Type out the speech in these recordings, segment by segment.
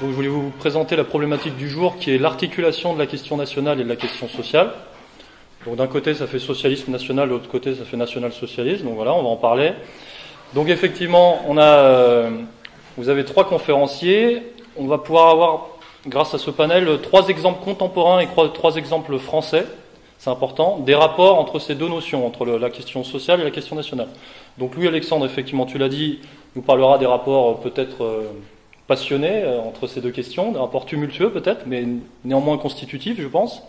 Donc je voulais vous présenter la problématique du jour qui est l'articulation de la question nationale et de la question sociale. Donc d'un côté ça fait socialisme national, de l'autre côté ça fait national-socialisme. Donc voilà, on va en parler. Donc effectivement, on a, euh, vous avez trois conférenciers. On va pouvoir avoir, grâce à ce panel, trois exemples contemporains et trois exemples français. C'est important. Des rapports entre ces deux notions, entre la question sociale et la question nationale. Donc Louis-Alexandre, effectivement, tu l'as dit, nous parlera des rapports euh, peut-être euh, passionnés entre ces deux questions, des rapports tumultueux peut-être, mais néanmoins constitutifs, je pense.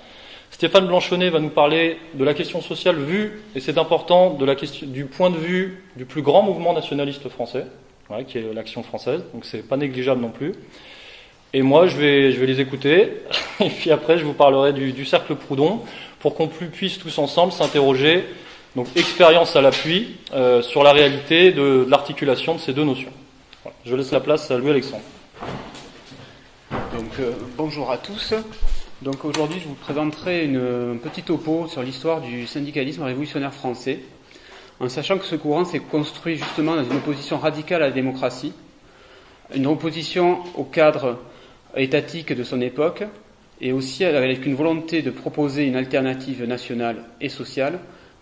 Stéphane Blanchonnet va nous parler de la question sociale vue, et c'est important, de la question, du point de vue du plus grand mouvement nationaliste français, qui est l'Action française, donc c'est pas négligeable non plus. Et moi, je vais, les écouter, et puis après, je vous parlerai du, cercle Proudhon, pour qu'on puisse tous ensemble s'interroger, donc expérience à l'appui, euh, sur la réalité de, l'articulation de ces deux notions. Je laisse la place à Louis-Alexandre. Donc, euh, bonjour à tous. Donc aujourd'hui, je vous présenterai une, petite topo sur l'histoire du syndicalisme révolutionnaire français, en sachant que ce courant s'est construit justement dans une opposition radicale à la démocratie, une opposition au cadre étatique de son époque, et aussi avec une volonté de proposer une alternative nationale et sociale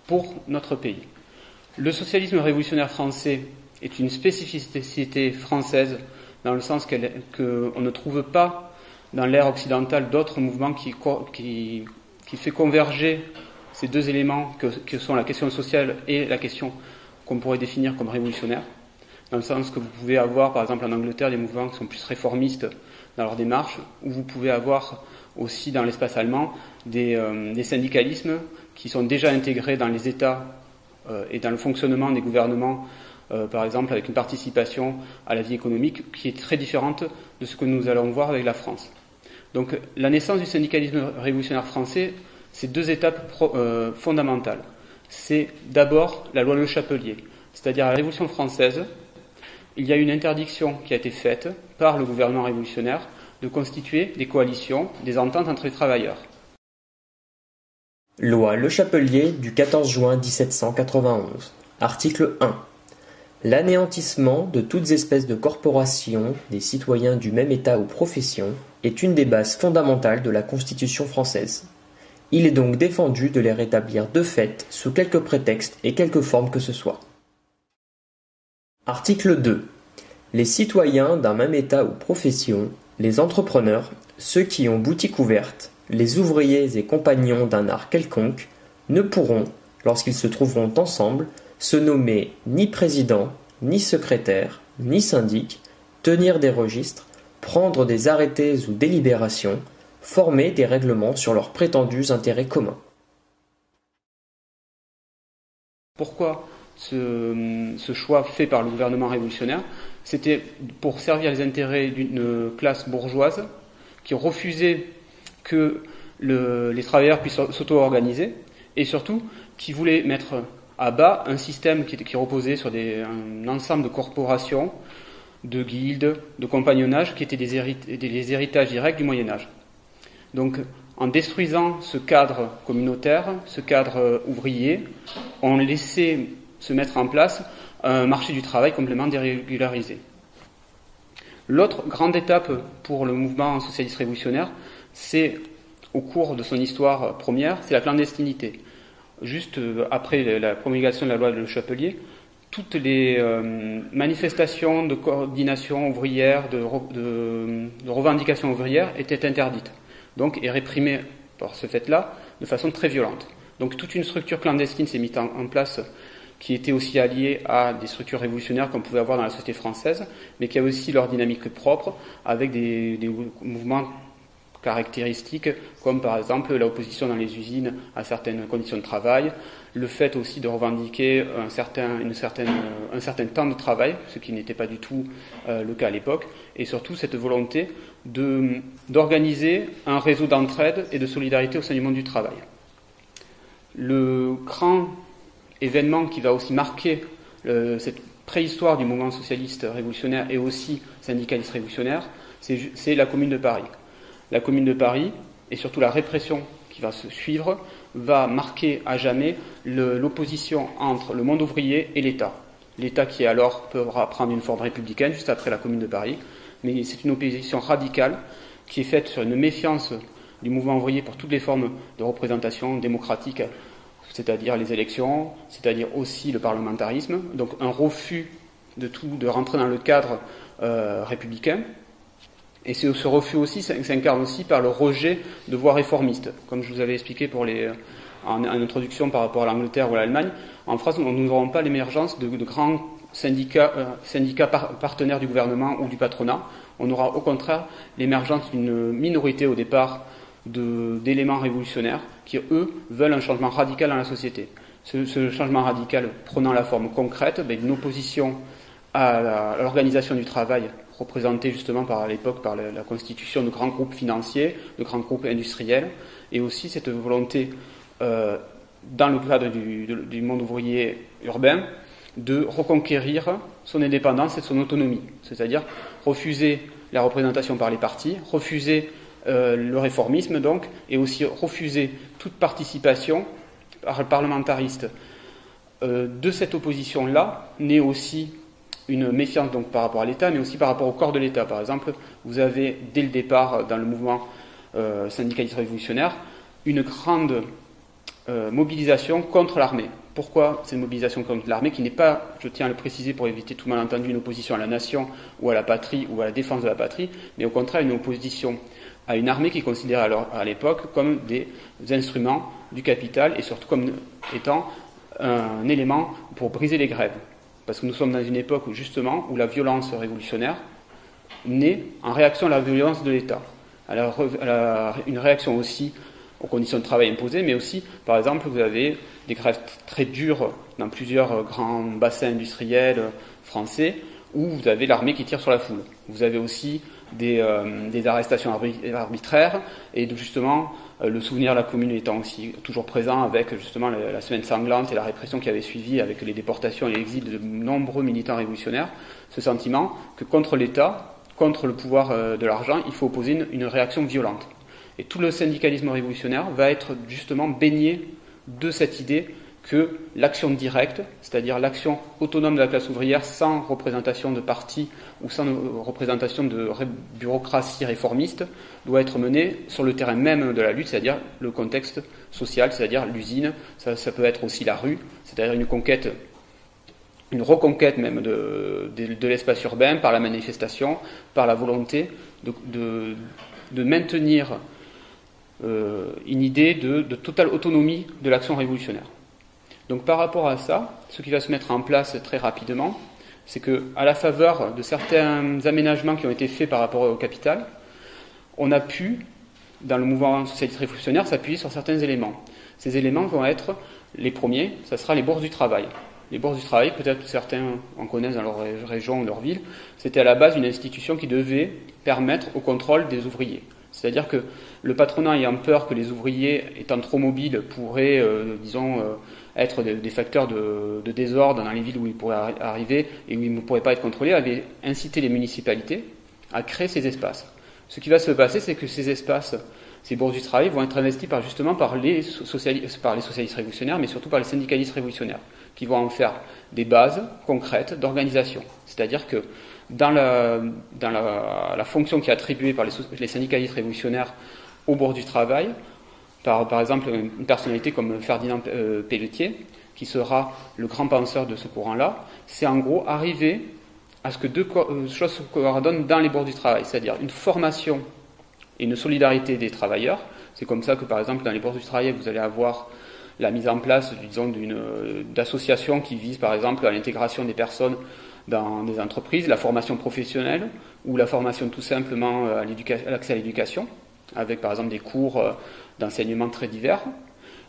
pour notre pays. Le socialisme révolutionnaire français est une spécificité française dans le sens qu'on ne trouve pas dans l'ère occidentale d'autres mouvements qui, qui, qui, fait converger ces deux éléments que, sont la question sociale et la question qu'on pourrait définir comme révolutionnaire. Dans le sens que vous pouvez avoir, par exemple, en Angleterre, des mouvements qui sont plus réformistes dans leur démarche, ou vous pouvez avoir aussi dans l'espace allemand des, euh, des, syndicalismes qui sont déjà intégrés dans les États euh, et dans le fonctionnement des gouvernements euh, par exemple avec une participation à la vie économique qui est très différente de ce que nous allons voir avec la France. Donc la naissance du syndicalisme révolutionnaire français, c'est deux étapes euh, fondamentales. C'est d'abord la loi Le Chapelier, c'est-à-dire la Révolution française. Il y a une interdiction qui a été faite par le gouvernement révolutionnaire de constituer des coalitions, des ententes entre les travailleurs. Loi Le Chapelier du 14 juin 1791. Article 1 L'anéantissement de toutes espèces de corporations des citoyens du même État ou profession est une des bases fondamentales de la Constitution française. Il est donc défendu de les rétablir de fait sous quelque prétexte et quelque forme que ce soit. Article 2. Les citoyens d'un même État ou profession, les entrepreneurs, ceux qui ont boutique ouverte, les ouvriers et compagnons d'un art quelconque, ne pourront, lorsqu'ils se trouveront ensemble, se nommer ni président, ni secrétaire, ni syndic, tenir des registres, prendre des arrêtés ou délibérations, former des règlements sur leurs prétendus intérêts communs. Pourquoi ce, choix fait par le gouvernement révolutionnaire? C'était pour servir les intérêts d'une classe bourgeoise qui refusait que les travailleurs puissent s'auto-organiser et surtout qui voulait mettre à bas un système qui, reposait sur un ensemble de corporations, de guildes, de compagnonnage qui étaient des, des héritages directs du Moyen Âge. Donc, en détruisant ce cadre communautaire, ce cadre ouvrier, on laissait se mettre en place un marché du travail complètement dérégularisé. L'autre grande étape pour le mouvement socialiste révolutionnaire, c'est au cours de son histoire première, c'est la clandestinité juste euh, après la promulgation de la loi de Le Chapelier, toutes les euh, manifestations de coordination ouvrière, de, revendication ouvrière étaient interdites, donc et réprimées par ce fait-là de façon très violente. Donc toute une structure clandestine s'est mise en, place qui était aussi alliée à des structures révolutionnaires qu'on pouvait avoir dans la société française, mais qui a aussi leur dynamique propre, avec des, des mouvements caractéristiques comme par exemple l'opposition dans les usines à certaines conditions de travail, le fait aussi de revendiquer un certain, un certain temps de travail, ce qui n'était pas du tout euh, le cas à l'époque, et surtout cette volonté d'organiser un réseau d'entraide et de solidarité au sein du monde du travail. Le grand événement qui va aussi marquer euh, cette préhistoire du mouvement socialiste révolutionnaire et aussi syndicaliste révolutionnaire, c'est la Commune de Paris la Commune de Paris et surtout la répression qui va se suivre va marquer à jamais l'opposition entre le monde ouvrier et l'État. L'État qui alors pourra prendre une forme républicaine juste après la Commune de Paris, mais c'est une opposition radicale qui est faite sur une méfiance du mouvement ouvrier pour toutes les formes de représentation démocratique, c'est-à-dire les élections, c'est-à-dire aussi le parlementarisme, donc un refus de tout, de rentrer dans le cadre euh, républicain. Et ce, refus aussi s'incarne aussi par le rejet de voies réformistes, comme je vous avais expliqué pour les, en, introduction par rapport à l'Angleterre ou à l'Allemagne. En France, nous n'aurons pas l'émergence de, grands syndicats, euh, syndicats partenaires du gouvernement ou du patronat. On aura au contraire l'émergence d'une minorité au départ d'éléments révolutionnaires qui, eux, veulent un changement radical dans la société. Ce, changement radical prenant la forme concrète ben, d'une opposition à l'organisation du travail représentée justement par l'époque par la, constitution de grands groupes financiers, de grands groupes industriels, et aussi cette volonté, euh, dans le cadre du, monde ouvrier urbain, de reconquérir son indépendance et son autonomie, c'est-à-dire refuser la représentation par les partis, refuser euh, le réformisme donc, et aussi refuser toute participation par le parlementariste. Euh, de cette opposition-là naît aussi une méfiance donc par rapport à l'État, mais aussi par rapport au corps de l'État. Par exemple, vous avez dès le départ dans le mouvement euh, syndicaliste révolutionnaire une grande mobilisation contre l'armée. Pourquoi cette mobilisation contre l'armée, qui n'est pas, je tiens à le préciser pour éviter tout malentendu, une opposition à la nation ou à la patrie ou à la défense de la patrie, mais au contraire une opposition à une armée qui considérait à l'époque comme des instruments du capital et surtout comme étant un élément pour briser les grèves. Parce que nous sommes dans une époque justement où la violence révolutionnaire naît en réaction à la violence de l'État. Une réaction aussi aux conditions de travail imposées, mais aussi, par exemple, vous avez des grèves très dures dans plusieurs grands bassins industriels français, où vous avez l'armée qui tire sur la foule. Vous avez aussi des, euh, arrestations arbitraires et justement euh, le souvenir de la commune étant aussi toujours présent avec justement la, semaine sanglante et la répression qui avait suivi avec les déportations et l'exil de nombreux militants révolutionnaires, ce sentiment que contre l'État, contre le pouvoir euh, de l'argent, il faut opposer une, une réaction violente. Et tout le syndicalisme révolutionnaire va être justement baigné de cette idée que l'action directe, c'est-à-dire l'action autonome de la classe ouvrière sans représentation de parti ou sans représentation de bureaucratie réformiste, doit être menée sur le terrain même de la lutte, c'est-à-dire le contexte social, c'est-à-dire l'usine, ça, peut être aussi la rue, c'est-à-dire une conquête, une reconquête même de, l'espace urbain par la manifestation, par la volonté de, maintenir euh, une idée de totale autonomie de l'action révolutionnaire. Donc par rapport à ça, ce qui va se mettre en place très rapidement, c'est que à la faveur de certains aménagements qui ont été faits par rapport au capital, on a pu, dans le mouvement socialiste révolutionnaire, s'appuyer sur certains éléments. Ces éléments vont être les premiers, ce sera les bourses du travail. Les bourses du travail, peut-être certains en connaissent dans leur région ou leur ville, c'était à la base une institution qui devait permettre au contrôle des ouvriers. C'est-à-dire que le patronat ayant peur que les ouvriers, étant trop mobiles, pourraient, euh, disons, euh, être des, facteurs de, désordre dans les villes où ils pourraient arriver et où ils ne pourraient pas être contrôlés, avait incité les municipalités à créer ces espaces. Ce qui va se passer, c'est que ces espaces, ces bourses du travail, vont être investis par, justement par les, socialistes, par les socialistes révolutionnaires, mais surtout par les syndicalistes révolutionnaires, qui vont en faire des bases concrètes d'organisation. C'est-à-dire que dans, la, dans la, fonction qui est attribuée par les, les syndicalistes révolutionnaires aux bourses du travail, par, exemple une personnalité comme Ferdinand euh, Pelletier, qui sera le grand penseur de ce courant-là, c'est en gros arriver à ce que deux euh, choses se coordonnent dans les bords du travail, c'est-à-dire une formation et une solidarité des travailleurs. C'est comme ça que, par exemple, dans les bords du travail, vous allez avoir la mise en place, disons, euh, d'associations qui visent, par exemple, à l'intégration des personnes dans des entreprises, la formation professionnelle ou la formation tout simplement à l'accès à l'éducation, avec, par exemple, des cours d'enseignements très divers.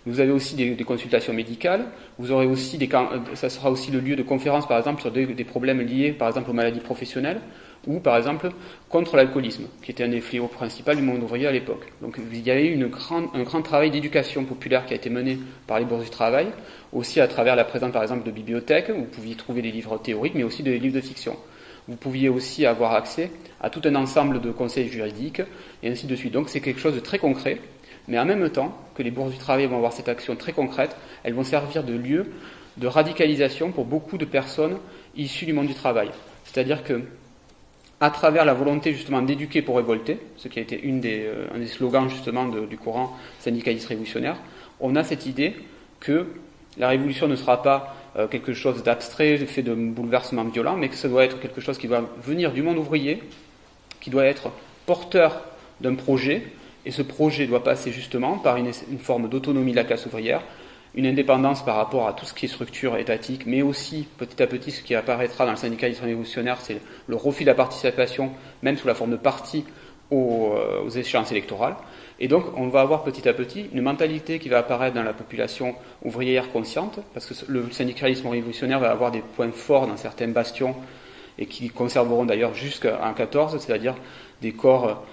Vous avez aussi des, consultations médicales. Vous aurez aussi des, ça sera aussi le lieu de conférences, par exemple, sur des, problèmes liés, par exemple, aux maladies professionnelles ou, par exemple, contre l'alcoolisme, qui était un des fléaux principaux du monde ouvrier à l'époque. Donc, il y a eu un grand travail d'éducation populaire qui a été mené par les bourses du travail, aussi à travers la présence, par exemple, de bibliothèques, où vous pouviez trouver des livres théoriques, mais aussi des livres de fiction. Vous pouviez aussi avoir accès à tout un ensemble de conseils juridiques, et ainsi de suite. Donc, c'est quelque chose de très concret, mais en même temps que les bourses du travail vont avoir cette action très concrète, elles vont servir de lieu de radicalisation pour beaucoup de personnes issues du monde du travail. C'est-à-dire que à travers la volonté justement d'éduquer pour révolter, ce qui a été euh, un des slogans justement du courant syndicaliste révolutionnaire, on a cette idée que la révolution ne sera pas euh, quelque chose d'abstrait, fait de bouleversements violents, mais que ça doit être quelque chose qui doit venir du monde ouvrier, qui doit être porteur d'un projet, et ce projet doit passer justement par une, forme d'autonomie de la classe ouvrière, une indépendance par rapport à tout ce qui est structure étatique, mais aussi petit à petit ce qui apparaîtra dans le syndicalisme révolutionnaire, c'est le refus de la participation, même sous la forme de parti, aux, euh, aux, échéances électorales. Et donc on va avoir petit à petit une mentalité qui va apparaître dans la population ouvrière consciente, parce que le syndicalisme révolutionnaire va avoir des points forts dans certains bastions et qui conserveront d'ailleurs jusqu'en 14, c'est-à-dire des corps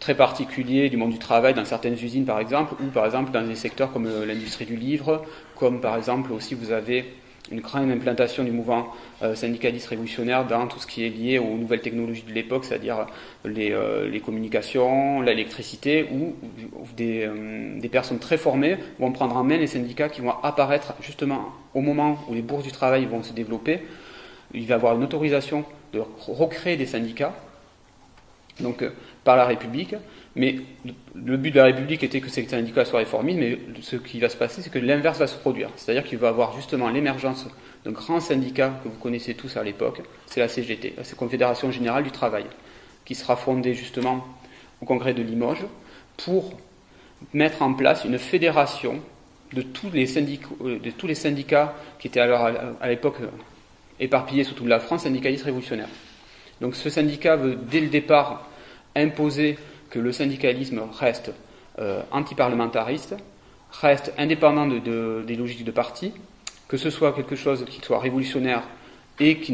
très particuliers du monde du travail dans certaines usines par exemple, ou par exemple dans des secteurs comme euh, l'industrie du livre, comme par exemple aussi vous avez une grande implantation du mouvement euh, syndicaliste révolutionnaire dans tout ce qui est lié aux nouvelles technologies de l'époque, c'est-à-dire les, euh, les, communications, l'électricité, où des, des, personnes très formées vont prendre en main les syndicats qui vont apparaître justement au moment où les bourses du travail vont se développer. Il va y avoir une autorisation de recréer des syndicats donc euh, par la République. Mais le but de la République était que ces syndicats soient réformistes, mais ce qui va se passer, c'est que l'inverse va se produire. C'est-à-dire qu'il va y avoir justement l'émergence d'un grand syndicat que vous connaissez tous à l'époque, c'est la CGT, la Confédération Générale du Travail, qui sera fondée justement au congrès de Limoges pour mettre en place une fédération de tous les syndicats, de tous les syndicats qui étaient alors à l'époque éparpillés sous toute la France, syndicalistes révolutionnaires. Donc ce syndicat veut dès le départ imposer que le syndicalisme reste euh, antiparlementariste, reste indépendant de, des logiques de parti, que ce soit quelque chose qui soit révolutionnaire et qui,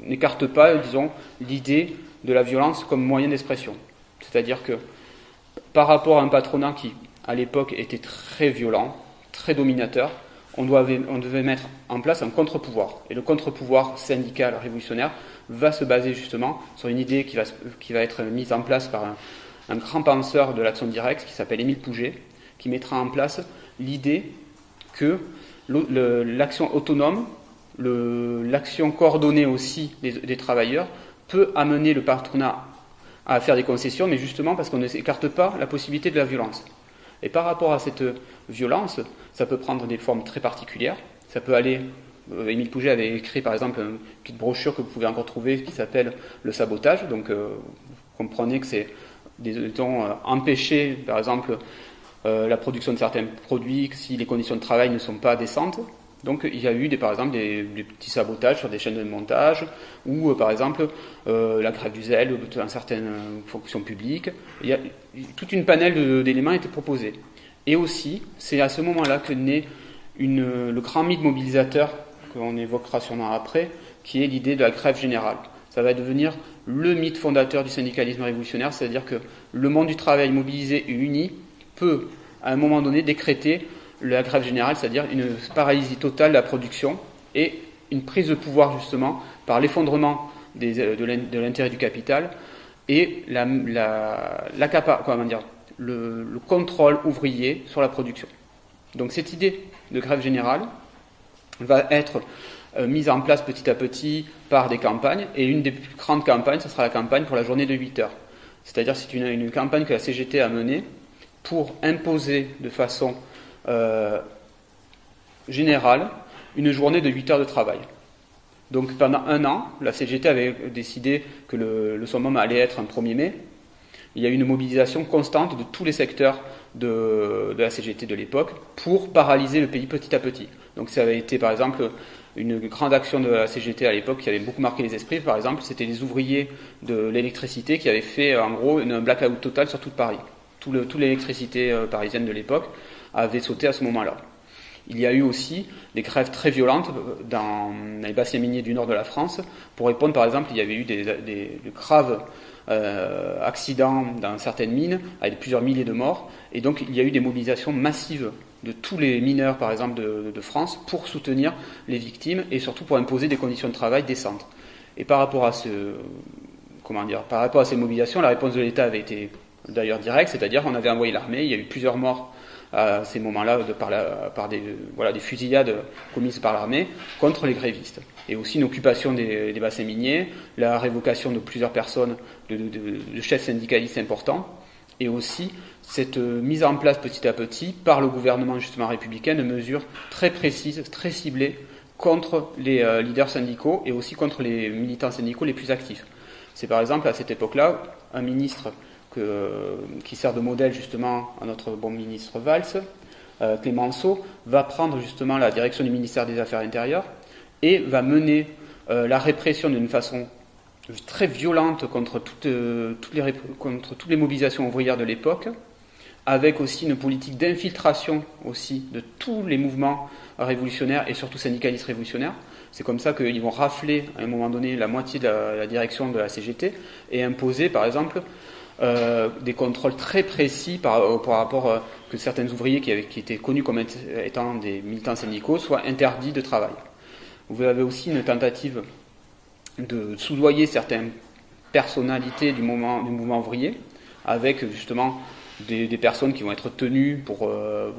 n'écarte pas, disons, l'idée de la violence comme moyen d'expression. C'est-à-dire que par rapport à un patronat qui, à l'époque, était très violent, très dominateur, on, devait mettre en place un contre-pouvoir. Et le contre-pouvoir syndical révolutionnaire va se baser justement sur une idée qui va, être mise en place par un, grand penseur de l'action directe qui s'appelle Émile Pouget, qui mettra en place l'idée que l'action autonome, l'action coordonnée aussi des, travailleurs, peut amener le patronat à faire des concessions, mais justement parce qu'on ne s'écarte pas la possibilité de la violence. Et par rapport à cette violence, ça peut prendre des formes très particulières. Ça peut aller. Euh, Émile Pouget avait écrit par exemple une petite brochure que vous pouvez encore trouver qui s'appelle Le sabotage. Donc euh, vous comprenez que c'est disons, euh, empêcher par exemple la production de certains produits si les conditions de travail ne sont pas décentes. Donc il y a eu des, par exemple des, petits sabotages sur des chaînes de montage ou par exemple la grève du zèle dans certaines fonctions publiques. Il y a, toute une panel d'éléments été proposée. Et aussi, c'est à ce moment-là que naît le grand mythe mobilisateur, qu'on évoquera sûrement après, qui est l'idée de la grève générale. Ça va devenir le mythe fondateur du syndicalisme révolutionnaire, c'est-à-dire que le monde du travail mobilisé et uni peut, à un moment donné, décréter la grève générale, c'est-à-dire une paralysie totale de la production et une prise de pouvoir, justement, par l'effondrement de l'intérêt du capital et la, la, la comment dire, le, contrôle ouvrier sur la production. Donc cette idée de grève générale va être euh, mise en place petit à petit par des campagnes, et une des plus grandes campagnes, ce sera la campagne pour la journée de 8 heures. C'est-à-dire c'est une, une, campagne que la CGT a menée pour imposer de façon euh, générale une journée de 8 heures de travail. Donc pendant un an, la CGT avait décidé que le, le summum allait être un 1er mai, il y a eu une mobilisation constante de tous les secteurs de, la CGT de l'époque pour paralyser le pays petit à petit. Donc ça avait été par exemple une grande action de la CGT à l'époque qui avait beaucoup marqué les esprits. Par exemple, c'était les ouvriers de l'électricité qui avaient fait en gros un blackout total sur toute Paris. toute l'électricité euh, parisienne de l'époque avait sauté à ce moment-là. Il y a eu aussi des grèves très violentes dans les bassins miniers du nord de la France. Pour répondre, par exemple, il y avait eu des, des graves euh, accidents dans certaines mines, avec plusieurs milliers de morts. Et donc il y a eu des mobilisations massives de tous les mineurs, par exemple, de, France, pour soutenir les victimes et surtout pour imposer des conditions de travail décentes. Et par rapport à ce, comment dire, par rapport à ces mobilisations, la réponse de l'État avait été d'ailleurs directe, c'est-à-dire on avait envoyé l'armée, il y a eu plusieurs morts à ces moments-là par, des fusillades commises par l'armée contre les grévistes. et aussi une occupation des, bassins miniers, la révocation de plusieurs personnes, de, chefs syndicalistes importants, et aussi cette euh, mise en place petit à petit par le gouvernement justement républicain de mesures très précises, très ciblées contre les euh, leaders syndicaux et aussi contre les militants syndicaux les plus actifs. C'est par exemple à cette époque-là un ministre qui sert de modèle justement à notre bon ministre Valls, euh, Clémenceau, va prendre justement la direction du ministère des Affaires intérieures et va mener euh, la répression d'une façon très violente contre toutes, euh, les, contre toutes les mobilisations ouvrières de l'époque, avec aussi une politique d'infiltration aussi de tous les mouvements révolutionnaires et surtout syndicalistes révolutionnaires. C'est comme ça qu'ils vont rafler à un moment donné la moitié de la, direction de la CGT et imposer par exemple euh, des contrôles très précis par, par rapport que certains ouvriers qui, qui étaient connus comme étant des militants syndicaux soient interdits de travail. Vous avez aussi une tentative de soudoyer certaines personnalités du, mouvement ouvrier, avec justement des, personnes qui vont être tenues pour, euh,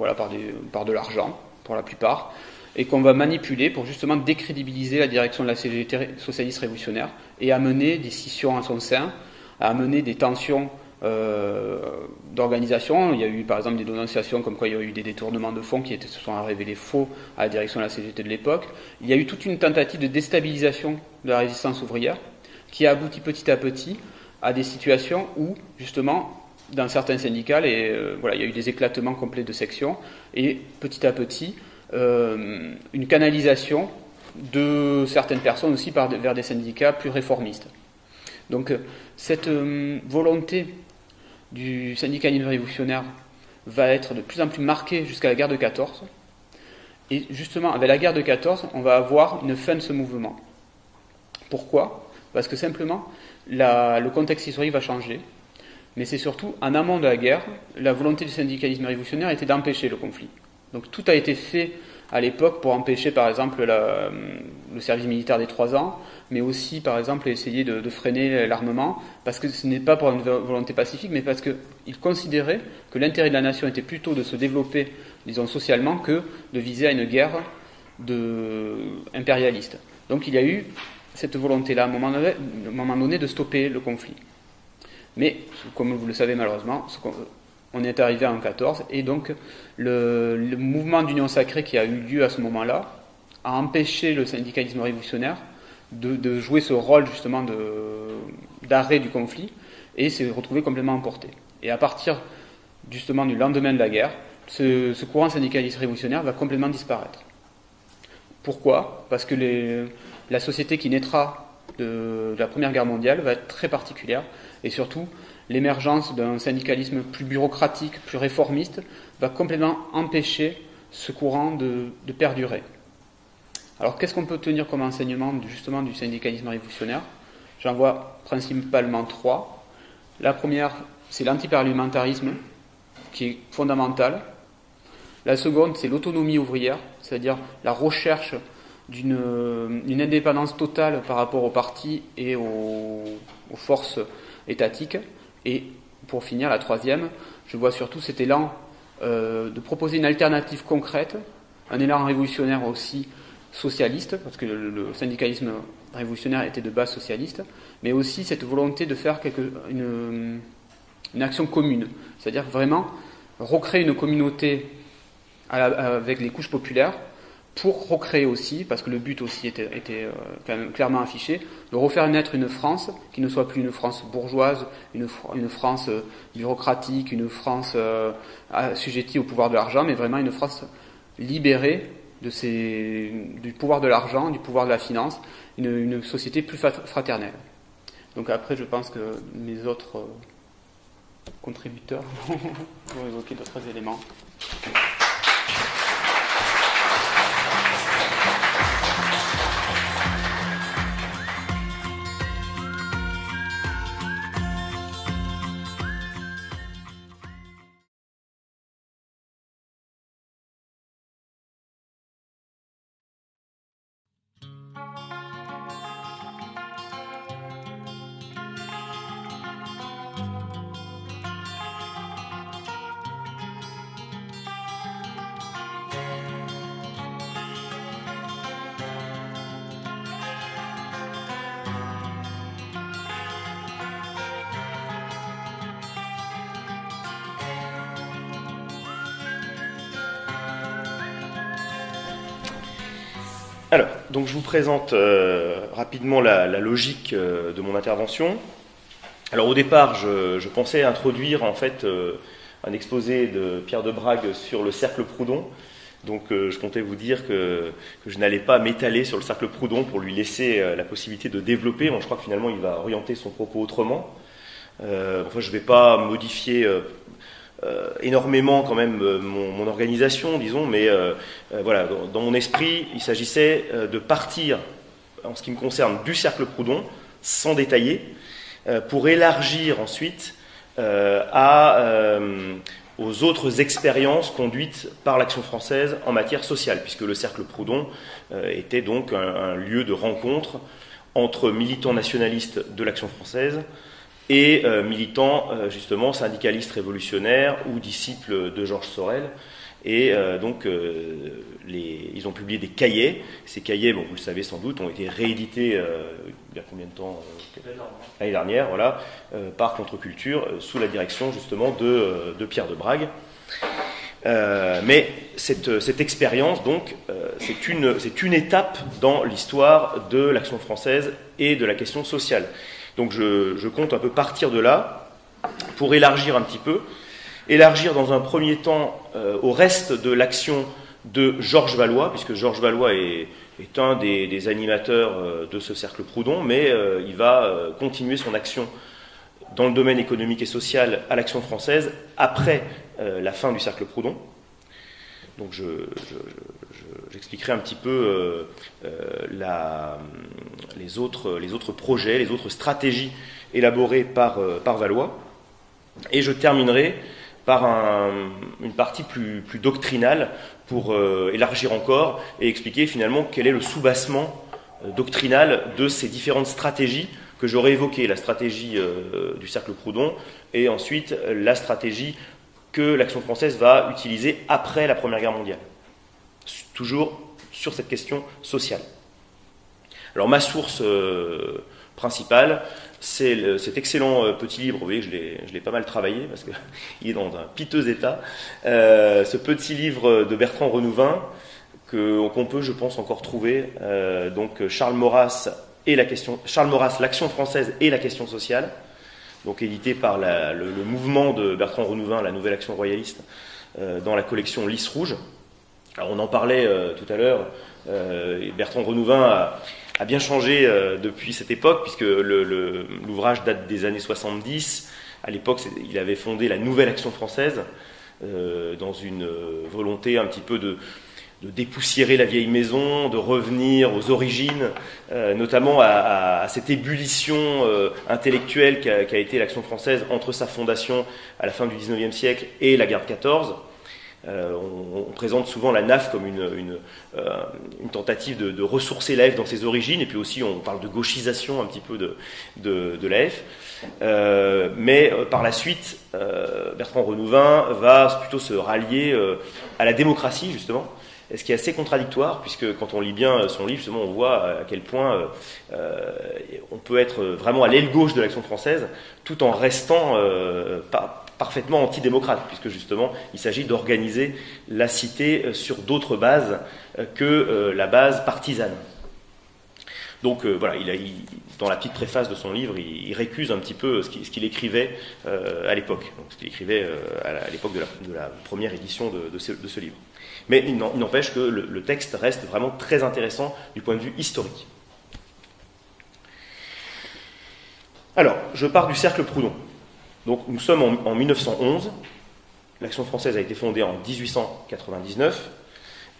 par, de l'argent, pour la plupart, et qu'on va manipuler pour justement décrédibiliser la direction de la CGT socialiste révolutionnaire et amener des scissions à son sein, amener des tensions euh, d'organisation. Il y a eu par exemple des dénonciations comme quoi il y a eu des détournements de fonds qui se sont révélés faux à la direction de la CGT de l'époque. Il y a eu toute une tentative de déstabilisation de la résistance ouvrière qui a abouti petit à petit à des situations où justement dans certains syndicats, et, euh, voilà, il y a eu des éclatements complets de sections et petit à petit euh, une canalisation de certaines personnes aussi vers des syndicats plus réformistes. Donc cette volonté du syndicalisme révolutionnaire va être de plus en plus marqué jusqu'à la guerre de 14. Et justement, avec la guerre de 14, on va avoir une fin de ce mouvement. Pourquoi? Parce que simplement, le contexte historique va changer. Mais c'est surtout, en amont de la guerre, la volonté du syndicalisme révolutionnaire était d'empêcher le conflit. Donc tout a été fait à l'époque pour empêcher par exemple le service militaire des trois ans, mais aussi par exemple essayer de, freiner l'armement, parce que ce n'est pas pour une volonté pacifique, mais parce qu'ils considéraient que l'intérêt de la nation était plutôt de se développer, disons socialement, que de viser à une guerre de, impérialiste. Donc il y a eu cette volonté-là à un moment donné, de stopper le conflit. Mais, comme vous le savez malheureusement, on est arrivé en 14, et donc le, mouvement d'union sacrée qui a eu lieu à ce moment-là a empêché le syndicalisme révolutionnaire de, jouer ce rôle justement d'arrêt du conflit et s'est retrouvé complètement emporté. Et à partir justement du lendemain de la guerre, ce, courant syndicaliste révolutionnaire va complètement disparaître. Pourquoi? Parce que la société qui naîtra de, la Première Guerre mondiale va être très particulière et surtout l'émergence d'un syndicalisme plus bureaucratique, plus réformiste, va complètement empêcher ce courant de, perdurer. Alors qu'est-ce qu'on peut tenir comme enseignement justement du syndicalisme révolutionnaire? J'en vois principalement trois. La première, c'est l'antiparlementarisme, qui est fondamental. La seconde, c'est l'autonomie ouvrière, c'est-à-dire la recherche d'une indépendance totale par rapport aux partis et aux forces étatiques. Et pour finir, la troisième, je vois surtout cet élan euh, de proposer une alternative concrète, un élan révolutionnaire aussi socialiste, parce que le, syndicalisme révolutionnaire était de base socialiste, mais aussi cette volonté de faire une, une action commune, c'est-à-dire vraiment recréer une communauté avec les couches populaires pour recréer aussi, parce que le but aussi était, euh, clairement affiché, de refaire naître une France qui ne soit plus une France bourgeoise, une, une France euh, bureaucratique, une France euh, assujettie au pouvoir de l'argent, mais vraiment une France libérée du pouvoir de l'argent, du pouvoir de la finance, une, une, société plus fraternelle. Donc après, je pense que mes autres contributeurs vont évoquer d'autres éléments. Donc je vous présente euh, rapidement la, logique euh, de mon intervention. Alors au départ, je, pensais introduire en fait euh, un exposé de Pierre de Brague sur le cercle Proudhon. Donc je comptais vous dire que, je n'allais pas m'étaler sur le cercle Proudhon pour lui laisser la possibilité de développer. Je crois que finalement il va orienter son propos autrement. enfin, je ne vais pas modifier énormément quand même euh, mon, organisation, disons, mais euh, voilà, dans, mon esprit, il s'agissait de partir, en ce qui me concerne, du cercle Proudhon, sans détailler, pour élargir ensuite aux autres expériences conduites par l'action française en matière sociale, puisque le cercle Proudhon était donc un, lieu de rencontre entre militants nationalistes de l'action française, et euh, militants euh, justement syndicalistes révolutionnaires ou disciples de Georges Sorel. Et euh, donc, les, ils ont publié des cahiers. Ces cahiers, bon, vous le savez sans doute, ont été réédités il y a combien de temps L'année dernière, voilà, par Contre-Culture, sous la direction justement de, de Pierre de Brague. mais cette, cette expérience, donc, c'est une, une étape dans l'histoire de l'action française et de la question sociale. Donc je, compte un peu partir de là pour élargir un petit peu, élargir dans un premier temps euh, au reste de l'action de Georges Valois, puisque Georges Valois est, un des, animateurs euh, de ce cercle Proudhon, mais euh, il va continuer son action dans le domaine économique et social à l'action française après la fin du cercle Proudhon. Donc j'expliquerai un petit peu euh, euh, les, autres, projets, les autres stratégies élaborées par, euh, Valois. Et je terminerai par une partie plus, plus, doctrinale pour élargir encore et expliquer finalement quel est le soubassement doctrinal de ces différentes stratégies que j'aurais évoquées, la stratégie du cercle Proudhon et ensuite la stratégie que l'action française va utiliser après la Première Guerre mondiale. Toujours sur cette question sociale. Alors ma source euh, principale, c'est cet excellent euh, petit livre, vous voyez, je l'ai pas mal travaillé parce qu'il est dans un piteux état, euh, ce petit livre de Bertrand Renouvin, qu'on peut, je pense, encore trouver, donc Charles Maurras et la question, Charles Maurras, l'action française et la question sociale, donc édité par le, mouvement de Bertrand Renouvin, la nouvelle action royaliste, dans la collection Lys Rouge. On en parlait euh, tout à l'heure, euh, Bertrand Renouvin a, bien changé depuis cette époque, puisque l'ouvrage date des années 70. À l'époque, il avait fondé la nouvelle action française, dans une volonté un petit peu de, dépoussiérer la vieille maison, de revenir aux origines, euh, notamment à, cette ébullition euh, intellectuelle qu'a été l'action française entre sa fondation à la fin du XIXe siècle et la guerre de 14. Euh, on, présente souvent la NAF comme une, tentative de, ressourcer l'AF dans ses origines, et puis aussi on parle de gauchisation un petit peu de, de, l'AF. mais par la suite, Bertrand Renouvin va plutôt se rallier à la démocratie, justement, ce qui est assez contradictoire, puisque quand on lit bien son livre, justement, on voit à quel point euh, euh, on peut être vraiment à l'aile gauche de l'action française, tout en restant euh, parfaitement antidémocrate, puisque justement, il s'agit d'organiser la cité sur d'autres bases que la base partisane. Donc voilà, dans la petite préface de son livre, il, récuse un petit peu ce qu'il écrivait à l'époque, ce qu'il écrivait à l'époque de, la, première édition de ce livre. Mais il n'empêche que le, texte reste vraiment très intéressant du point de vue historique. Alors, je pars du cercle Proudhon. Donc, nous sommes en, 1911. L'action française a été fondée en 1899.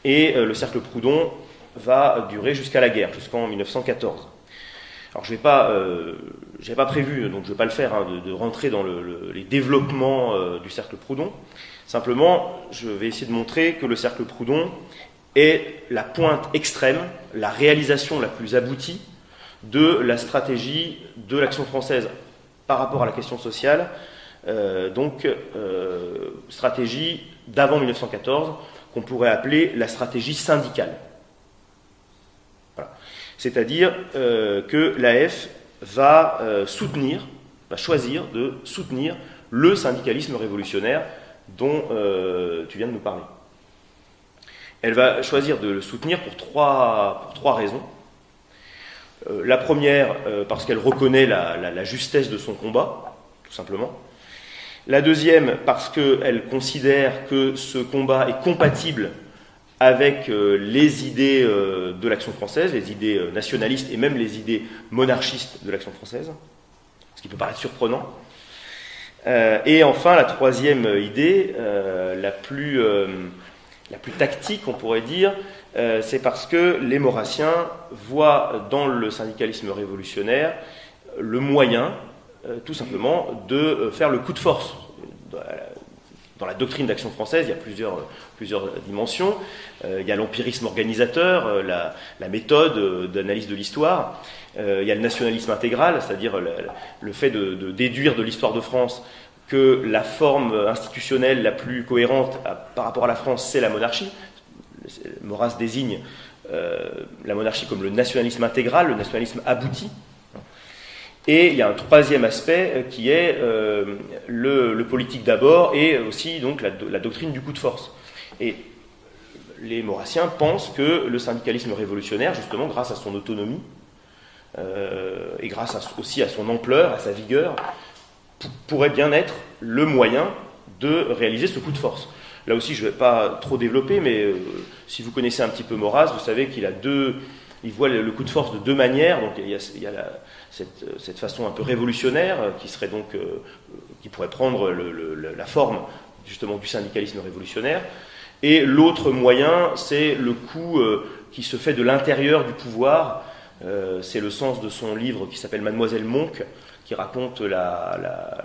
Et euh, le cercle Proudhon va durer jusqu'à la guerre, jusqu'en 1914. Alors, je n'ai pas, euh, pas prévu, donc je ne vais pas le faire, hein, de, rentrer dans les développements euh, du cercle Proudhon. Simplement, je vais essayer de montrer que le cercle Proudhon est la pointe extrême, la réalisation la plus aboutie de la stratégie de l'action française par rapport à la question sociale, euh, donc euh, stratégie d'avant 1914 qu'on pourrait appeler la stratégie syndicale. C'est-à-dire euh, que l'AF va soutenir, va choisir de soutenir le syndicalisme révolutionnaire dont tu viens de nous parler. Elle va choisir de le soutenir pour trois, pour trois raisons. Euh, la première, euh, parce qu'elle reconnaît la, justesse de son combat, tout simplement. La deuxième, parce qu'elle considère que ce combat est compatible avec euh, les idées de l'action française, les idées nationalistes et même les idées monarchistes de l'action française, ce qui peut paraître surprenant. et enfin, la troisième idée, la plus tactique, on pourrait dire, c'est parce que les Maurassiens voient dans le syndicalisme révolutionnaire le moyen, tout simplement, de faire le coup de force dans la doctrine d'action française, il y a plusieurs, dimensions. Euh, il y a l'empirisme organisateur, euh, la, méthode euh, d'analyse de l'histoire. Euh, il y a le nationalisme intégral, c'est-à-dire le, le, fait de, déduire de l'histoire de France que la forme institutionnelle la plus cohérente par rapport à la France, c'est la monarchie. Maurras désigne euh, la monarchie comme le nationalisme intégral, le nationalisme abouti. Et il y a un troisième aspect qui est euh, le, politique d'abord et aussi donc la, doctrine du coup de force. Et les Maurassiens pensent que le syndicalisme révolutionnaire, justement grâce à son autonomie euh, et grâce aussi à son ampleur, à sa vigueur, pourrait bien être le moyen de réaliser ce coup de force. Là aussi, je ne vais pas trop développer, mais euh, si vous connaissez un petit peu Maurras, vous savez qu'il a deux, il voit le, coup de force de deux manières. Donc il y a, la, cette, façon un peu révolutionnaire euh, qui serait donc, euh, qui pourrait prendre la forme justement du syndicalisme révolutionnaire. Et l'autre moyen, c'est le coup euh, qui se fait de l'intérieur du pouvoir. Euh, c'est le sens de son livre qui s'appelle Mademoiselle Monk, qui raconte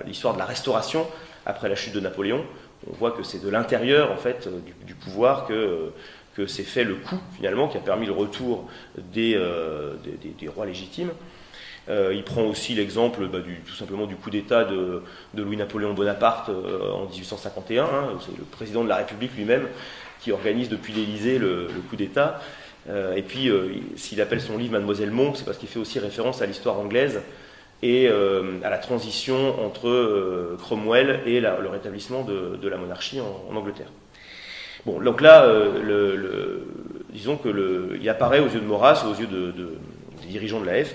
l'histoire de la restauration après la chute de Napoléon. On voit que c'est de l'intérieur en fait du, du pouvoir que que s'est fait le coup finalement qui a permis le retour des, euh, rois légitimes. Euh, il prend aussi l'exemple bah, tout simplement du coup d'État de, Louis-Napoléon Bonaparte euh, en 1851. Hein, c'est le président de la République lui-même qui organise depuis l'Élysée le, coup d'État. Euh, et puis, s'il appelle son livre Mademoiselle Monk, c'est parce qu'il fait aussi référence à l'histoire anglaise et à la transition entre Cromwell et le rétablissement de, la monarchie en, Angleterre. Bon, donc là, euh, disons que il apparaît aux yeux de Maurras, aux yeux de, de, des dirigeants de la F,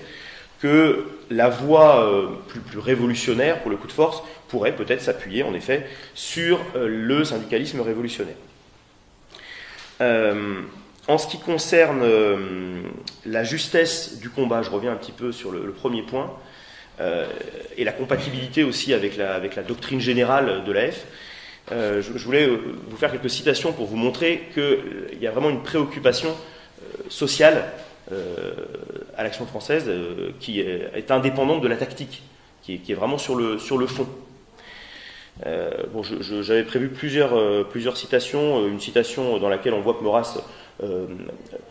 que la voie euh, plus, révolutionnaire pour le coup de force pourrait peut-être s'appuyer, en effet, sur euh, le syndicalisme révolutionnaire. Euh, en ce qui concerne la justesse du combat, je reviens un petit peu sur le premier point, et la compatibilité aussi avec la, doctrine générale de la F. Euh, je, voulais vous faire quelques citations pour vous montrer qu'il euh, y a vraiment une préoccupation euh, sociale euh, à l'action française euh, qui est, indépendante de la tactique, qui est, vraiment sur le, fond. bon, j'avais prévu plusieurs, citations, une citation dans laquelle on voit que Maurras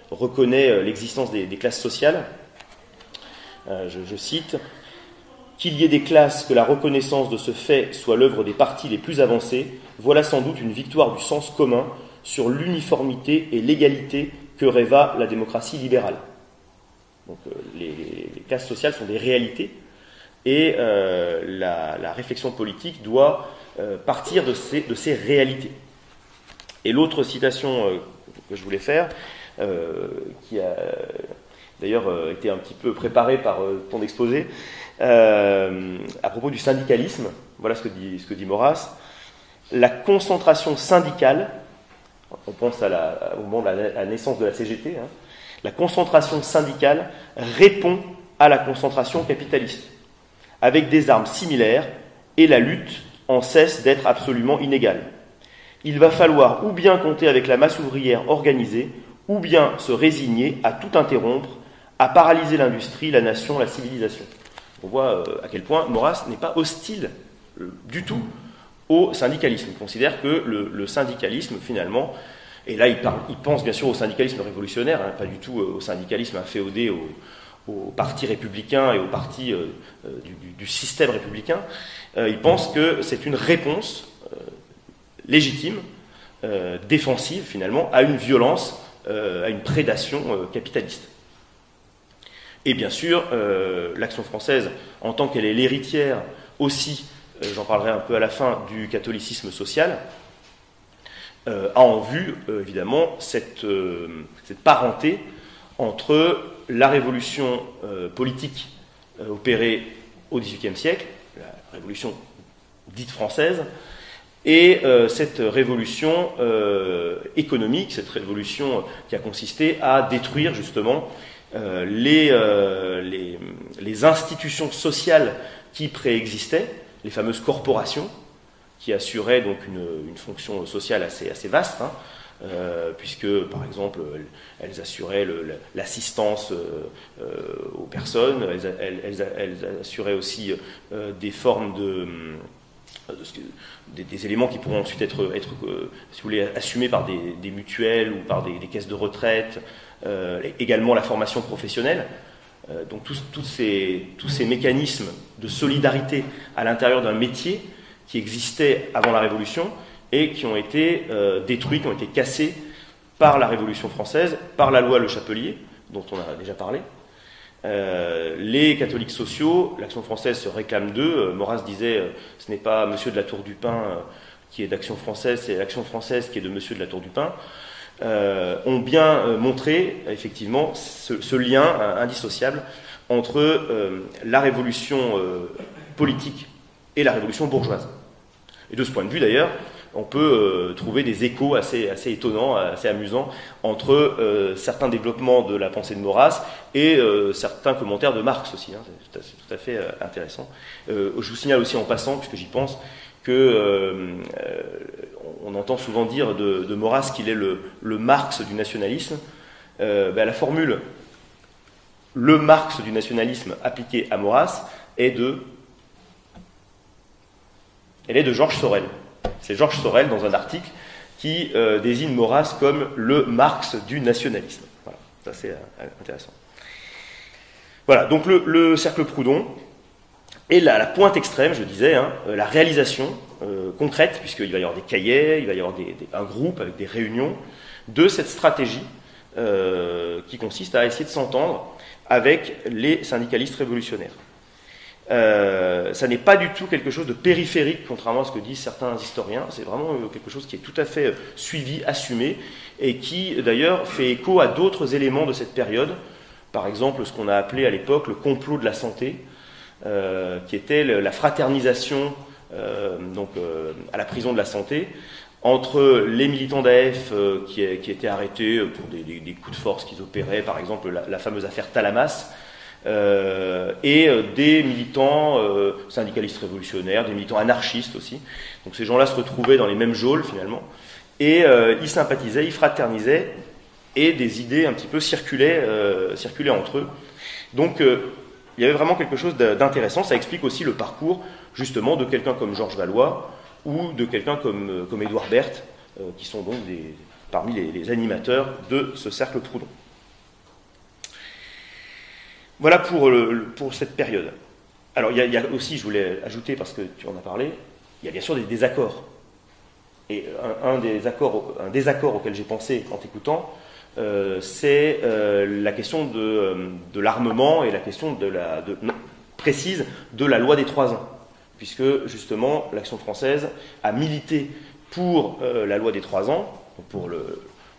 reconnaît l'existence des, classes sociales. je cite qu'il y ait des classes, que la reconnaissance de ce fait soit l'œuvre des partis les plus avancés, voilà sans doute une victoire du sens commun sur l'uniformité et l'égalité que rêva la démocratie libérale. Donc euh, les, classes sociales sont des réalités et euh, la, réflexion politique doit euh, partir de ces, de ces, réalités. Et l'autre citation que je voulais faire, qui a d'ailleurs été un petit peu préparée par ton exposé, euh, à propos du syndicalisme. Voilà ce que dit, ce Maurras. La concentration syndicale, on pense à la, au moment de la, la, naissance de la CGT, hein, la concentration syndicale répond à la concentration capitaliste, avec des armes similaires, et la lutte en cesse d'être absolument inégale. Il va falloir ou bien compter avec la masse ouvrière organisée, ou bien se résigner à tout interrompre, à paralyser l'industrie, la nation, la civilisation on voit euh, à quel point Maurras n'est pas hostile euh, du tout au syndicalisme. Il considère que le, syndicalisme, finalement, et là il, pense bien sûr au syndicalisme révolutionnaire, hein, pas du tout euh, au syndicalisme inféodé au, parti républicain et au parti du, système républicain, il pense que c'est une réponse légitime, défensive finalement, à une violence, à une prédation capitaliste. Et bien sûr, euh, l'action française, en tant qu'elle est l'héritière aussi, euh, j'en parlerai un peu à la fin, du catholicisme social, a en vue, évidemment, cette, parenté entre la révolution politique opérée au XVIIIe siècle, la révolution dite française, et euh, cette révolution euh, économique, cette révolution qui a consisté à détruire justement euh, les, les, les, institutions sociales qui préexistaient, les fameuses corporations, qui assuraient donc une, une fonction sociale assez, assez vaste, hein, puisque par exemple elles assuraient l'assistance aux personnes, elles, elles, assuraient aussi des formes de des, éléments qui pourront ensuite être, euh, assumés par des, mutuelles ou par des, caisses de retraite, euh, également la formation professionnelle. Euh, donc tous, ces, tous, ces, mécanismes de solidarité à l'intérieur d'un métier qui existait avant la Révolution et qui ont été détruits, qui ont été cassés par la Révolution française, par la loi Le Chapelier, dont on a déjà parlé, euh, les catholiques sociaux, l'action française se réclame d'eux. Euh, Maurras disait euh, ce n'est pas Monsieur de la Tour du Pin qui est d'action française, c'est l'action française qui est de Monsieur de la Tour du Pin. ont bien montré effectivement ce, lien indissociable entre la révolution politique et la révolution bourgeoise. Et de ce point de vue d'ailleurs, on peut euh, trouver des échos assez, assez étonnants, assez amusants entre euh, certains développements de la pensée de Maurras et euh, certains commentaires de Marx aussi. Hein. c'est, tout à, fait intéressant. je vous signale aussi en passant, puisque j'y pense, que on entend souvent dire de, de qu'il est le, Marx du nationalisme. Ben, la formule le Marx du nationalisme appliqué à Maurras est de Georges Sorel. C'est Georges Sorel dans un article qui euh, désigne Maurras comme le Marx du nationalisme. Voilà, ça c'est euh, intéressant. Voilà, donc le, cercle Proudhon est la, pointe extrême, je disais, hein, euh, la réalisation concrète, puisqu'il va y avoir des cahiers, il va y avoir un groupe avec des réunions, de cette stratégie qui consiste à essayer de s'entendre avec les syndicalistes révolutionnaires. Euh, ça n'est pas du tout quelque chose de périphérique, contrairement à ce que disent certains historiens. C'est vraiment euh, quelque chose qui est tout à fait euh, suivi, assumé, et qui d'ailleurs fait écho à d'autres éléments de cette période. Par exemple, ce qu'on a appelé à l'époque le complot de la santé, qui était la fraternisation donc, à la prison de la santé entre les militants d'AF qui, étaient arrêtés pour des, coups de force qu'ils opéraient, par exemple la, la fameuse affaire Talamas, et euh, des militants euh, syndicalistes révolutionnaires, des militants anarchistes aussi. Donc ces gens-là se retrouvaient dans les mêmes geôles finalement, et ils sympathisaient, ils fraternisaient, et des idées un petit peu circulaient, circulaient entre eux. Donc il y avait vraiment quelque chose d'intéressant. Ça explique aussi le parcours justement de quelqu'un comme Georges Valois ou de quelqu'un comme, comme Édouard Berthe, qui sont donc parmi les animateurs de ce cercle Proudhon. Voilà pour, pour cette période. Alors il y, a, aussi, je voulais ajouter, parce que tu en as parlé, il y a bien sûr des désaccords. Et un, des désaccord auquel j'ai pensé en t'écoutant, euh, c'est euh, la question de, l'armement et la question précise de la loi des trois ans. Puisque justement, l'action française a milité pour euh, la loi des trois ans, pour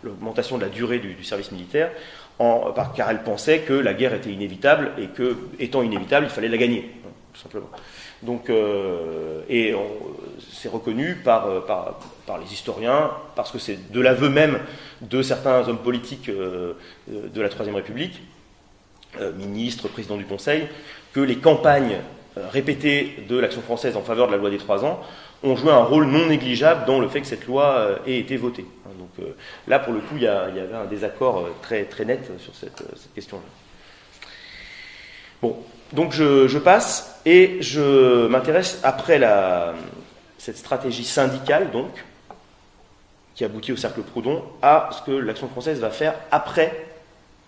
l'augmentation de la durée du service militaire, car elle pensait que la guerre était inévitable et que, étant inévitable, il fallait la gagner, tout simplement. Donc, euh, et c'est reconnu euh, par, les historiens, parce que c'est de l'aveu même de certains hommes politiques euh, de la Troisième République, ministres, présidents du Conseil, que les campagnes répétées de l'action française en faveur de la loi des trois ans ont joué un rôle non négligeable dans le fait que cette loi ait été votée. Donc là, pour le coup, il y, avait un désaccord très, très net sur cette, question-là. Bon, donc je, passe et je m'intéresse après cette stratégie syndicale, donc, qui aboutit au cercle Proudhon, à ce que l'action française va faire après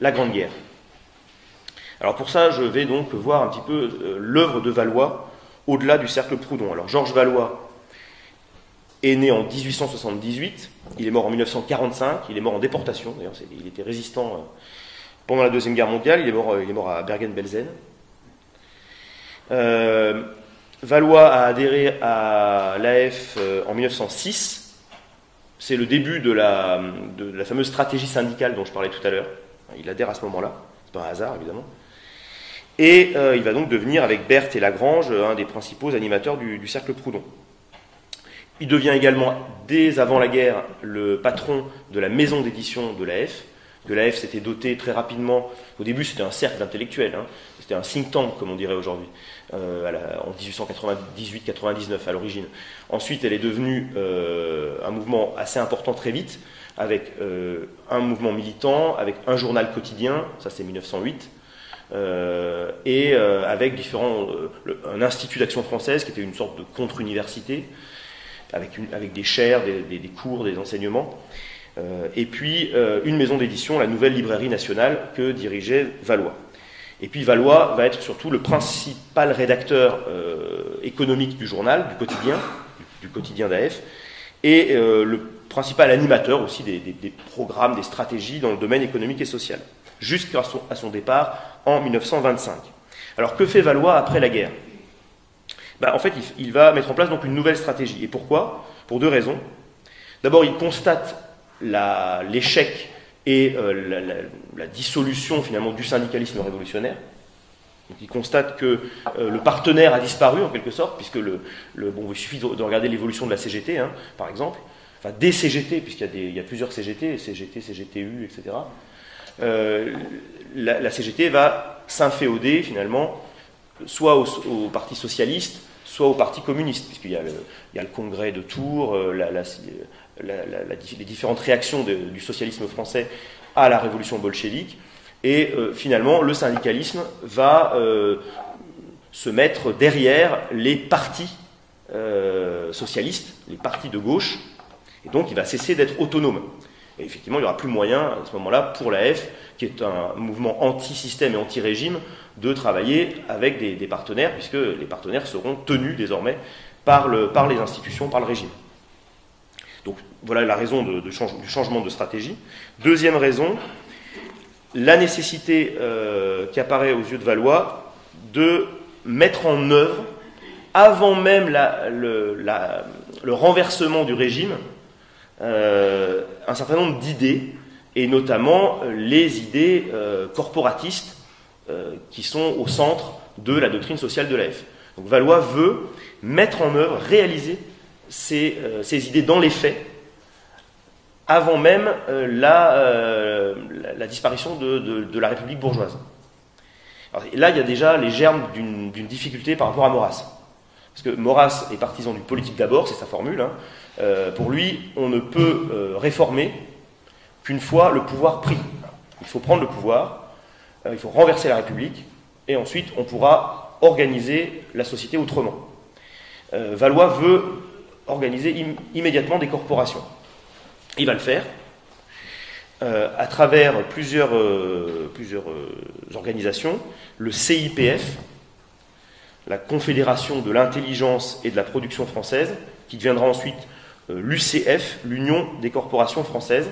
la Grande Guerre. Alors pour ça, je vais donc voir un petit peu euh, l'œuvre de Valois au-delà du cercle Proudhon. Alors Georges Valois est né en 1878, il est mort en 1945, il est mort en déportation, d'ailleurs il était résistant euh, pendant la Deuxième Guerre mondiale, il est mort, euh, à Bergen-Belsen. Euh, Valois a adhéré à l'AF en 1906, c'est le début de la, fameuse stratégie syndicale dont je parlais tout à l'heure. Il adhère à ce moment-là, c'est pas un hasard évidemment. Et il va donc devenir, avec Berthe et Lagrange, un des principaux animateurs du Cercle Proudhon. Il devient également, dès avant la guerre, le patron de la maison d'édition de l'AF, que l'AF s'était doté très rapidement. Au début, c'était un cercle d'intellectuels, hein. c'était un think tank, comme on dirait aujourd'hui, euh, en 1898-99 à l'origine. Ensuite, elle est devenue euh, un mouvement assez important très vite, avec euh, un mouvement militant, avec un journal quotidien, ça c'est 1908, et avec différents, un institut d'action française qui était une sorte de contre-université, avec, des chaires, des, cours, des enseignements. Euh, et puis euh, une maison d'édition, la Nouvelle Librairie Nationale, que dirigeait Valois. Et puis Valois va être surtout le principal rédacteur euh, économique du journal, du quotidien, du, quotidien d'AF, et le principal animateur aussi des, programmes, des stratégies dans le domaine économique et social, jusqu'à son, son départ en 1925. Alors que fait Valois après la guerre? Ben, En fait, il, va mettre en place donc une nouvelle stratégie. Et pourquoi? Pour deux raisons. D'abord, il constate l'échec et euh, la, dissolution finalement du syndicalisme révolutionnaire. Il constate que euh, le partenaire a disparu en quelque sorte, puisque le, bon, il suffit de, regarder l'évolution de la CGT, hein, par exemple, enfin des CGT, puisqu'il y, a plusieurs CGT, CGT, CGTU, etc. Euh, la, CGT va s'inféoder finalement soit au, Parti socialiste, soit au Parti communiste, puisqu'il y, a le congrès de Tours, la, les différentes réactions du socialisme français à la révolution bolchevique. Et euh, finalement, le syndicalisme va euh, se mettre derrière les partis euh, socialistes, les partis de gauche, et donc il va cesser d'être autonome. Et effectivement, il n'y aura plus moyen à ce moment-là pour la F, qui est un mouvement anti-système et anti-régime, de travailler avec des, partenaires, puisque les partenaires seront tenus désormais par, le, par les institutions, par le régime. Donc voilà la raison du changement de stratégie. Deuxième raison, la nécessité euh, qui apparaît aux yeux de Valois de mettre en œuvre, avant même le, renversement du régime, euh, un certain nombre d'idées, et notamment euh, les idées corporatistes qui sont au centre de la doctrine sociale de l'AF. Donc Valois veut mettre en œuvre, réaliser ces, euh, idées dans les faits avant même euh, euh, la, disparition de, la République bourgeoise. Là, il y a déjà les germes d'une difficulté par rapport à Maurras. Parce que Maurras est partisan du politique d'abord, c'est sa formule. Hein. Euh, pour lui, on ne peut réformer qu'une fois le pouvoir pris. Il faut prendre le pouvoir, il faut renverser la République, et ensuite on pourra organiser la société autrement. Valois veut organiser immédiatement des corporations. Il va le faire euh, à travers plusieurs, euh, euh, organisations, le CIPF, la Confédération de l'intelligence et de la production française, qui deviendra ensuite l'UCF, l'Union des corporations françaises.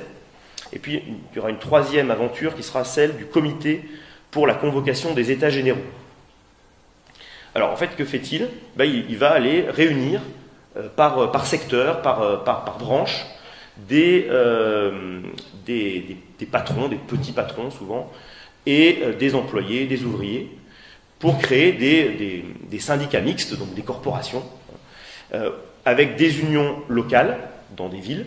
Et puis il y aura une troisième aventure qui sera celle du Comité pour la convocation des États généraux. Alors en fait, que fait-il? Ben, il va aller réunir euh, par, euh, par secteur, par, euh, par, branche, des, patrons, des petits patrons souvent, et des employés, des ouvriers, pour créer des syndicats mixtes, donc des corporations, avec des unions locales dans des villes,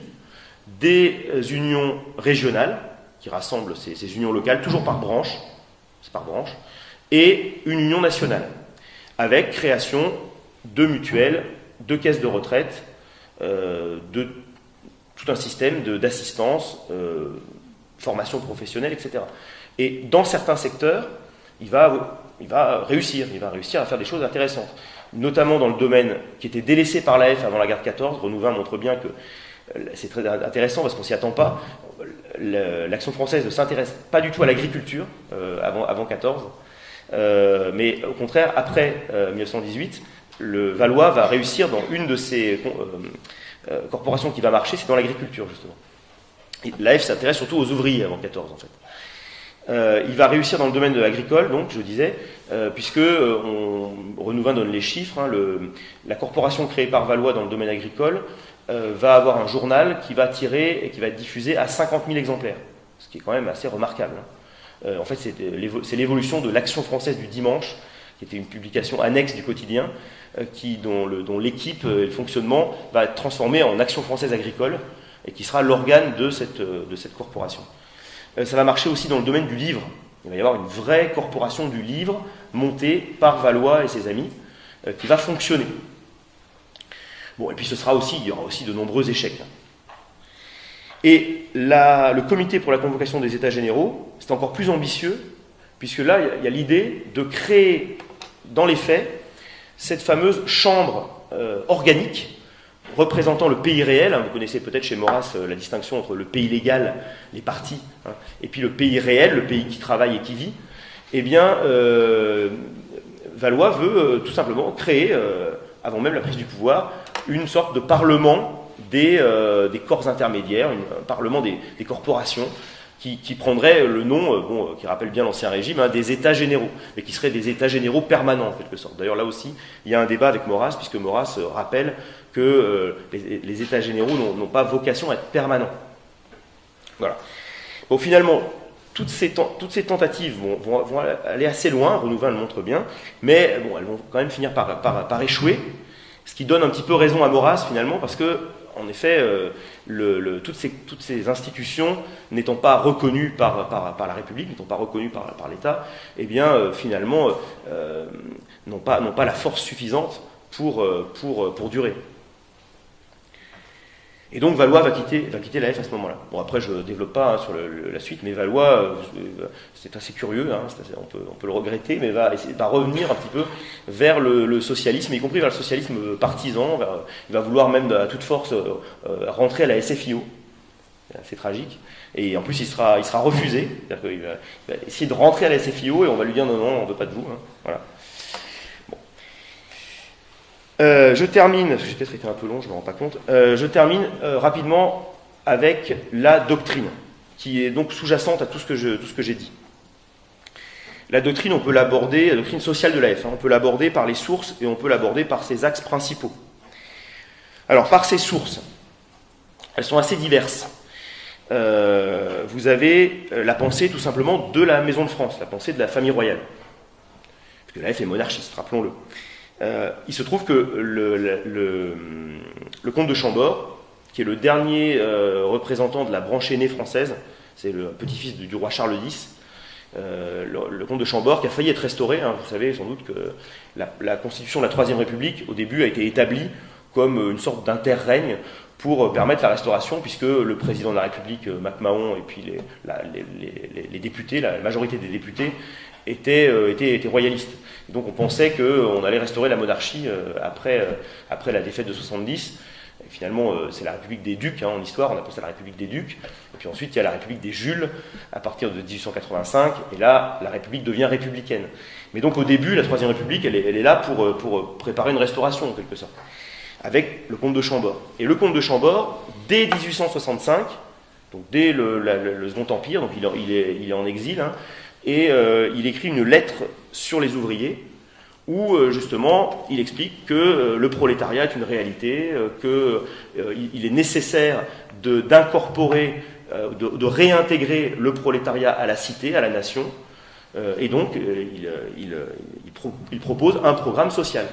des unions régionales, qui rassemblent ces, unions locales, toujours par branche, c'est par branche, et une union nationale, avec création de mutuelles de caisses de retraite, euh, de tout un système d'assistance, euh, formation professionnelle, etc. Et dans certains secteurs, il va, réussir, il va réussir à faire des choses intéressantes, notamment dans le domaine qui était délaissé par l'AF avant la guerre de 14. Renouvin montre bien que c'est très intéressant parce qu'on s'y attend pas. L'action française ne s'intéresse pas du tout à l'agriculture avant, avant 14, mais au contraire, après 1918, le Valois va réussir dans une de ces euh, euh, corporations qui va marcher, c'est dans l'agriculture, justement. L'AF s'intéresse surtout aux ouvriers avant 14, en fait. Euh, il va réussir dans le domaine de l'agricole, donc, je disais, puisque Renouvin donne les chiffres. Hein, la corporation créée par Valois dans le domaine agricole va avoir un journal qui va tirer et qui va être diffusé à 50 000 exemplaires, ce qui est quand même assez remarquable. Hein. en fait, c'est l'évolution de l'Action française du dimanche, qui était une publication annexe du quotidien, qui, dont l'équipe et le fonctionnement va être transformé en Action française agricole, et qui sera l'organe de cette, de cette corporation. ça va marcher aussi dans le domaine du livre. Il va y avoir une vraie corporation du livre montée par Valois et ses amis, qui va fonctionner. Bon, et puis ce sera aussi, il y aura aussi de nombreux échecs. Et le comité pour la convocation des États généraux, c'est encore plus ambitieux, puisque là, il y a l'idée de créer, dans les faits, cette fameuse chambre euh, organique représentant le pays réel. Hein, vous connaissez peut-être chez Maurras euh, la distinction entre le pays légal, les partis, hein, et puis le pays réel, le pays qui travaille et qui vit. Eh bien, euh, Valois veut tout simplement créer, avant même la prise du pouvoir, une sorte de parlement des, euh, corps intermédiaires, un parlement des, corporations, qui, prendrait le nom, euh, euh, qui rappelle bien l'ancien régime, hein, des États généraux, mais qui seraient des États généraux permanents en quelque sorte. D'ailleurs là aussi, il y a un débat avec Maurras, puisque Maurras rappelle que les, États généraux n'ont pas vocation à être permanents. Voilà. Bon, finalement, toutes ces, tentatives vont, aller assez loin, Renouvin le montre bien, mais bon, elles vont quand même finir par échouer, ce qui donne un petit peu raison à Maurras finalement, parce que, en effet, euh, toutes, ces, institutions n'étant pas reconnues par, la République, n'étant pas reconnues par, l'État, eh bien, euh, finalement, euh, n'ont pas, la force suffisante pour durer. Et donc Valois va quitter, va quitter la F à ce moment-là. Bon, après, je ne développe pas hein, sur la suite, mais Valois, euh, c'est assez curieux, hein, on, peut, on, peut, le regretter, mais va, va revenir un petit peu vers le, socialisme, y compris vers le socialisme partisan. il va vouloir même à toute force euh, euh, rentrer à la SFIO. C'est tragique. Et en plus, il sera, il sera refusé. Il va, va, essayer de rentrer à la SFIO et on va lui dire non, non, on ne veut pas de vous. Hein. Voilà. Euh, je termine, j'ai peut-être été un peu long, je ne me rends pas compte, euh, je termine euh, rapidement avec la doctrine, qui est donc sous-jacente à tout ce que j'ai dit. La doctrine, on peut l'aborder, la doctrine sociale de la F, hein, on peut l'aborder par les sources et on peut l'aborder par ses axes principaux. Alors, par ses sources, elles sont assez diverses. vous avez la pensée tout simplement de la Maison de France, la pensée de la famille royale. Parce que la F est monarchiste, rappelons-le. Euh, il se trouve que le, comte de Chambord, qui est le dernier euh, représentant de la branche aînée française, c'est le petit-fils du, roi Charles X, euh, le, comte de Chambord, qui a failli être restauré. Hein, vous savez sans doute que la, constitution de la Troisième République, au début, a été établie comme une sorte d'interrègne pour permettre la restauration, puisque le président de la République, MacMahon, et puis les, députés, la majorité des députés, étaient, étaient royalistes. Donc on pensait qu'on allait restaurer la monarchie euh, après, euh, après la défaite de 70. Et finalement, euh, c'est la République des Ducs hein, en histoire, on appelle ça la République des Ducs. Et puis ensuite, il y a la République des Jules à partir de 1885. Et là, la République devient républicaine. Mais donc au début, la Troisième République, elle est, là pour, pour préparer une restauration en quelque sorte, avec le comte de Chambord. Et le comte de Chambord, dès 1865, donc dès le, Second Empire, donc il, est, il est, en exil, hein, et il écrit une lettre sur les ouvriers, où euh, justement il explique que euh, le prolétariat est une réalité, euh, qu'il est nécessaire d'incorporer, de, réintégrer le prolétariat à la cité, à la nation, et donc il, propose un programme social.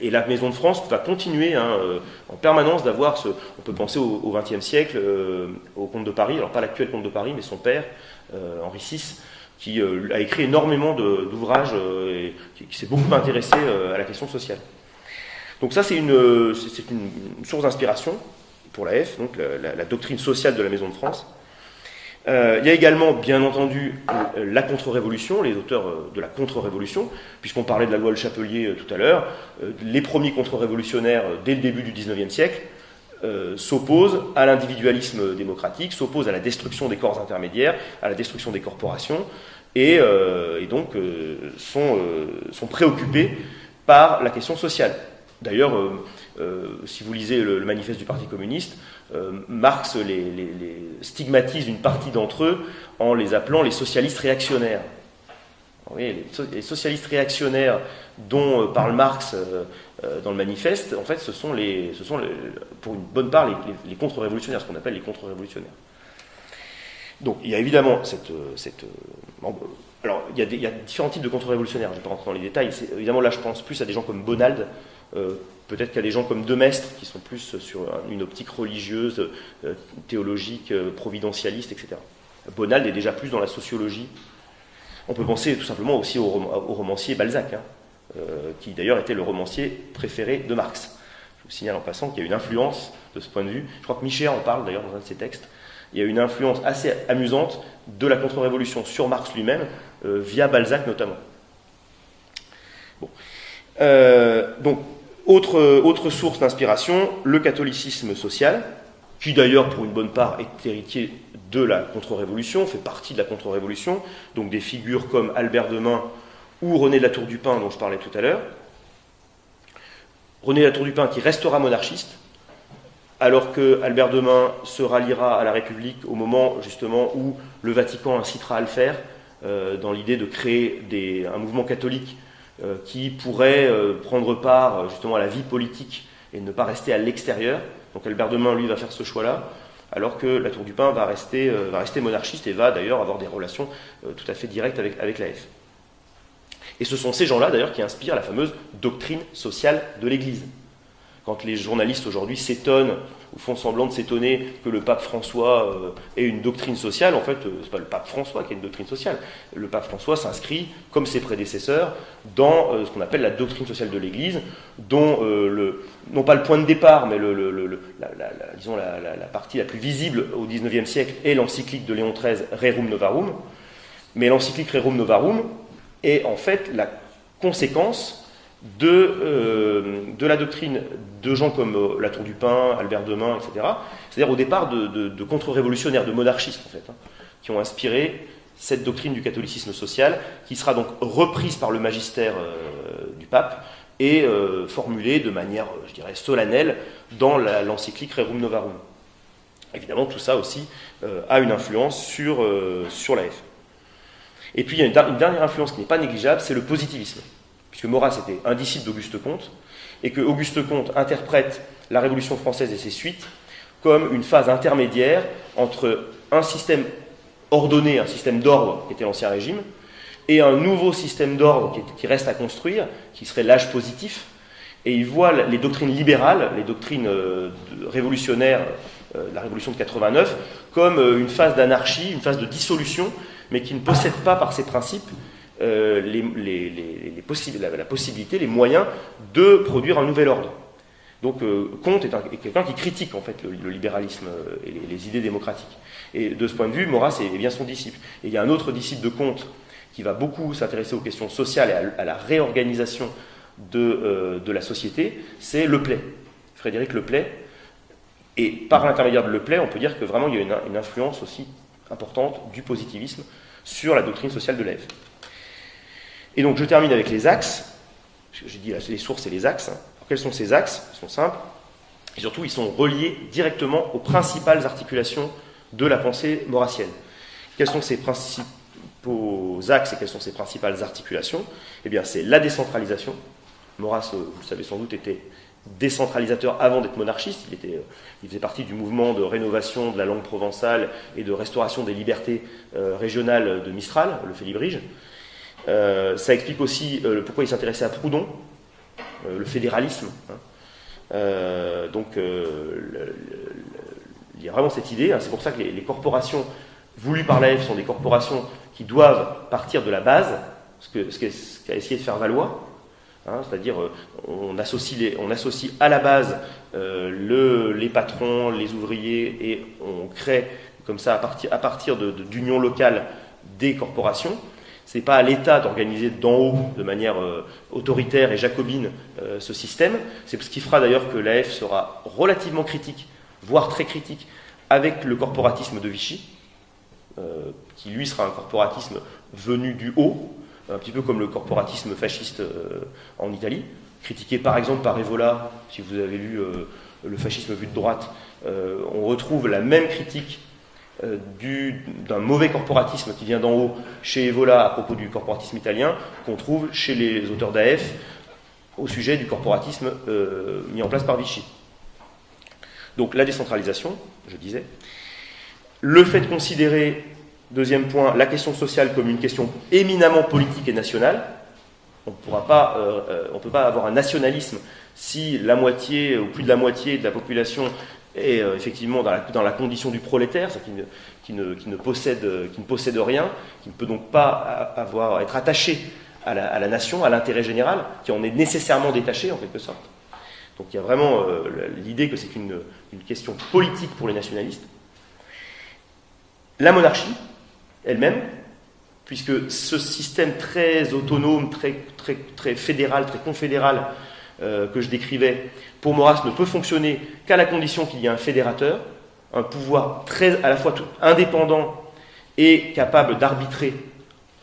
Et la Maison de France va continuer hein, en permanence d'avoir ce. On peut penser au XXe siècle, au comte de Paris, alors pas l'actuel comte de Paris, mais son père, Henri VI, qui euh, a écrit énormément d'ouvrages euh, et qui, s'est beaucoup intéressé euh, à la question sociale. Donc ça, c'est une, une, source d'inspiration pour la F, donc la, doctrine sociale de la Maison de France. Il y a également, bien entendu, la contre-révolution, les auteurs de la contre-révolution, puisqu'on parlait de la loi Le Chapelier tout à l'heure. les premiers contre-révolutionnaires, dès le début du XIXe siècle, s'opposent à l'individualisme démocratique, s'opposent à la destruction des corps intermédiaires, à la destruction des corporations, euh, et, donc euh, sont, euh, sont, préoccupés par la question sociale. D'ailleurs, si vous lisez le, manifeste du Parti communiste, Marx les, stigmatise une partie d'entre eux en les appelant les socialistes réactionnaires. les, socialistes réactionnaires dont parle Marx dans le manifeste, en fait, ce sont, pour une bonne part les, contre-révolutionnaires, ce qu'on appelle les contre-révolutionnaires. Donc il y a évidemment cette... alors il y, a il y, a différents types de contre-révolutionnaires, je ne vais pas rentrer dans les détails. Évidemment là je pense plus à des gens comme Bonald, peut-être qu'il y a des gens comme Demestre qui sont plus sur une optique religieuse, théologique, providentialiste, etc. Bonald est déjà plus dans la sociologie. On peut penser tout simplement aussi au, romancier Balzac, hein, euh, qui d'ailleurs était le romancier préféré de Marx. Je vous signale en passant qu'il y a une influence de ce point de vue. Je crois que Michel en parle d'ailleurs dans un de ses textes. Il y a une influence assez amusante de la contre-révolution sur Marx lui-même, euh, via Balzac notamment. Euh, donc, autre, autre source d'inspiration, le catholicisme social, qui d'ailleurs pour une bonne part est héritier de la contre-révolution, fait partie de la contre-révolution, donc des figures comme Albert Demain ou René de la du Pin dont je parlais tout à l'heure. René de la du Pin qui restera monarchiste, alors que Albert Demain se ralliera à la République au moment justement où le Vatican incitera à le faire, euh, dans l'idée de créer un mouvement catholique euh, qui pourrait euh, prendre part justement à la vie politique et ne pas rester à l'extérieur. Donc Albert Demain, lui, va faire ce choix-là, alors que la Tour du Pin va rester, euh, monarchiste et va d'ailleurs avoir des relations euh, tout à fait directes avec, avec l'AF. Et ce sont ces gens-là, d'ailleurs, qui inspirent la fameuse doctrine sociale de l'Église. Quand les journalistes aujourd'hui s'étonnent ou font semblant de s'étonner que le pape François euh, ait une doctrine sociale, en fait, euh, ce n'est pas le pape François qui a une doctrine sociale. Le pape François s'inscrit, comme ses prédécesseurs, dans euh, ce qu'on appelle la doctrine sociale de l'Église, dont, non pas le point de départ, mais la, la, partie la plus visible au XIXe siècle est l'encyclique de Léon XIII, Rerum Novarum. Mais l'encyclique Rerum Novarum est en fait la conséquence de, euh, de la doctrine de gens comme euh, la du Pin, Albert Demain, etc. C'est-à-dire au départ de, contre-révolutionnaires, de monarchistes en fait, hein, qui ont inspiré cette doctrine du catholicisme social, qui sera donc reprise par le magistère euh, du pape et formulée de manière, je dirais, solennelle dans l'encyclique Rerum Novarum. Évidemment, tout ça aussi a une influence sur, sur la F. Et puis, il y a une dernière influence qui n'est pas négligeable, c'est le positivisme puisque Maurras était un disciple d'Auguste Comte, et que Auguste Comte interprète la Révolution française et ses suites comme une phase intermédiaire entre un système ordonné, un système d'ordre qui était l'Ancien Régime, et un nouveau système d'ordre qui, reste à construire, qui serait l'âge positif. Et il voit les doctrines libérales, les doctrines euh, révolutionnaires, euh, la Révolution de 89, comme euh, une phase d'anarchie, une phase de dissolution, mais qui ne possède pas par ses principes euh, la, possibilité, les moyens de produire un nouvel ordre. Donc euh, Comte est, quelqu'un qui critique en fait le, libéralisme euh, et les, idées démocratiques. Et de ce point de vue, Maurras est, bien son disciple. Et il y a un autre disciple de Comte qui va beaucoup s'intéresser aux questions sociales et à, la réorganisation de, la société, c'est Leplay, Frédéric Leplay. Et par l'intermédiaire de Leplay, on peut dire que vraiment il y a une, une influence aussi importante du positivisme sur la doctrine sociale de l'EF. Et donc je termine avec les axes. J'ai dit les sources et les axes. quels sont ces axes? Ils sont simples. Et surtout, ils sont reliés directement aux principales articulations de la pensée maurassienne. Quels sont ces principaux axes et quelles sont ces principales articulations? Eh bien, c'est la décentralisation. Maurras, euh, vous le savez sans doute, était décentralisateur avant d'être monarchiste. Il, était, euh, il, faisait partie du mouvement de rénovation de la langue provençale et de restauration des libertés euh, régionales de Mistral, le Félibrige. Euh, ça explique aussi euh, pourquoi il s'intéressait à Proudhon, euh, le fédéralisme. Hein. donc, il y a vraiment cette idée. Hein. c'est pour ça que les, corporations voulues par l'AF sont des corporations qui doivent partir de la base, ce qu'a ce qu'a essayé de faire valoir. Hein. c'est-à-dire on associe, on associe à la base les patrons, les ouvriers, et on crée comme ça à partir, à partir d'unions locales des corporations. Ce n'est pas à l'État d'organiser d'en haut, de manière euh, autoritaire et jacobine, euh, ce système. C'est ce qui fera d'ailleurs que l'AF sera relativement critique, voire très critique, avec le corporatisme de Vichy, euh, qui lui sera un corporatisme venu du haut, un petit peu comme le corporatisme fasciste en Italie, critiqué par exemple par Evola, si vous avez lu le fascisme vu de droite, on retrouve la même critique euh, d'un mauvais corporatisme qui vient d'en haut chez Evola à propos du corporatisme italien, qu'on trouve chez les auteurs d'AF au sujet du corporatisme euh, mis en place par Vichy. Donc la décentralisation, je disais, le fait de considérer, deuxième point, la question sociale comme une question éminemment politique et nationale, on ne euh, peut pas avoir un nationalisme si la moitié ou plus de la moitié de la population est euh, effectivement dans la, condition du prolétaire, qui ne, qui, qui ne possède rien, qui ne peut donc pas avoir, être attaché à la, nation, à l'intérêt général, qui en est nécessairement détaché en quelque sorte. Donc il y a vraiment euh, l'idée que c'est une, question politique pour les nationalistes. La monarchie elle-même, puisque ce système très autonome, très fédéral, très confédéral euh, que je décrivais, pour Maurras ne peut fonctionner qu'à la condition qu'il y ait un fédérateur, un pouvoir très à la fois indépendant et capable d'arbitrer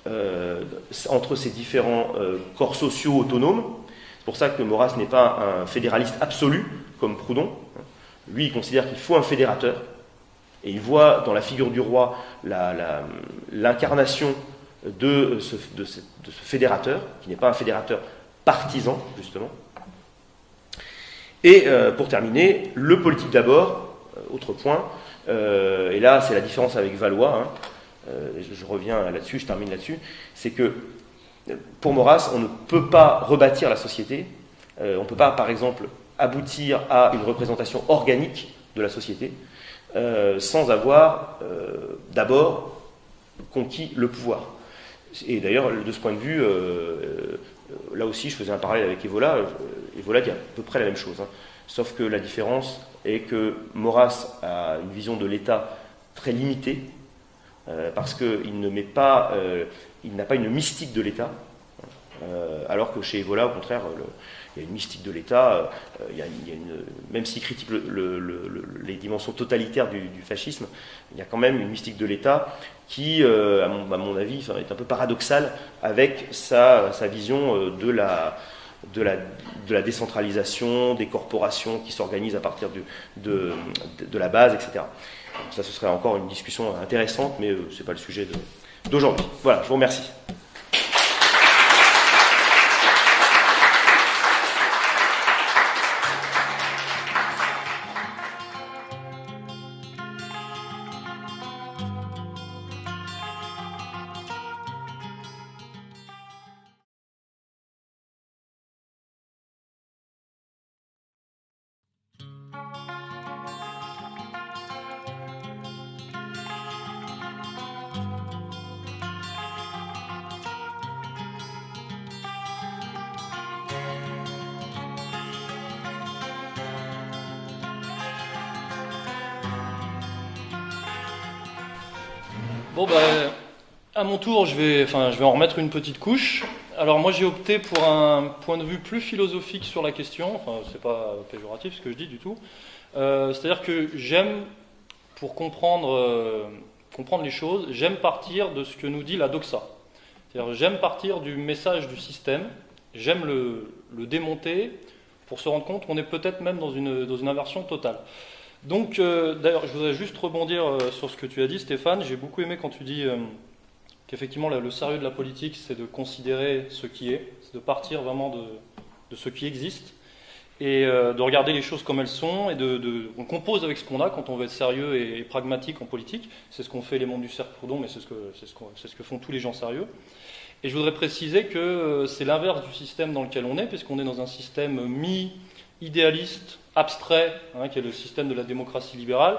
euh, entre ces différents euh, corps sociaux autonomes. C'est pour ça que Maurras n'est pas un fédéraliste absolu comme Proudhon. Lui, il considère qu'il faut un fédérateur. Et il voit dans la figure du roi l'incarnation de, ce, de ce fédérateur, qui n'est pas un fédérateur partisan, justement. Et euh, pour terminer, le politique d'abord, autre point, et là c'est la différence avec Valois, hein, euh, je, reviens là-dessus, je termine là-dessus, c'est que pour Maurras, on ne peut pas rebâtir la société, euh, on ne peut pas, par exemple, aboutir à une représentation organique de la société euh, sans avoir d'abord conquis le pouvoir. Et d'ailleurs, de ce point de vue, là aussi, je faisais un parallèle avec Evola. Evola dit à peu près la même chose. Hein. Sauf que la différence est que Maurras a une vision de l'État très limitée, euh, parce qu'il ne met pas, euh, il n'a pas une mystique de l'État, euh, alors que chez Evola, au contraire, il y a une mystique de l'État, même s'il critique les dimensions totalitaires du, fascisme, il y a quand même une mystique de l'État qui, à mon, avis, est un peu paradoxale avec sa, vision de la, de la, décentralisation, des corporations qui s'organisent à partir de, la base, etc. Ça, ce serait encore une discussion intéressante, mais euh, ce n'est pas le sujet d'aujourd'hui. Voilà, je vous remercie. Tour, je vais, en remettre une petite couche. Alors, moi, j'ai opté pour un point de vue plus philosophique sur la question. Enfin, c'est pas péjoratif ce que je dis du tout. Euh, c'est-à-dire que j'aime, pour comprendre, euh, comprendre les choses, j'aime partir de ce que nous dit la doxa. C'est-à-dire, j'aime partir du message du système, j'aime le, démonter pour se rendre compte qu'on est peut-être même dans une, inversion totale. Donc, euh, d'ailleurs, je voudrais juste rebondir sur ce que tu as dit, Stéphane. J'ai beaucoup aimé quand tu dis qu'effectivement, le sérieux de la politique, c'est de considérer ce qui est, c'est de partir vraiment de, ce qui existe et de regarder les choses comme elles sont et de, on compose avec ce qu'on a quand on veut être sérieux et, pragmatique en politique. C'est ce qu'on fait les membres du cercle Proudhon, mais c'est ce, que, c'est, ce que font tous les gens sérieux. Et je voudrais préciser que c'est l'inverse du système dans lequel on est, puisqu'on est dans un système mi-idéaliste, abstrait, hein, qui est le système de la démocratie libérale,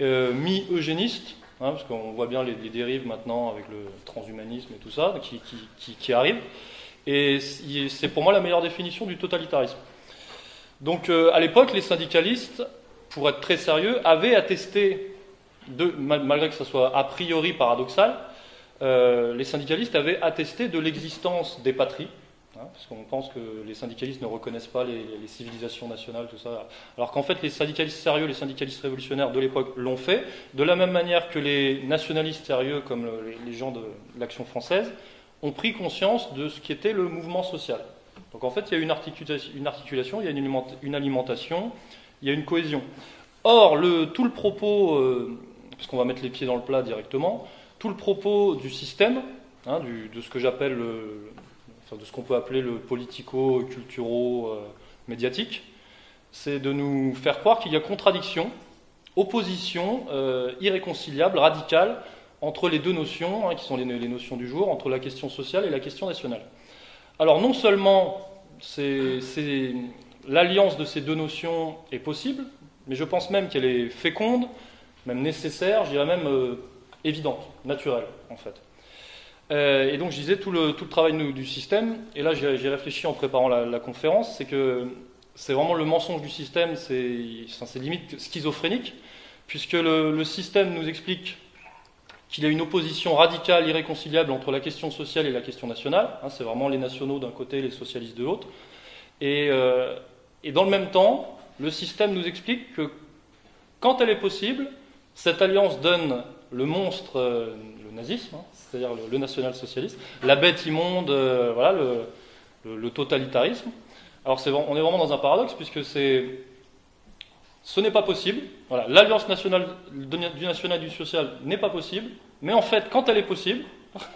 euh, mi-eugéniste, hein, parce qu'on voit bien les, dérives maintenant avec le transhumanisme et tout ça, qui, qui, arrivent. Et c'est pour moi la meilleure définition du totalitarisme. Donc euh, à l'époque, les syndicalistes, pour être très sérieux, avaient attesté, malgré que ce soit a priori paradoxal, euh, les syndicalistes avaient attesté de l'existence des patries, Hein, parce qu'on pense que les syndicalistes ne reconnaissent pas les, civilisations nationales, tout ça. Alors qu'en fait, les syndicalistes sérieux, les syndicalistes révolutionnaires de l'époque l'ont fait, de la même manière que les nationalistes sérieux, comme les, gens de l'action française, ont pris conscience de ce qui était le mouvement social. Donc en fait, il y a une articulation, il y a une, alimentation, il y a une cohésion. Or, tout le propos, euh, puisqu'on va mettre les pieds dans le plat directement, tout le propos du système, hein, de ce que j'appelle le, de ce qu'on peut appeler le politico-culturo-médiatique, c'est de nous faire croire qu'il y a contradiction, opposition euh, irréconciliable, radicale, entre les deux notions, hein, qui sont les, les, notions du jour, entre la question sociale et la question nationale. Alors non seulement l'alliance de ces deux notions est possible, mais je pense même qu'elle est féconde, même nécessaire, je dirais même euh, évidente, naturelle en fait. Euh, et donc je disais tout le, travail du système, et là j'ai réfléchi en préparant la, conférence, c'est que c'est vraiment le mensonge du système, c'est limite schizophrénique, puisque le, système nous explique qu'il y a une opposition radicale, irréconciliable entre la question sociale et la question nationale. Hein, c'est vraiment les nationaux d'un côté, les socialistes de l'autre. Et, euh, et, dans le même temps, le système nous explique que quand elle est possible, cette alliance donne le monstre, euh, le nazisme, hein, c'est-à-dire le, national-socialisme, la bête immonde, euh, voilà, le, totalitarisme. Alors on est vraiment dans un paradoxe puisque ce n'est pas possible. L'alliance nationale du national et du social n'est pas possible, mais en fait, quand elle est possible,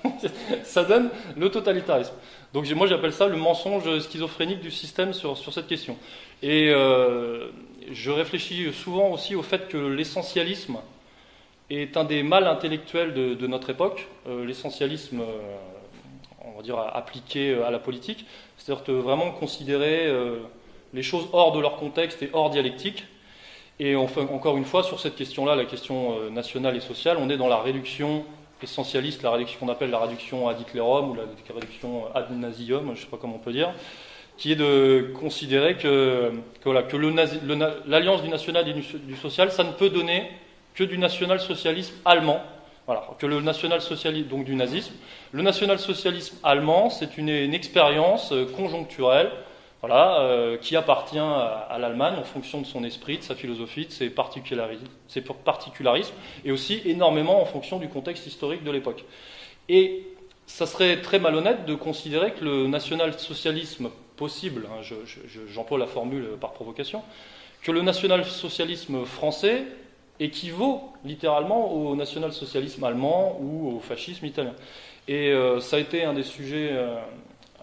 ça donne le totalitarisme. Donc moi j'appelle ça le mensonge schizophrénique du système sur, sur cette question. Et euh, je réfléchis souvent aussi au fait que l'essentialisme est un des mâles intellectuels de, notre époque. Euh, l'essentialisme, euh, on va dire, appliqué à la politique. C'est-à-dire vraiment considérer euh, les choses hors de leur contexte et hors dialectique. Et encore une fois, sur cette question-là, la question euh, nationale et sociale, on est dans la réduction essentialiste, la réduction qu'on appelle la réduction ad Hitlerum ou la réduction ad nazium, je ne sais pas comment on peut dire, qui est de considérer que, que l'alliance du national et du, du, social, ça ne peut donner que du national-socialisme allemand, voilà, que le national-socialisme, donc du nazisme. Le national-socialisme allemand, c'est une, expérience euh, conjoncturelle, voilà, euh, qui appartient à, l'Allemagne en fonction de son esprit, de sa philosophie, de ses particularismes, et aussi énormément en fonction du contexte historique de l'époque. Et ça serait très malhonnête de considérer que le national-socialisme possible, hein, j'emploie je, je, la formule par provocation, que le national-socialisme français équivaut littéralement au national-socialisme allemand ou au fascisme italien. Et euh, ça a été un des sujets, euh,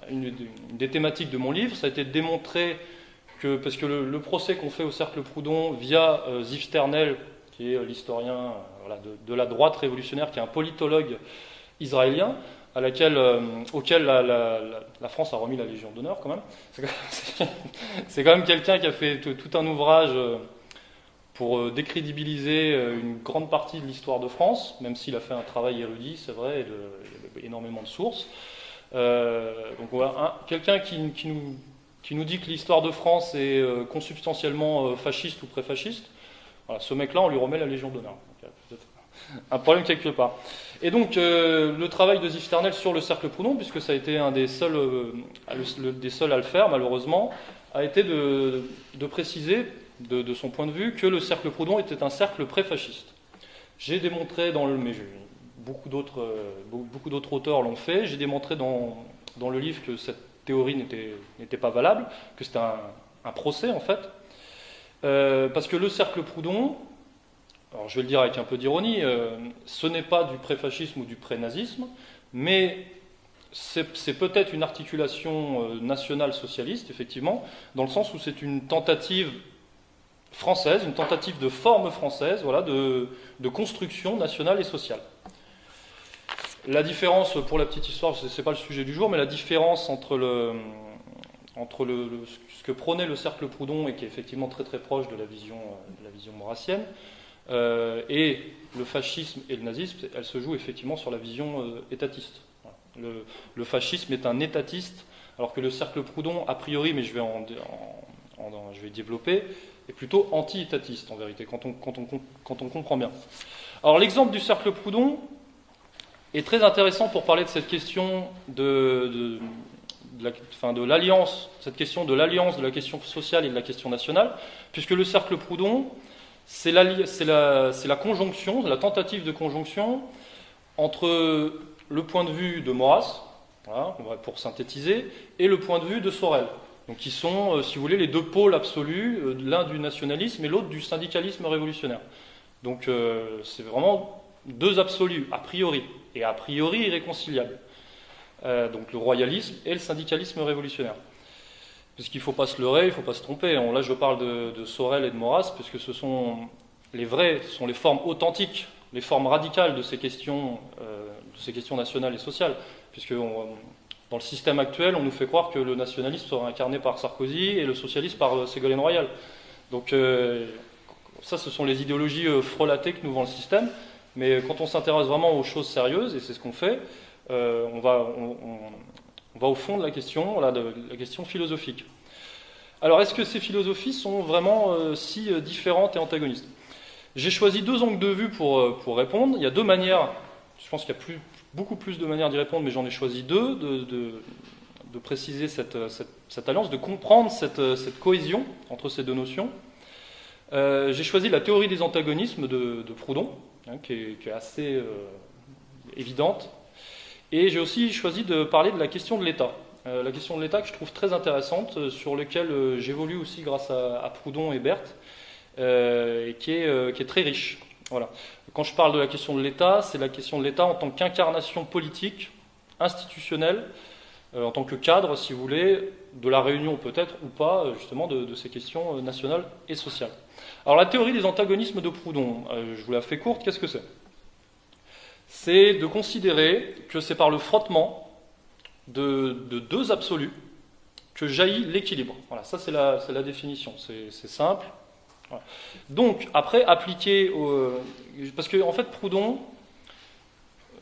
une, des thématiques de mon livre, ça a été de démontrer que, parce que le, procès qu'on fait au Cercle Proudhon via euh, Ziv Sternel, qui est l'historien voilà, de, la droite révolutionnaire, qui est un politologue israélien, à laquelle, euh, auquel la, France a remis la Légion d'honneur quand même. C'est quand même quelqu'un qui a fait tout, un ouvrage euh, pour euh, décrédibiliser une grande partie de l'histoire de France, même s'il a fait un travail érudit, c'est vrai, et il y a énormément de sources. Euh, donc quelqu'un qui, nous, qui nous dit que l'histoire de France est euh, consubstantiellement euh, fasciste ou préfasciste, voilà, ce mec-là, on lui remet la Légion d'honneur. Un problème quelque part. Et donc, euh, le travail de Ziv Sternel sur le cercle Proudhon, puisque ça a été un des seuls, euh, des seuls à le faire, malheureusement, a été de, de préciser de, son point de vue, que le cercle Proudhon était un cercle pré-fasciste. J'ai démontré dans le. Mais beaucoup d'autres euh, beaucoup d'autres auteurs l'ont fait. J'ai démontré dans, dans le livre que cette théorie n'était pas valable, que c'était un, un, procès en fait. Euh, parce que le cercle Proudhon, alors je vais le dire avec un peu d'ironie, euh, ce n'est pas du pré-fascisme ou du pré-nazisme, mais c'est peut-être une articulation nationale socialiste, effectivement, dans le sens où c'est une tentative française, une tentative de forme française, voilà, de, construction nationale et sociale. La différence, pour la petite histoire, ce n'est pas le sujet du jour, mais la différence entre, le, entre le, ce que prônait le cercle Proudhon et qui est effectivement très très proche de la vision, de la vision maurassienne, euh, et le fascisme et le nazisme, elle se joue effectivement sur la vision euh, étatiste. Le, fascisme est un étatiste, alors que le cercle Proudhon, a priori, mais je vais, je vais développer, est plutôt anti-étatiste en vérité, quand on, quand, quand on comprend bien. Alors l'exemple du cercle Proudhon est très intéressant pour parler de cette question de, de, la, l'alliance, cette question de l'alliance de la question sociale et de la question nationale, puisque le cercle Proudhon, c'est la, la, la, conjonction, la tentative de conjonction entre le point de vue de Maurras, voilà, pour synthétiser, et le point de vue de Sorel. Donc, qui sont, euh, si vous voulez, les deux pôles absolus, euh, l'un du nationalisme et l'autre du syndicalisme révolutionnaire. Donc, euh, c'est vraiment deux absolus, a priori, et a priori irréconciliables. donc le royalisme et le syndicalisme révolutionnaire. Puisqu'il ne faut pas se leurrer, il ne faut pas se tromper. Là, je parle de, Sorel et de Maurras, puisque ce sont les vrais, ce sont les formes authentiques, les formes radicales de ces questions, de ces questions nationales et sociales. Puisque dans le système actuel, on nous fait croire que le nationalisme sera incarné par Sarkozy et le socialisme par Ségolène Royal. Donc, ça, ce sont les idéologies euh, frelatées que nous vend le système. Mais quand on s'intéresse vraiment aux choses sérieuses, et c'est ce qu'on fait, euh, on, va, au fond de la question, la question philosophique. Alors, est-ce que ces philosophies sont vraiment euh, si différentes et antagonistes? J'ai choisi deux angles de vue pour, pour répondre. Il y a deux manières, je pense qu'il y a plus, beaucoup plus de manières d'y répondre, mais j'en ai choisi deux, de, préciser cette, cette, alliance, de comprendre cette, cette cohésion entre ces deux notions. Euh, j'ai choisi la théorie des antagonismes de, Proudhon, hein, qui, est, assez euh, évidente. Et j'ai aussi choisi de parler de la question de l'État. Euh, la question de l'État que je trouve très intéressante, sur laquelle j'évolue aussi grâce à, Proudhon et Berthe, et qui est, très riche. Voilà. Quand je parle de la question de l'État, c'est la question de l'État en tant qu'incarnation politique, institutionnelle, en tant que cadre, si vous voulez, de la réunion peut-être ou pas, justement, de ces questions nationales et sociales. Alors la théorie des antagonismes de Proudhon, euh, je vous la fais courte, qu'est-ce que c'est? C'est de considérer que c'est par le frottement de, deux absolus que jaillit l'équilibre. Voilà, ça c'est la, définition, c'est simple. Donc, après, appliquer au... Parce que, en fait, Proudhon,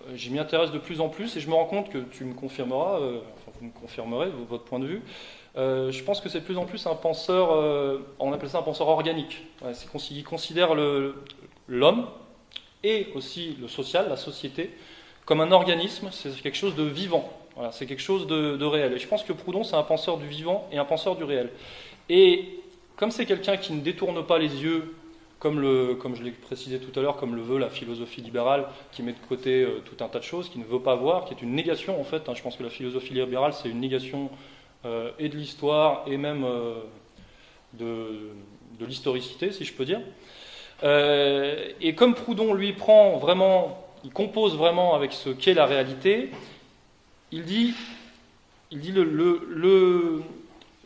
euh, j'y m'y intéresse de plus en plus et je me rends compte que tu me confirmeras, euh, enfin, vous me confirmerez votre point de vue, euh, je pense que c'est de plus en plus un penseur, euh, on appelle ça un penseur organique. c'est il considère l'homme et aussi le social, la société, comme un organisme, c'est quelque chose de vivant. C'est quelque chose de, réel. Et je pense que Proudhon, c'est un penseur du vivant et un penseur du réel. Et comme c'est quelqu'un qui ne détourne pas les yeux, comme, je l'ai précisé tout à l'heure, comme le veut la philosophie libérale, qui met de côté euh, tout un tas de choses, qui ne veut pas voir, qui est une négation en fait. Hein. je pense que la philosophie libérale, c'est une négation euh, et de l'histoire et même euh, de, l'historicité, si je peux dire. Et comme Proudhon, lui, prend vraiment, il compose vraiment avec ce qu'est la réalité, il dit, il dit le,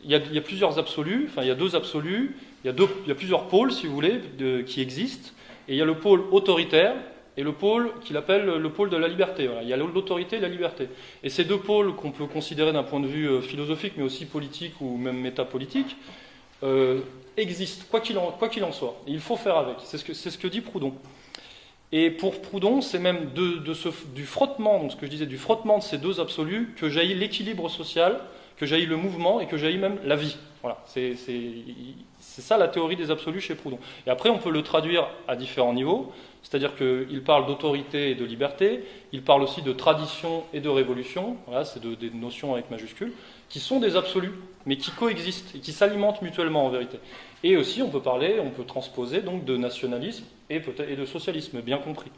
il, y a, plusieurs absolus, enfin il y a deux absolus, il y a, plusieurs pôles, si vous voulez, qui existent, et il y a le pôle autoritaire et le pôle qu'il appelle le pôle de la liberté. Il y a l'autorité et la liberté. Et ces deux pôles qu'on peut considérer d'un point de vue euh, philosophique, mais aussi politique ou même métapolitique, euh, existent, quoi qu'il en, en, soit. Il faut faire avec. C'est ce, que, dit Proudhon. Et pour Proudhon, c'est même de ce, du frottement, donc ce que je disais, du frottement de ces deux absolus, que jaillit l'équilibre social, que jaillit le mouvement et que jaillit même la vie. Voilà, c'est ça la théorie des absolus chez Proudhon. Et après, on peut le traduire à différents niveaux. C'est-à-dire qu'il parle d'autorité et de liberté, il parle aussi de tradition et de révolution, voilà, c'est des notions avec majuscules, qui sont des absolus, mais qui coexistent et qui s'alimentent mutuellement en vérité. Et aussi, on peut parler, on peut transposer donc de nationalisme et, de socialisme, bien compris.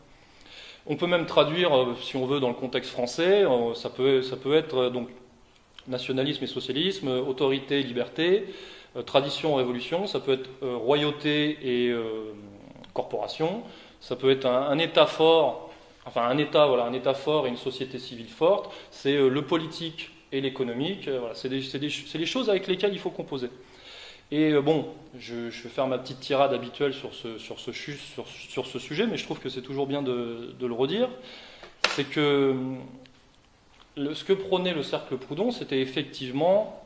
On peut même traduire, euh, si on veut, dans le contexte français, euh, ça peut, ça peut être euh, donc nationalisme et socialisme, autorité et liberté, tradition, révolution, ça peut être royauté et corporation, ça peut être un, État fort, enfin un État, voilà, un État fort et une société civile forte. C'est euh, le politique et l'économique. Euh, voilà, c'est les choses avec lesquelles il faut composer. Et euh, bon, je, vais faire ma petite tirade habituelle sur ce, sur ce, sur, ce sujet, mais je trouve que c'est toujours bien de, le redire. C'est que ce que prônait le cercle Proudhon, c'était effectivement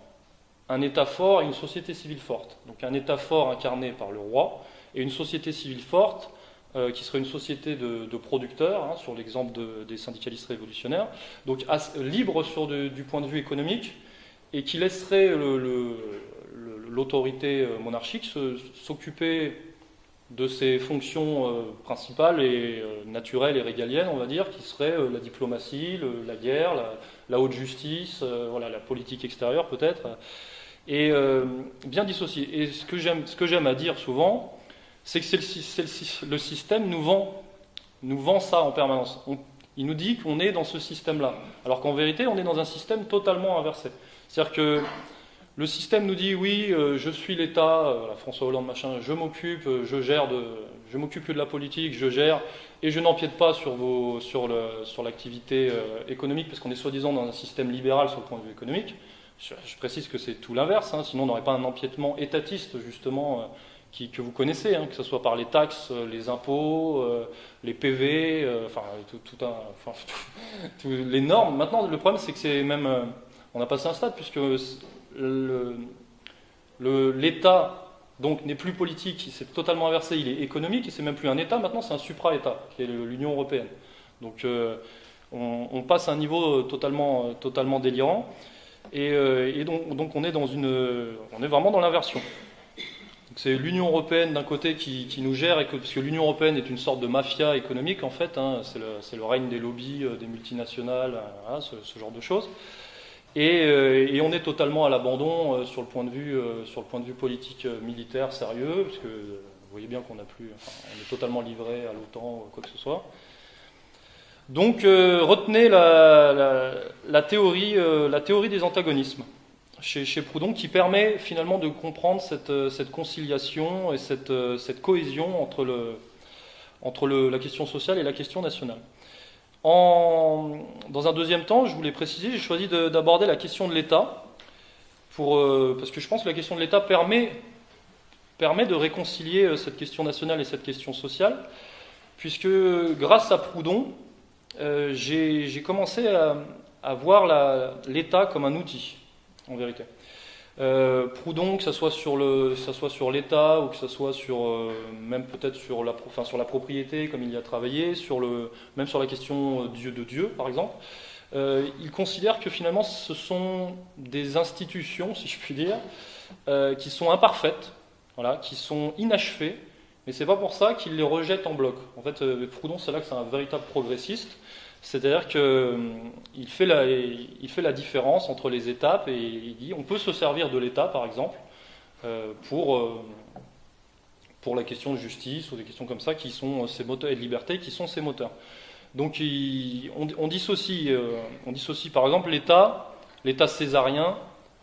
un État fort et une société civile forte. Donc un État fort incarné par le roi et une société civile forte euh, qui serait une société de, producteurs, hein, sur l'exemple des syndicalistes révolutionnaires, donc libre du point de vue économique, et qui laisserait l'autorité euh, monarchique s'occuper de ses fonctions euh, principales et naturelles et régaliennes, on va dire, qui seraient la diplomatie, la guerre, la, haute justice, voilà, la politique extérieure peut-être, et bien dissocié. Et ce que j'aime à dire souvent, c'est que le, système nous vend, nous vend ça en permanence. il nous dit qu'on est dans ce système-là, alors qu'en vérité, on est dans un système totalement inversé. C'est-à-dire que le système nous dit oui, euh, je suis l'État, euh, François Hollande machin, je m'occupe, euh, je gère de, je m'occupe de la politique, je gère et je n'empiète pas sur l'activité économique parce qu'on est soi-disant dans un système libéral sur le point de vue économique. Je, précise que c'est tout l'inverse, hein, sinon on n'aurait pas un empiètement étatiste justement que vous connaissez, hein, que ce soit par les taxes, les impôts, les PV, enfin tout, un, enfin, les normes. Maintenant le problème c'est que c'est même, on a passé un stade puisque l'État donc n'est plus politique, c'est totalement inversé, il est économique et c'est même plus un État, maintenant c'est un supra-État, qui est l'Union européenne. Donc euh, on, passe à un niveau totalement, totalement délirant et, euh, donc, on est dans une, on est vraiment dans l'inversion. C'est l'Union européenne d'un côté qui, nous gère, et l'Union européenne est une sorte de mafia économique en fait, hein, c'est le, règne des lobbies, euh, des multinationales, ce, genre de choses. Euh, et, on est totalement à l'abandon euh, sur, le point de vue, euh, sur le point de vue politique militaire sérieux, parce que vous voyez bien qu'on est totalement livré à l'OTAN ou quoi que ce soit. Donc retenez la, théorie, des antagonismes chez, Proudhon qui permet finalement de comprendre cette, conciliation et cette, cette cohésion entre, la question sociale et la question nationale dans un deuxième temps, je voulais préciser, j'ai choisi d'aborder la question de l'État, euh, parce que je pense que la question de l'État permet, de réconcilier euh, cette question nationale et cette question sociale, puisque grâce à Proudhon, euh, j'ai commencé à voir l'État comme un outil, en vérité. Euh, Proudhon, que ce soit sur le, que ça soit sur l'État ou que ce soit sur euh, même peut-être sur la, enfin, sur la propriété, comme il y a travaillé, sur le, même sur la question euh, Dieu de Dieu, par exemple. Il considère que finalement ce sont des institutions, si je puis dire, qui sont imparfaites, voilà, qui sont inachevées, mais c'est pas pour ça qu'il les rejette en bloc. En fait, Proudhon, c'est là que c'est un véritable progressiste. C'est-à-dire qu'il euh, fait, la, différence entre les étapes et il dit on peut se servir de l'État, par exemple, euh, pour, euh, pour la question de justice ou des questions comme ça, qui sont ces moteurs, et de liberté, qui sont ces moteurs. Donc on, dissocie, on dissocie, par exemple, l'État, l'État césarien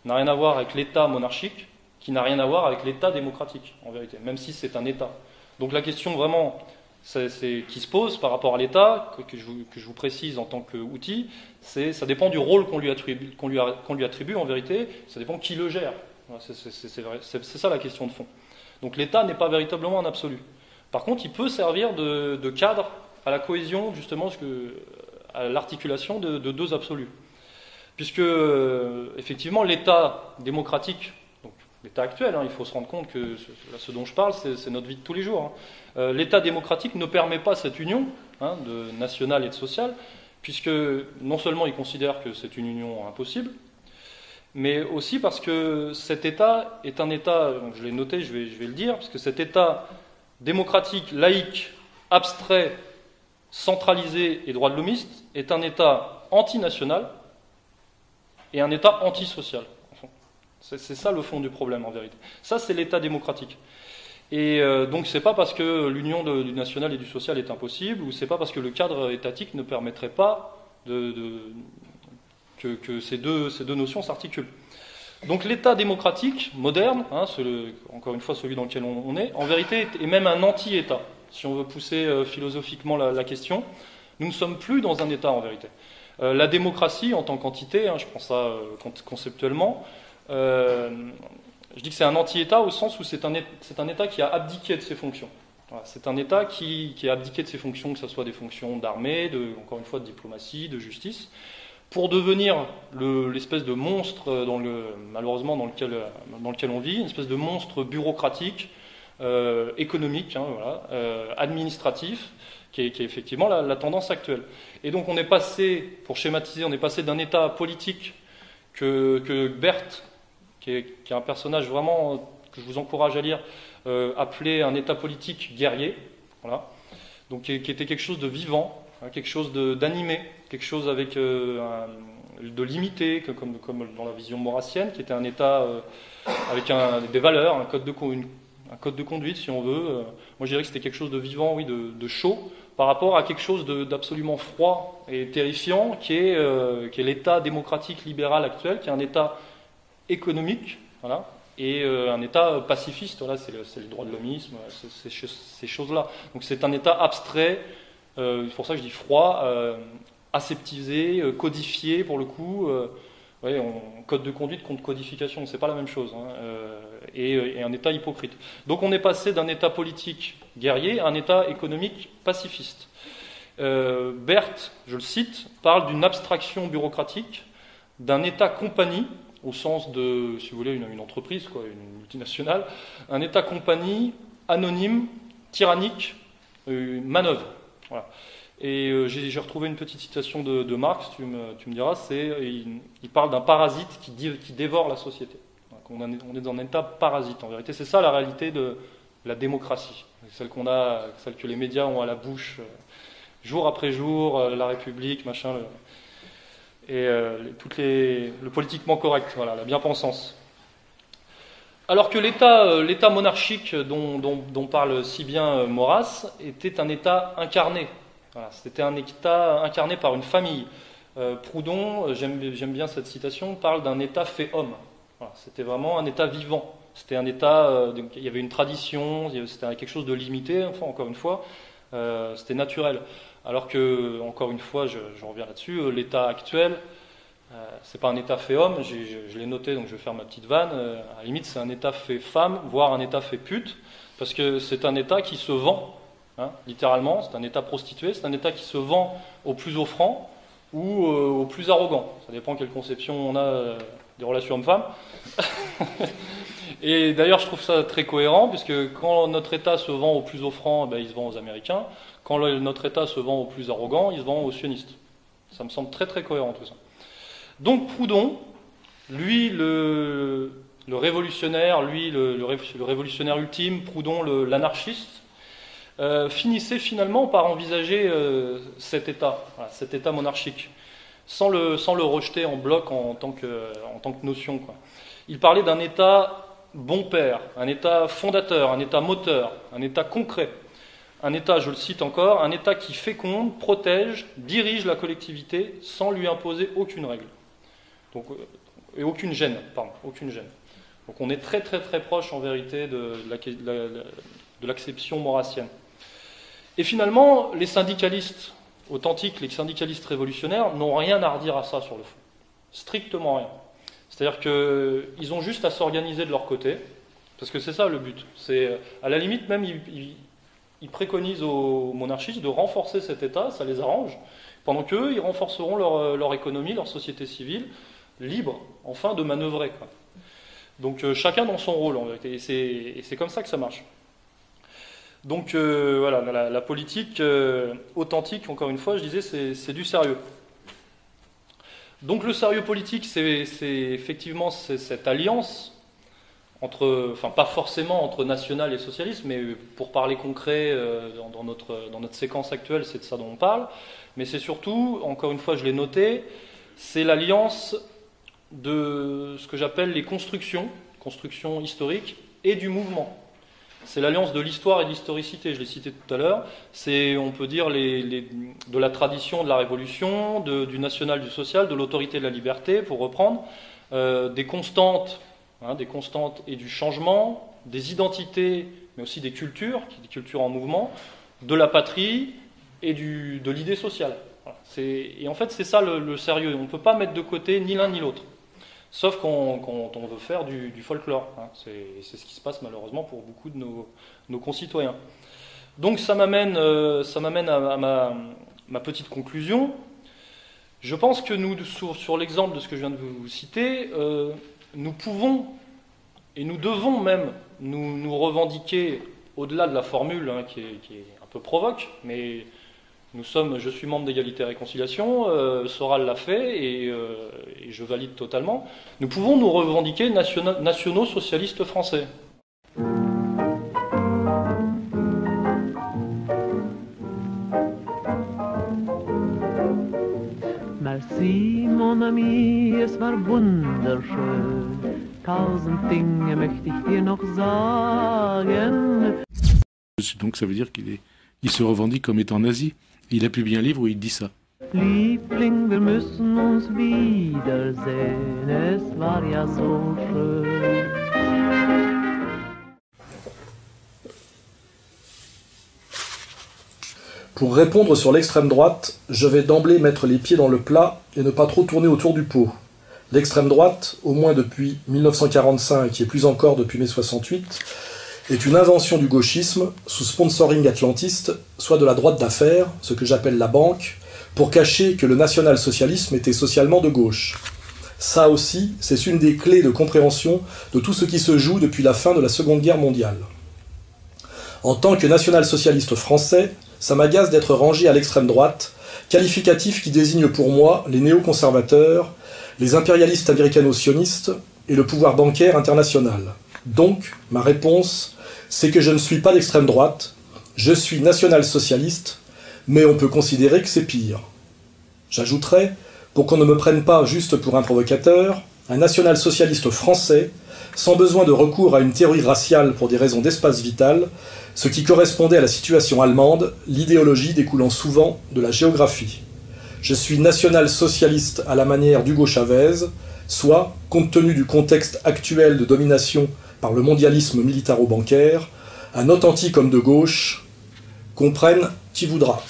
n'a rien à voir avec l'État monarchique, qui n'a rien à voir avec l'État démocratique, en vérité, même si c'est un État. Donc la question vraiment qui se pose par rapport à l'État, que, je vous, précise en tant qu'outil, c'est ça dépend du rôle qu'on lui, attribue, lui, attribue en vérité, ça dépend qui le gère. C'est ça la question de fond. Donc l'État n'est pas véritablement un absolu. Par contre, il peut servir de, cadre à la cohésion, justement, à l'articulation de, de, deux absolus. Puisque, euh, effectivement, l'État démocratique l'état actuel. Hein. Il faut se rendre compte que ce, dont je parle, c'est notre vie de tous les jours. Hein. Euh, l'état démocratique ne permet pas cette union hein, de nationale et de sociale, puisque non seulement il considère que c'est une union impossible, mais aussi parce que cet État est un État, je l'ai noté, je vais, le dire, parce que cet État démocratique, laïque, abstrait, centralisé et droit de l'homiste est un État antinational et un État antisocial. C'est ça le fond du problème en vérité. Ça, c'est l'État démocratique. Et euh, donc, c'est pas parce que l'union du national et du social est impossible, ou c'est pas parce que le cadre étatique ne permettrait pas que, ces, deux, ces, deux, notions s'articulent. Donc, l'État démocratique moderne, hein, encore une fois celui dans lequel on, est, en vérité est, même un anti-État. Si on veut pousser euh, philosophiquement la, question, nous ne sommes plus dans un État en vérité. Euh, la démocratie en tant qu'entité, hein, je prends ça conceptuellement, euh, je dis que c'est un anti-État au sens où c'est un, un, État qui a abdiqué de ses fonctions. c'est un État qui, qui, a abdiqué de ses fonctions, que ce soit des fonctions d'armée, de, encore une fois de diplomatie, de justice, pour devenir l'espèce de monstre, le, malheureusement, dans lequel, dans lequel on vit, une espèce de monstre bureaucratique, euh, économique, hein, voilà, euh, administratif, qui est, effectivement la, la, tendance actuelle. Et donc on est passé, pour schématiser, on est passé d'un État politique que, que Berthe qui est, un personnage vraiment que je vous encourage à lire, euh, appelé un État politique guerrier, voilà. donc qui, était quelque chose de vivant, hein, quelque chose d'animé, quelque chose avec euh, de limité, comme, comme, dans la vision maurassienne, qui était un État euh, avec un, des valeurs, un code de, un code de conduite, si on veut. moi, je dirais que c'était quelque chose de vivant, oui, de, de chaud, par rapport à quelque chose d'absolument froid et terrifiant, qui est, qui est l'État démocratique libéral actuel, qui est un État économique, voilà, et un État pacifiste, voilà, c'est le, droit de l'homisme, ces choses-là. Donc c'est un État abstrait, c'est pour ça que je dis froid, aseptisé, codifié pour le coup. Code de conduite contre codification, c'est pas la même chose, hein, euh, et, un État hypocrite. Donc on est passé d'un État politique guerrier à un État économique pacifiste. Euh, Berthe, je le cite, parle d'une abstraction bureaucratique, d'un État compagnie, au sens de, si vous voulez, une, entreprise, quoi, une multinationale, un État compagnie anonyme, tyrannique, euh, manœuvre. Voilà. Et euh, j'ai retrouvé une petite citation de, Marx, tu me, tu me diras, c'est il, parle d'un parasite qui, qui, dévore la société. On, est, dans un état parasite. En vérité, c'est ça la réalité de la démocratie, celle qu'on a, celle que les médias ont à la bouche euh, jour après jour, euh, la République, machin, et les, le politiquement correct, la bien-pensance. Alors que l'État monarchique dont, parle si bien Maurras était un État incarné c'était un État incarné par une famille. Euh, Proudhon, euh, j'aime bien cette citation, parle d'un État fait homme. c'était vraiment un État vivant. C'était un État, euh, il y avait une tradition, c'était quelque chose de limité, encore une fois, c'était naturel. Alors que, encore une fois, je, reviens là-dessus, l'État actuel, c'est pas un État fait homme, je, l'ai noté, donc je vais faire ma petite vanne. à la limite, c'est un État fait femme, voire un État fait pute, parce que c'est un État qui se vend Hein, littéralement, c'est un État prostitué, c'est un État qui se vend au plus offrant ou euh, au plus arrogant. Ça dépend quelle conception on a euh, des relations hommes-femmes. Et d'ailleurs, je trouve ça très cohérent, puisque quand notre État se vend au plus offrant, ben, il se vend aux Américains. Quand notre État se vend au plus arrogant, il se vend aux sionistes. Ça me semble très très cohérent tout ça. Donc Proudhon, lui le, révolutionnaire, lui le, le révolutionnaire ultime, Proudhon l'anarchiste, euh, finissait finalement par envisager euh, cet État, cet État monarchique, sans le, sans le rejeter en bloc en tant que, en tant que notion. Il parlait d'un État bon père, un État fondateur, un État moteur, un État concret, un État, je le cite encore, un État qui féconde, protège, dirige la collectivité sans lui imposer aucune règle. Euh, et aucune gêne, pardon, aucune gêne. Donc on est très très très proche en vérité de, de l'acception maurassienne. Et finalement, les syndicalistes authentiques, les syndicalistes révolutionnaires, n'ont rien à redire à ça sur le fond. Strictement rien. C'est-à-dire qu'ils ont juste à s'organiser de leur côté, parce que c'est ça le but. C'est à la limite même ils, préconisent aux monarchistes de renforcer cet État, ça les arrange, pendant qu'eux ils renforceront leur, économie, leur société civile libre, enfin de manœuvrer. Donc euh, chacun dans son rôle en vérité, et c'est comme ça que ça marche. Donc euh, voilà, la, politique euh, authentique, encore une fois, je disais, c'est du sérieux. Donc le sérieux politique, c'est effectivement cette alliance entre, enfin pas forcément entre national et socialiste, mais pour parler concret euh, dans, notre, dans notre séquence actuelle, c'est de ça dont on parle. Mais c'est surtout, encore une fois, je l'ai noté, c'est l'alliance de ce que j'appelle les constructions, constructions historiques, et du mouvement. C'est l'alliance de l'histoire et de l'historicité, je l'ai cité tout à l'heure. C'est, on peut dire, de la tradition de la Révolution, du national, du social, de l'autorité de la liberté, pour reprendre, euh, des constantes, hein, des constantes et du changement, des identités, mais aussi des cultures, des cultures en mouvement, de la patrie et de l'idée sociale. Et en fait, c'est ça le sérieux. On ne peut pas mettre de côté ni l'un ni l'autre. Sauf quand, on veut faire du, folklore. Hein. C'est ce qui se passe malheureusement pour beaucoup de nos, concitoyens. Donc ça m'amène euh, à, ma, petite conclusion. Je pense que nous, sur, l'exemple de ce que je viens de vous citer, euh, nous pouvons et nous devons même nous, revendiquer au-delà de la formule hein, qui, est, qui, est, un peu provoque, mais nous sommes, je suis membre d'égalité et réconciliation, euh, Soral l'a fait euh, et, je valide totalement. Nous pouvons nous revendiquer nationaux socialistes français. Merci mon ami, es war wunderschön. Tausend Dinge möchte ich dir noch sagen. Donc ça veut dire qu'il est, il se revendique comme étant nazi. Il a publié un livre où il dit ça. Pour répondre sur l'extrême droite, je vais d'emblée mettre les pieds dans le plat et ne pas trop tourner autour du pot. L'extrême droite, au moins depuis 1945 et plus encore depuis mai 68, est une invention du gauchisme sous sponsoring atlantiste, soit de la droite d'affaires, ce que j'appelle la banque, pour cacher que le national-socialisme était socialement de gauche. Ça aussi, c'est une des clés de compréhension de tout ce qui se joue depuis la fin de la Seconde Guerre mondiale. En tant que national-socialiste français, ça m'agace d'être rangé à l'extrême droite, qualificatif qui désigne pour moi les néoconservateurs, les impérialistes américano-sionistes et le pouvoir bancaire international. Donc, ma réponse, c'est que je ne suis pas d'extrême droite, je suis national-socialiste, mais on peut considérer que c'est pire. J'ajouterai, pour qu'on ne me prenne pas juste pour un provocateur, un national-socialiste français, sans besoin de recours à une théorie raciale pour des raisons d'espace vital, ce qui correspondait à la situation allemande, l'idéologie découlant souvent de la géographie. Je suis national-socialiste à la manière d'Hugo Chavez, soit, compte tenu du contexte actuel de domination par le mondialisme militaro-bancaire, un authentique homme de gauche, comprenne qui voudra.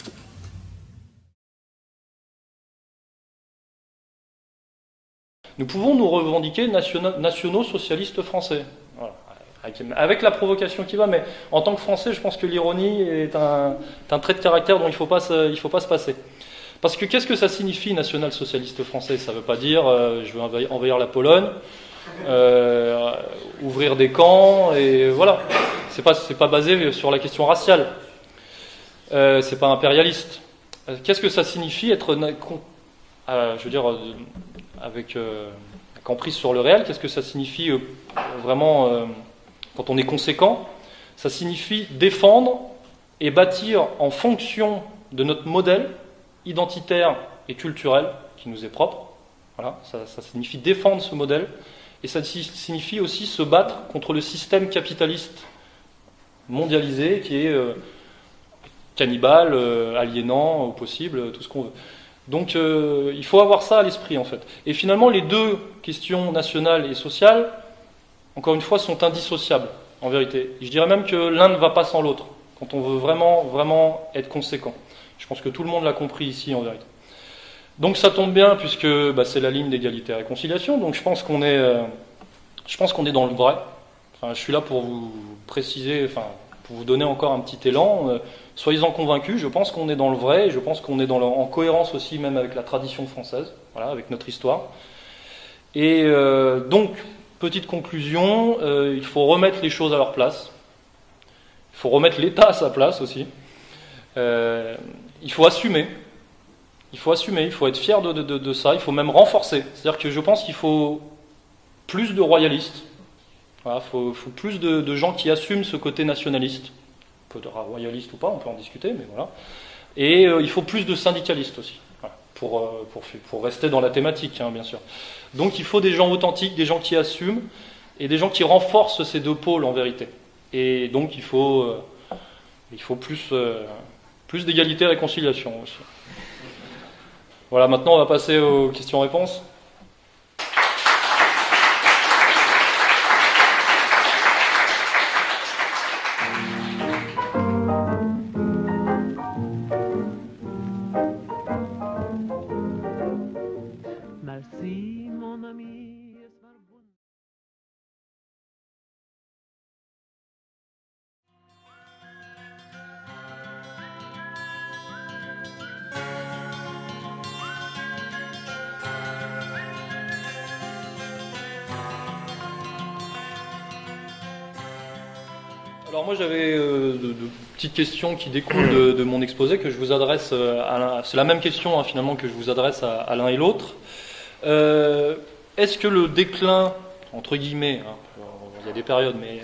Nous pouvons nous revendiquer nationaux socialistes français. Avec la provocation qui va, mais en tant que Français, je pense que l'ironie est un, trait de caractère dont il ne faut, pas se, passer. Parce que qu'est-ce que ça signifie national-socialiste français? Ça ne veut pas dire euh, je veux envahir la Pologne, euh, ouvrir des camps, et voilà. Ce n'est pas, pas basé sur la question raciale. Euh, c'est pas impérialiste. Euh, qu'est-ce que ça signifie être, je veux dire, avec emprise sur le réel Qu'est-ce que ça signifie vraiment quand on est conséquent, ça signifie défendre et bâtir en fonction de notre modèle identitaire et culturel qui nous est propre. Voilà, ça, signifie défendre ce modèle et ça signifie aussi se battre contre le système capitaliste mondialisé qui est euh, cannibale, euh, aliénant au possible, tout ce qu'on veut. Donc euh, il faut avoir ça à l'esprit en fait. Et finalement, les deux questions nationales et sociales encore une fois, sont indissociables, en vérité. Je dirais même que l'un ne va pas sans l'autre, quand on veut vraiment, vraiment être conséquent. Je pense que tout le monde l'a compris ici, en vérité. Donc ça tombe bien, puisque bah, c'est la ligne d'égalité et réconciliation, donc je pense qu'on est, euh, je pense qu'on est dans le vrai. Enfin, je suis là pour vous préciser, enfin, pour vous donner encore un petit élan. Euh, soyez-en convaincus, je pense qu'on est dans le vrai, et je pense qu'on est dans en cohérence aussi même avec la tradition française, voilà, avec notre histoire. Et euh, donc, Petite conclusion, il faut remettre les choses à leur place. Il faut remettre l'État à sa place aussi. Il faut assumer. Il faut assumer, il faut être fier de, ça, il faut même renforcer. C'est-à-dire que je pense qu'il faut plus de royalistes. il faut, plus de, gens qui assument ce côté nationaliste. Peut être royaliste ou pas, on peut en discuter, mais voilà. Et euh, il faut plus de syndicalistes aussi, pour, pour, rester dans la thématique, hein, bien sûr. Donc il faut des gens authentiques, des gens qui assument, et des gens qui renforcent ces deux pôles en vérité. Et donc il faut, euh, il faut plus, euh, plus d'égalité et réconciliation aussi. Voilà, maintenant on va passer aux questions-réponses. Petites questions qui découlent de, mon exposé que je vous adresse euh, C'est la même question hein, finalement que je vous adresse à, l'un et l'autre. Euh, est-ce que le déclin, entre guillemets, hein, il y a des périodes, mais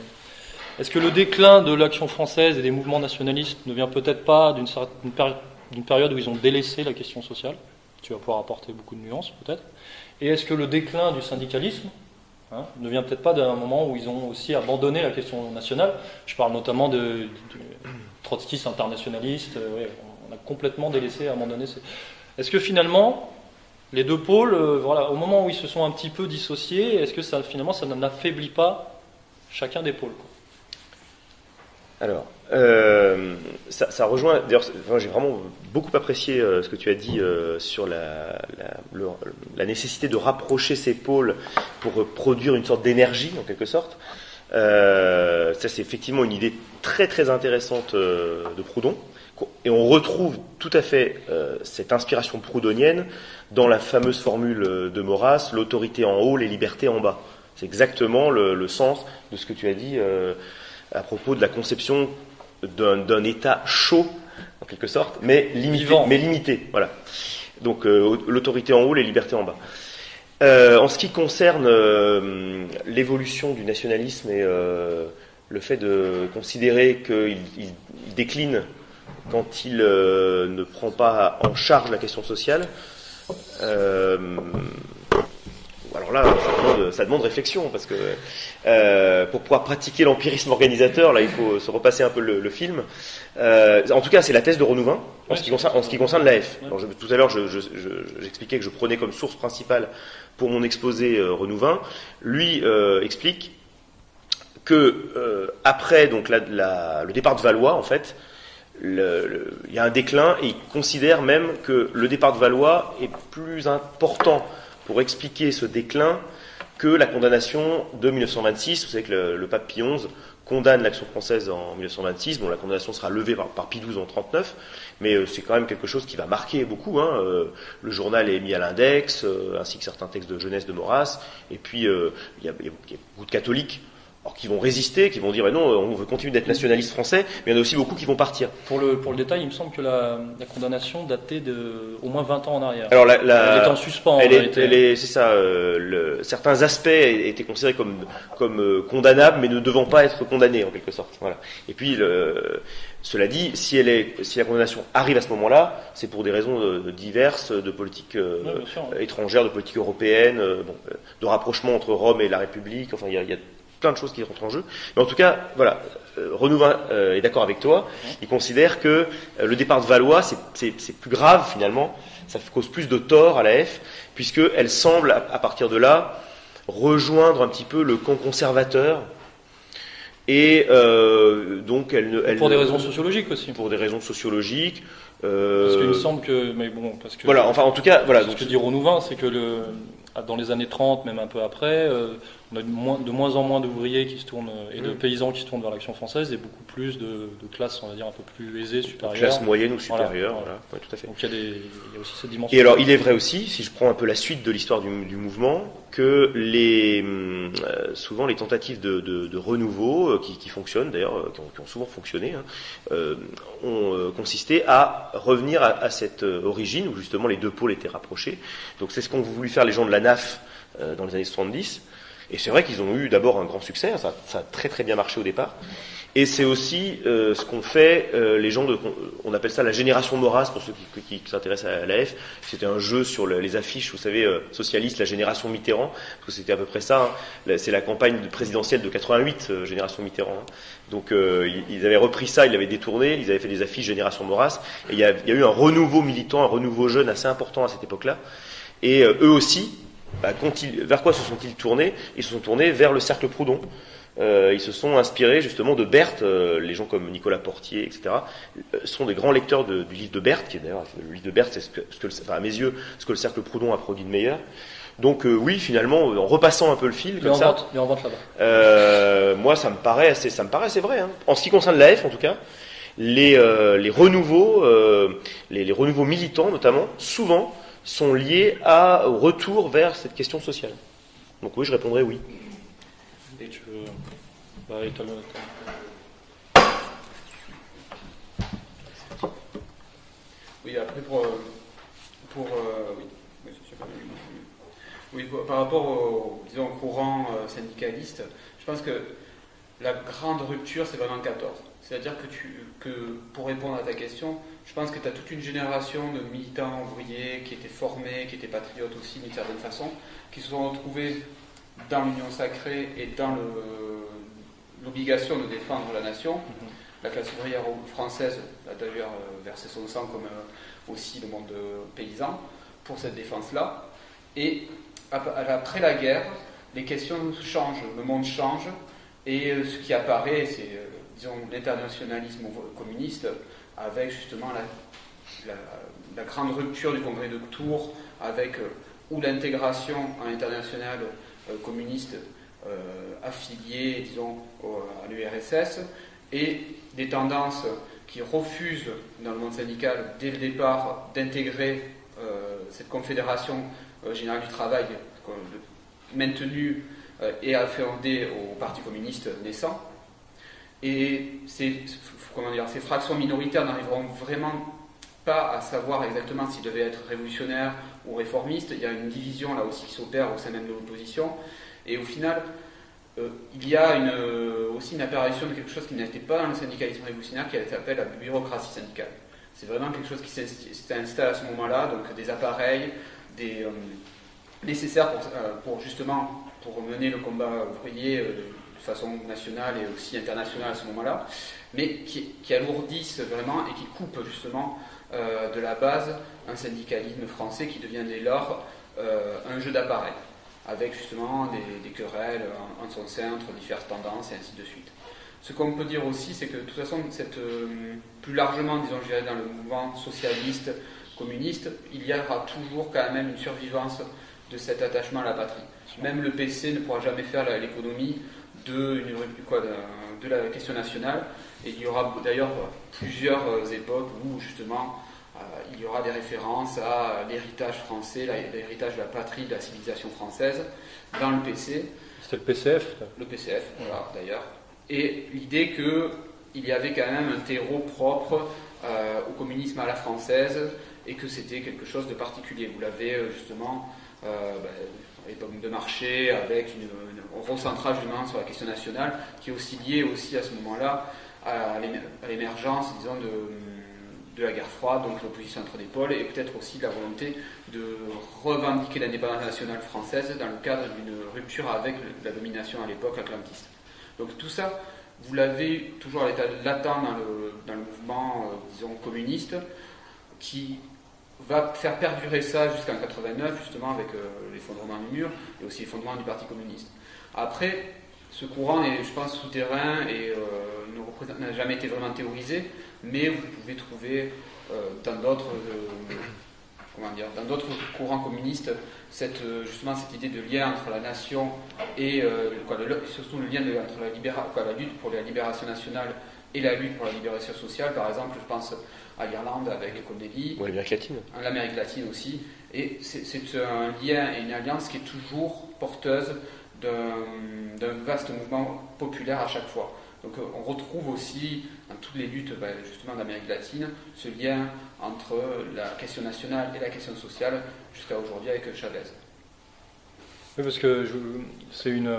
est-ce que le déclin de l'action française et des mouvements nationalistes ne vient peut-être pas d'une période où ils ont délaissé la question sociale? Tu vas pouvoir apporter beaucoup de nuances peut-être. Et est-ce que le déclin du syndicalisme Hein, ne vient peut-être pas d'un moment où ils ont aussi abandonné la question nationale? Je parle notamment de trotskistes internationalistes. Euh, on a complètement délaissé, abandonné. Est-ce que finalement, les deux pôles, euh, voilà, au moment où ils se sont un petit peu dissociés, est-ce que finalement ça n'affaiblit pas chacun des pôles Alors, euh, ça, rejoint. D'ailleurs, j'ai vraiment beaucoup apprécié ce que tu as dit sur la, nécessité de rapprocher ces pôles pour produire une sorte d'énergie, en quelque sorte. Ça, c'est effectivement une idée très très intéressante de Proudhon. Et on retrouve tout à fait cette inspiration proudhonienne dans la fameuse formule de Maurras l'autorité en haut, les libertés en bas. C'est exactement le, le, sens de ce que tu as dit à propos de la conception d'un état chaud, en quelque sorte, mais limité. Mais limité voilà. Donc euh, l'autorité en haut, les libertés en bas. Euh, en ce qui concerne euh, l'évolution du nationalisme et euh, le fait de considérer qu'il il, il décline quand il ne prend pas en charge la question sociale, alors là, ça demande, ça demande, réflexion, parce que pour pouvoir pratiquer l'empirisme organisateur, là, il faut se repasser un peu le, le film. En tout cas, c'est la thèse de Renouvin, en, ce, qui concerne, en ce qui concerne l'AF. Tout à l'heure, j'expliquais je, je, que je prenais comme source principale pour mon exposé euh, Renouvin. Lui euh, explique que euh, après le départ de Valois, en fait, il y a un déclin et il considère même que le départ de Valois est plus important pour expliquer ce déclin que la condamnation de 1926. Vous savez que le, le pape Pie XI condamne l'action française en 1926. Bon, la condamnation sera levée par, par XII en 39, mais euh, c'est quand même quelque chose qui va marquer beaucoup. Hein. Euh, le journal est mis à l'index, euh, ainsi que certains textes de jeunesse de Maurras. Et puis, il y a beaucoup de catholiques alors qui vont résister, qui vont dire non, on veut continuer d'être nationaliste français, mais il y en a aussi beaucoup qui vont partir. Pour le, pour le détail, il me semble que la, la condamnation datait de au moins 20 ans en arrière. Alors la, la, elle est en suspens. Elle est, c'est ça. Euh, le, certains aspects étaient considérés comme, comme euh, condamnables, mais ne devant pas être condamnés en quelque sorte. Voilà. Et puis le, cela dit, si, elle est, si la condamnation arrive à ce moment-là, c'est pour des raisons de diverses, de politique euh, étrangère, de politique européenne, euh, bon, de rapprochement entre Rome et la République. Enfin, il y a, il y a plein de choses qui rentrent en jeu. Mais en tout cas, voilà, euh, Renouvin euh, est d'accord avec toi. Il considère que euh, le départ de Valois, c'est plus grave finalement, ça cause plus de tort à la F, puisqu'elle semble, à, à, partir de là, rejoindre un petit peu le camp conservateur. Et euh, donc, elle, elle pour des raisons sociologiques aussi. Pour des raisons sociologiques. Parce qu'il me semble que, mais bon, parce que voilà, enfin, en tout cas, voilà. Ce que dit Renouvin, c'est que le, dans les années 30, même un peu après, euh, on a de moins, de moins en moins d'ouvriers qui se tournent et de mmh. paysans qui se tournent vers l'action française et beaucoup plus de, de, classes, on va dire, un peu plus aisées, supérieures. Classe moyenne ou supérieure, voilà. voilà. Ouais, tout à fait. Donc il y, a des, il y a aussi cette dimension. Et alors, il est vrai aussi, si je prends un peu la suite de l'histoire du, du, mouvement, que les, euh, souvent les tentatives de, de, de renouveau, euh, qui, qui, fonctionnent d'ailleurs, euh, qui, qui, ont souvent fonctionné, hein, euh, ont euh, consisté à revenir à, à, cette origine où justement les deux pôles étaient rapprochés. Donc c'est ce qu'ont voulu faire les gens de la NAF dans les années 70. Et c'est vrai qu'ils ont eu d'abord un grand succès, ça, ça, a très très bien marché au départ. Et c'est aussi euh, ce qu'ont fait euh, les gens de, on appelle ça la génération Maurras pour ceux qui, s'intéressent à l'AF. C'était un jeu sur le, les affiches, vous savez, euh, socialistes, la génération Mitterrand, parce que c'était à peu près ça. Hein. C'est la campagne présidentielle de 88, euh, génération Mitterrand. Hein. Donc euh, ils avaient repris ça, ils l'avaient détourné, ils avaient fait des affiches génération Maurras. Et il y, a, y a eu un renouveau militant, un renouveau jeune assez important à cette époque-là. Et eux aussi, bah, vers quoi se sont-ils tournés? Ils se sont tournés vers le cercle Proudhon. Euh, ils se sont inspirés justement de Berthe, euh, les gens comme Nicolas Portier, etc. Euh, sont des grands lecteurs de, du livre de Berthe, qui est d'ailleurs le livre de Berthe, c'est ce que, ce que enfin, à mes yeux, ce que le cercle Proudhon a produit de meilleur. Donc oui, finalement, en repassant un peu le fil, comme en ça, vente, en vente là-bas. moi, ça me paraît assez, ça me paraît assez vrai. Hein. En ce qui concerne l'AF, en tout cas, les, les renouveaux, les, les renouveaux militants notamment, souvent sont liés à, au retour vers cette question sociale. Donc oui, je répondrai oui. Bah, oui, après pour... pour euh, oui. Oui, par rapport au, courant euh, syndicaliste, je pense que la grande rupture, c'est vraiment 14. C'est-à-dire que, tu, que, pour répondre à ta question, je pense que tu as toute une génération de militants ouvriers qui étaient formés, qui étaient patriotes aussi d'une certaine façon, qui se sont retrouvés dans l'union sacrée et dans l'obligation de défendre la nation. Mm-hmm. La classe ouvrière française a d'ailleurs euh, versé son sang comme euh, aussi le monde paysan pour cette défense-là. Et après la guerre, les questions changent, le monde change, et euh, ce qui apparaît, c'est disons, l'internationalisme communiste avec justement la, la, grande rupture du congrès de Tours, avec ou l'intégration en international communiste affilié, disons, à l'URSS, et des tendances qui refusent dans le monde syndical dès le départ d'intégrer cette confédération générale du travail maintenue et afféodée au Parti communiste naissant. Et ces, ces fractions minoritaires n'arriveront vraiment pas à savoir exactement s'ils devaient être révolutionnaires ou réformistes. Il y a une division là aussi qui s'opère au sein même de l'opposition. Et au final, euh, il y a euh, aussi une apparition de quelque chose qui n'était pas dans le syndicalisme révolutionnaire qui s'appelle la bureaucratie syndicale. C'est vraiment quelque chose qui s'installe à ce moment-là, donc des appareils, euh, nécessaires pour, mener le combat ouvrier de façon nationale et aussi internationale à ce moment-là, mais qui, alourdissent vraiment et qui coupent justement de la base un syndicalisme français qui devient dès lors un jeu d'appareil, avec justement des, querelles en, son sein entre diverses tendances et ainsi de suite. Ce qu'on peut dire aussi, c'est que de toute façon, euh, plus largement, disons, je dans le mouvement socialiste, communiste, il y aura toujours quand même une survivance de cet attachement à la patrie. Même le PC ne pourra jamais faire l'économie de, la question nationale. Et il y aura d'ailleurs plusieurs euh, époques où justement il y aura des références à l'héritage français, l'héritage de la patrie, de la civilisation française dans le PC. C'était le PCF Le PCF, voilà, d'ailleurs. Et l'idée qu'il y avait quand même un terreau propre euh, au communisme à la française et que c'était quelque chose de particulier. Vous l'avez justement ben, l'époque de marché, avec une, un recentrage humain sur la question nationale, qui est aussi lié aussi à ce moment-là à l'émergence, disons, de, de, la guerre froide, donc l'opposition entre les pôles, et peut-être aussi la volonté de revendiquer l'indépendance nationale française dans le cadre d'une rupture avec la domination à l'époque atlantiste. Donc tout ça, vous l'avez toujours à l'état latent dans le, dans le mouvement, euh, disons, communiste, qui va faire perdurer ça jusqu'en 89, justement, avec euh, l'effondrement du mur et aussi l'effondrement du Parti communiste. Après, ce courant est, je pense, souterrain et euh, n'a jamais été vraiment théorisé, mais vous pouvez trouver euh, dans d'autres comment dire, dans d'autres courants communistes, cette, justement cette idée de lien entre la nation et quoi, le, surtout le lien entre la, quoi, la lutte pour la libération nationale et la lutte pour la libération sociale. Par exemple, je pense à l'Irlande avec Connelly. Ou l'Amérique latine. L'Amérique latine aussi. Et c'est un lien et une alliance qui est toujours porteuse d'un vaste mouvement populaire à chaque fois. Donc euh, on retrouve aussi dans toutes les luttes ben, justement d'Amérique latine ce lien entre la question nationale et la question sociale jusqu'à aujourd'hui avec Chavez. Oui, parce que c'est une,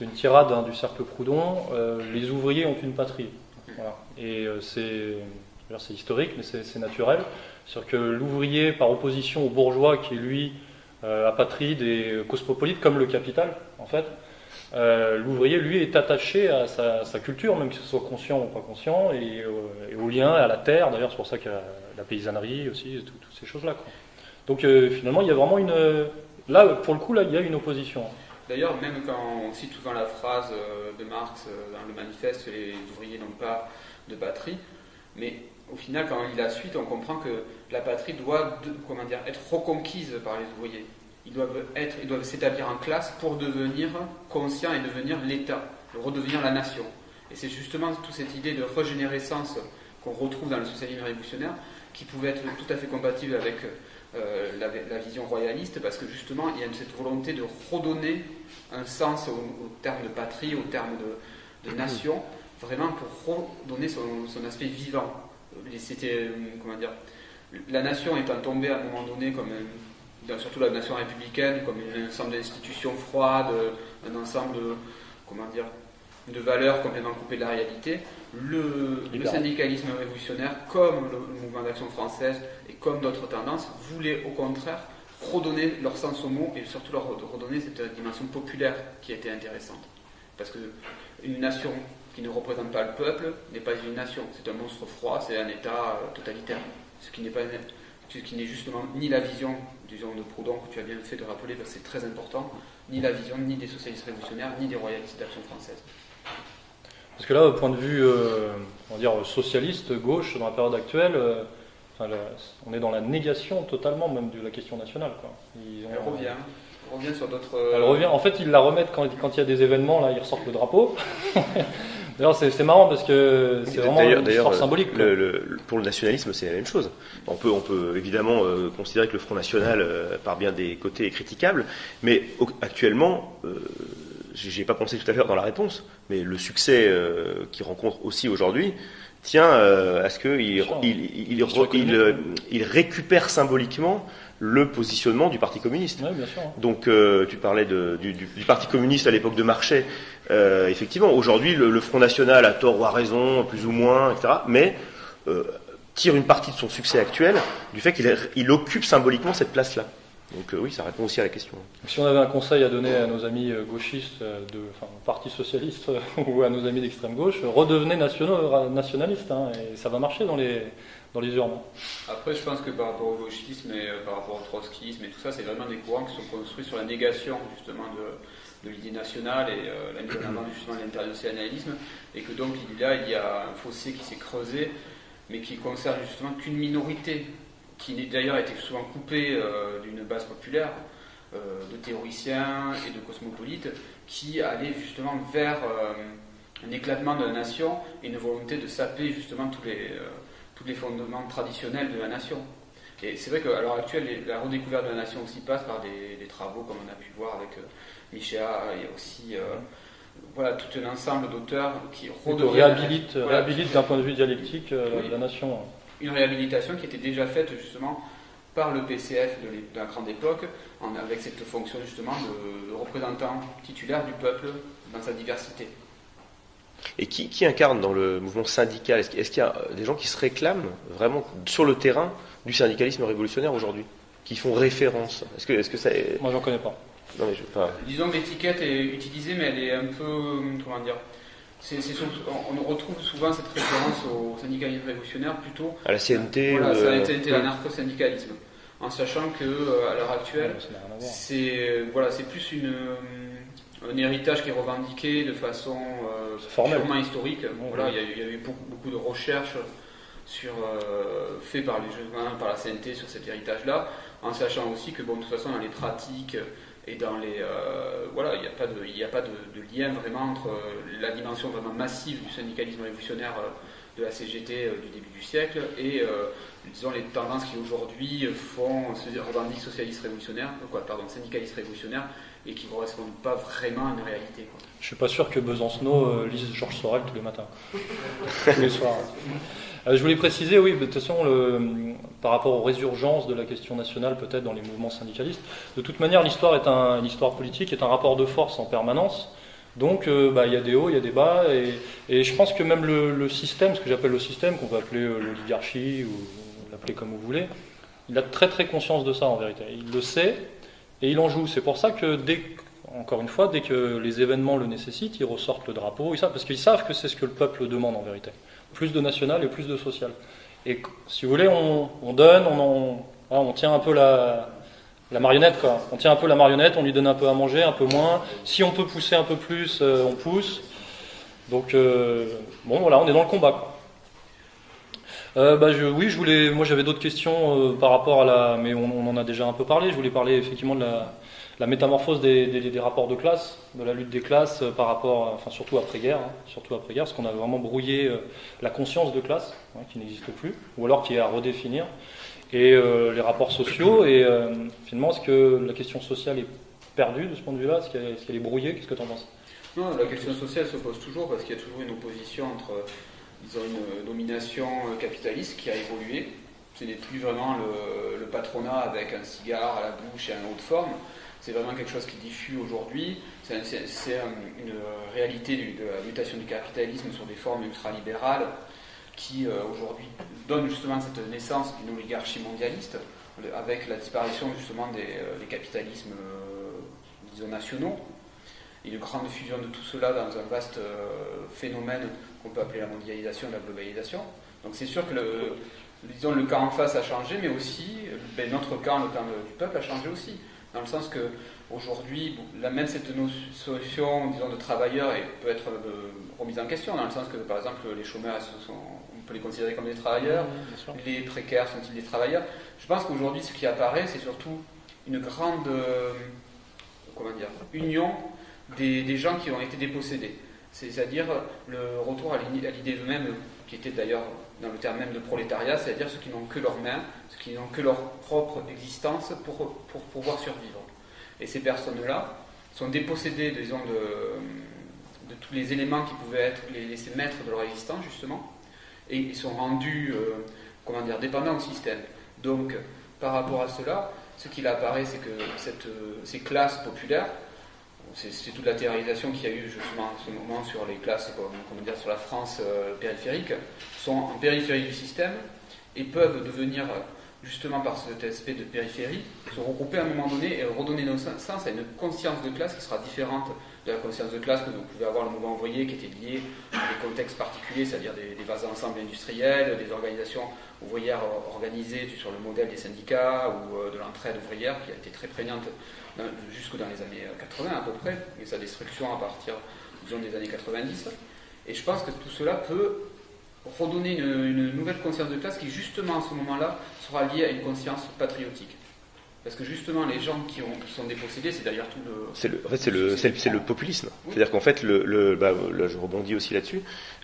une tirade hein, du cercle Proudhon. Euh, les ouvriers ont une patrie. Voilà. Et euh, c'est historique, mais c'est naturel. C'est-à-dire que l'ouvrier, par opposition au bourgeois, qui est lui apatride et cosmopolite, comme le capital, en fait, euh, l'ouvrier, lui, est attaché à sa, culture, même que ce soit conscient ou pas conscient, et, au lien, à la terre. D'ailleurs, c'est pour ça qu'il y a la paysannerie aussi, toutes ces choses-là. Donc, euh, finalement, il y a vraiment une. Là, pour le coup, là, il y a une opposition. D'ailleurs, même quand on cite souvent la phrase de Marx dans le manifeste, les ouvriers n'ont pas de batterie, mais au final, quand on lit la suite, on comprend que la patrie doit comment dire, être reconquise par les ouvriers. Ils doivent être, ils doivent s'établir en classe pour devenir conscients et devenir l'État, redevenir la nation. Et c'est justement toute cette idée de régénérescence qu'on retrouve dans le socialisme révolutionnaire qui pouvait être tout à fait compatible avec euh, la, vision royaliste, parce que justement, il y a cette volonté de redonner un sens au, terme de patrie, au terme de, nation, vraiment pour redonner son aspect vivant c'était, euh, comment dire, la nation étant tombée à un moment donné comme surtout la nation républicaine, comme un ensemble d'institutions froides, un ensemble de, comment dire, de valeurs complètement coupées de la réalité, le, syndicalisme révolutionnaire, comme le, mouvement d'action française et comme d'autres tendances, voulaient au contraire redonner leur sens au mot et surtout leur redonner cette dimension populaire qui était intéressante. Parce que une nation qui ne représente pas le peuple n'est pas une nation. C'est un monstre froid, c'est un État euh, totalitaire. Ce qui n'est pas ce qui n'est justement ni la vision, disons, de Proudhon que tu as bien fait de rappeler, parce que c'est très important, ni la vision ni des socialistes révolutionnaires, ni des royalistes d'action française. Parce que là, au point de vue, on va dire, socialiste, gauche, dans la période actuelle, on est dans la négation totalement même de la question nationale. Quoi. Elle revient. revient sur d'autres. Elle revient. En fait, ils la remettent quand, quand il y a des événements, là, ils ressortent le drapeau. D'ailleurs, c'est marrant parce que c'est vraiment une histoire symbolique. pour le nationalisme, c'est la même chose. On peut, on peut évidemment euh, considérer que le Front National, euh, par bien des côtés, est critiquable, mais actuellement, euh, j'ai pas pensé tout à l'heure dans la réponse, mais le succès qu'il rencontre aussi aujourd'hui tient à ce qu'il il, il, il, récupère symboliquement le positionnement du Parti communiste. Donc, euh, tu parlais de, du, du, Parti communiste à l'époque de Marchais. Euh, effectivement, aujourd'hui, le, Front National a tort ou a raison, plus ou moins, etc. Mais euh, tire une partie de son succès actuel du fait qu'il il occupe symboliquement cette place-là. Donc oui, ça répond aussi à la question. Si on avait un conseil à donner à nos amis gauchistes, de, enfin, Parti socialiste ou à nos amis d'extrême gauche, redevenez nationaux, nationalistes, hein, et ça va marcher dans les, dans les urnes. Après, je pense que par rapport au gauchisme et euh, par rapport au trotskisme et tout ça, c'est vraiment des courants qui sont construits sur la négation justement de, l'idée nationale et euh, justement de l'internationalisme, et que donc là, il y a un fossé qui s'est creusé, mais qui concerne justement qu'une minorité, qui d'ailleurs a été souvent coupée euh, d'une base populaire, de théoriciens et de cosmopolites, qui allaient justement vers un éclatement de la nation et une volonté de saper justement tous les tous les fondements traditionnels de la nation. Et c'est vrai qu'à l'heure actuelle, la redécouverte de la nation aussi passe par des, travaux, comme on a pu voir avec euh, Michéa, et aussi euh, voilà, tout un ensemble d'auteurs qui réhabilitent réhabilite d'un point de vue dialectique euh, la nation. Une réhabilitation qui était déjà faite justement par le PCF de, la grande époque, avec cette fonction justement de représentant titulaire du peuple dans sa diversité. Et qui, incarne dans le mouvement syndical? Est-ce qu'il y a des gens qui se réclament vraiment sur le terrain du syndicalisme révolutionnaire aujourd'hui Qui font référence? Est-ce que, est que ça Moi, j'en connais pas. Disons que l'étiquette est utilisée, mais elle est un peu. Comment dire on retrouve souvent cette référence au syndicalisme révolutionnaire plutôt à la CNT, voilà, euh, la CNT, l'anarcho-syndicalisme, en sachant que euh, à l'heure actuelle, c'est voilà, c'est plus une un héritage qui est revendiqué de façon euh, purement historique. voilà, il y, a eu beaucoup, beaucoup de recherches sur, euh, faites par, les, par la CNT sur cet héritage-là, en sachant aussi que bon, de toute façon dans les pratiques et dans les euh, voilà, il n'y a pas de, il a pas de, lien vraiment entre la dimension vraiment massive du syndicalisme révolutionnaire de la CGT du début du siècle et disons les tendances qui aujourd'hui font se revendiquent socialistes révolutionnaires, quoi, pardon, syndicalistes révolutionnaires et qui ne correspondent pas vraiment à une réalité. Quoi. Je suis pas sûr que Besancenot euh, lise Georges Sorel tous les matins, tous les soirs. Euh, je voulais préciser, oui, de toute façon, le, par rapport aux résurgences de la question nationale, peut-être dans les mouvements syndicalistes, de toute manière, l'histoire est un, l'histoire politique est un rapport de force en permanence. Donc, euh, bah, il y a des hauts, il y a des bas, et, et, je pense que même le, le système, ce que j'appelle le système, qu'on peut appeler l'oligarchie ou l'appeler comme vous voulez, il a très très conscience de ça en vérité. Il le sait, et il en joue. C'est pour ça que, dès, encore une fois, dès que les événements le nécessitent, ils ressortent le drapeau, ils savent, parce qu'ils savent que c'est ce que le peuple demande en vérité. Plus de national et plus de social. Et si vous voulez, on, donne, on, on, tient un peu la, marionnette, quoi. On tient un peu la marionnette, on lui donne un peu à manger, un peu moins. Si on peut pousser un peu plus, euh, on pousse. Donc, euh, bon, voilà, on est dans le combat. Euh, bah, oui. Moi, j'avais d'autres questions euh, par rapport à la. Mais on, en a déjà un peu parlé. Je voulais parler effectivement de la, métamorphose des, rapports de classe, de la lutte des classes euh, par rapport, enfin surtout après guerre, hein, surtout après guerre, parce qu'on a vraiment brouillé la conscience de classe, hein, qui n'existe plus, ou alors qui est à redéfinir, et les rapports sociaux. Et finalement, est-ce que la question sociale est perdue de ce point de vue-là? Est-ce qu'elle est brouillée? Qu'est-ce que tu en penses? Non, la question sociale se pose toujours parce qu'il y a toujours une opposition entre ils ont une domination euh, capitaliste qui a évolué. Ce n'est plus vraiment le, patronat avec un cigare à la bouche et un haut de forme. C'est vraiment quelque chose qui diffuse aujourd'hui. C'est une réalité de la mutation du capitalisme sur des formes ultralibérales qui euh, aujourd'hui donne justement cette naissance d'une oligarchie mondialiste avec la disparition justement des, euh, capitalismes nationaux et une grande fusion de tout cela dans un vaste phénomène qu'on peut appeler la mondialisation et la globalisation. Donc c'est sûr que le, disons, le cas en face a changé, mais aussi ben, notre cas, le cas du peuple, a changé aussi. Dans le sens que aujourd'hui, même cette notion, disons, de travailleur peut être remise en question, dans le sens que, par exemple, les chômeurs, on peut les considérer comme des travailleurs, les précaires sont-ils des travailleurs? Je pense qu'aujourd'hui, ce qui apparaît, c'est surtout une grande comment dire, union des, gens qui ont été dépossédés. C'est-à-dire le retour à l'idée d'eux-mêmes, qui était d'ailleurs dans le terme même de prolétariat, c'est-à-dire ceux qui n'ont que leurs mains, ceux qui n'ont que leur propre existence pour, pouvoir survivre. Et ces personnes-là sont dépossédées, disons, de, de, tous les éléments qui pouvaient être les laisser maîtres de leur existence, justement, et ils sont rendus, euh, comment dire, dépendants au système. Donc, par rapport à cela, ce qu'il apparaît, c'est que euh, ces classes populaires, c'est toute la théorisation qu'il y a eu justement en ce moment sur les classes, comment dire, sur la France euh, périphérique, sont en périphérie du système et peuvent devenir, justement par cet aspect de périphérie, se regrouper à un moment donné et redonner sens à une conscience de classe qui sera différente de la conscience de classe que vous pouvez avoir le mouvement envoyé qui était lié à des contextes particuliers, c'est-à-dire des, des vases ensemble industriels, des organisations ouvrières organisées sur le modèle des syndicats ou euh, de l'entraide ouvrière qui a été très prégnante jusque dans les années 80 à peu près, et sa destruction à partir des années 90. Et je pense que tout cela peut redonner une, une nouvelle conscience de classe qui justement à ce moment-là sera liée à une conscience patriotique. Parce que justement, les gens qui, ont, qui sont dépossédés, c'est d'ailleurs tout le. C'est le, en fait, c'est le, c'est le, populisme. C'est-à-dire qu'en fait, le, le bah, là, je rebondis aussi là-dessus.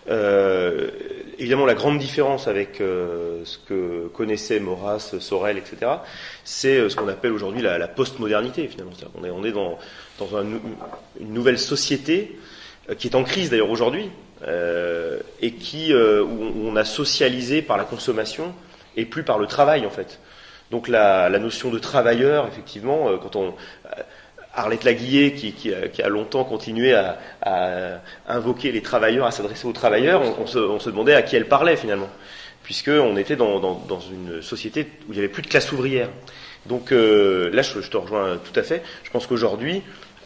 Euh, évidemment, la grande différence avec euh, ce que connaissaient Maurras, Sorel, etc., c'est euh, ce qu'on appelle aujourd'hui la, la postmodernité, finalement. C'est-à-dire qu'on est, on est dans, dans un, une nouvelle société qui est en crise d'ailleurs aujourd'hui, euh, et qui, où on a socialisé par la consommation et plus par le travail, en fait. Donc la, notion de travailleur, effectivement, euh, quand on euh, Arlette Laguillet, qui, qui, a longtemps continué à, invoquer les travailleurs, à s'adresser aux travailleurs, on, se, demandait à qui elle parlait finalement, puisqu'on était dans, une société où il n'y avait plus de classe ouvrière. Donc euh, là, je, te rejoins tout à fait. Je pense qu'aujourd'hui,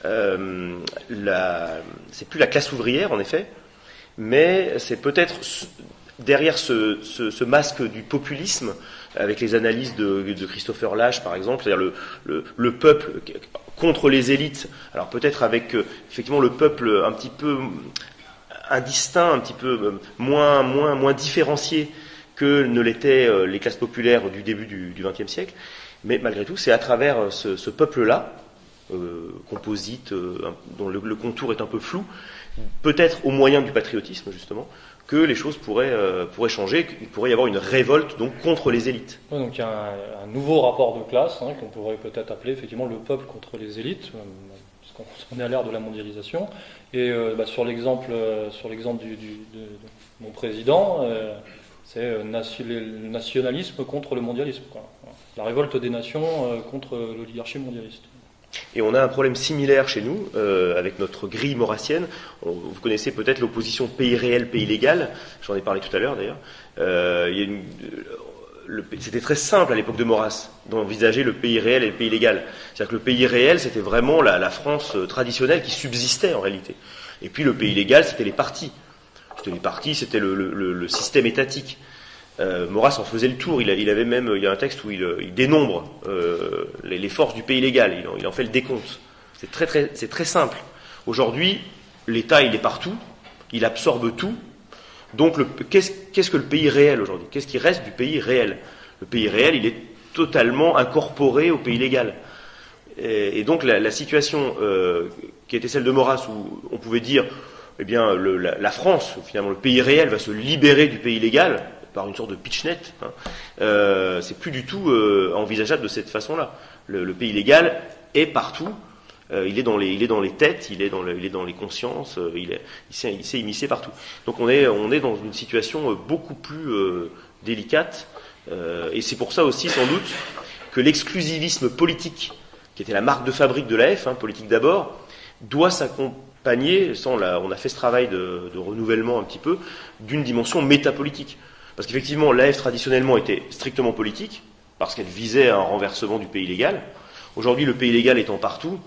euh, c'est plus la classe ouvrière, en effet, mais c'est peut-être derrière ce, masque du populisme, avec les analyses de, Christopher Lash, par exemple, c'est-à-dire le, peuple contre les élites, alors peut-être avec euh, effectivement le peuple un petit peu indistinct, un petit peu euh, moins, moins, moins différencié que ne l'étaient euh, les classes populaires du début du XXe siècle, mais malgré tout, c'est à travers ce, peuple-là, composite, dont le, contour est un peu flou, peut-être au moyen du patriotisme justement, que les choses pourraient, euh, pourraient changer, qu'il pourrait y avoir une révolte donc contre les élites. donc il y a un, nouveau rapport de classe hein, qu'on pourrait peut-être appeler effectivement le peuple contre les élites, euh, parce qu'on est à l'ère de la mondialisation. Et euh, bah, sur l'exemple sur l'exemple du, de, mon président, c'est le nationalisme contre le mondialisme, la révolte des nations contre l'oligarchie mondialiste. Et on a un problème similaire chez nous, euh, avec notre grille maurassienne. vous connaissez peut-être l'opposition pays réel, pays légal. J'en ai parlé tout à l'heure d'ailleurs. Euh, c'était très simple à l'époque de Maurras d'envisager le pays réel et le pays légal. C'est-à-dire que le pays réel, c'était vraiment la, France euh, traditionnelle qui subsistait en réalité. Et puis le pays légal, c'était les partis. C'était les partis, c'était le système étatique. Euh, Maurras en faisait le tour. Il, avait même, il y a un texte où il, dénombre euh, les, forces du pays légal. Il en, fait le décompte. C'est très, très, très simple. Aujourd'hui, l'État, il est partout. Il absorbe tout. Donc, qu'est-ce, que le pays réel aujourd'hui? Qu'est-ce qui reste du pays réel? Le pays réel, il est totalement incorporé au pays légal. Et, donc, la, situation euh, qui était celle de Maurras, où on pouvait dire, eh bien, la, la France, finalement, le pays réel va se libérer du pays légal par une sorte de pitch net. Hein. Euh, c'est plus du tout euh, envisageable de cette façon-là. Le, pays légal est partout. Euh, il, est dans les, il est dans les têtes, il est dans, il est dans les consciences, il, est, il s'est immiscé partout. Donc on est, on est dans une situation beaucoup plus délicate. et c'est pour ça aussi, sans doute, que l'exclusivisme politique, qui était la marque de fabrique de l'AF, hein, politique d'abord, doit s'accompagner, sans on a fait ce travail de renouvellement un petit peu, d'une dimension métapolitique. Parce qu'effectivement, l'AF traditionnellement était strictement politique, parce qu'elle visait un renversement du pays légal. Aujourd'hui, le pays légal étant partout,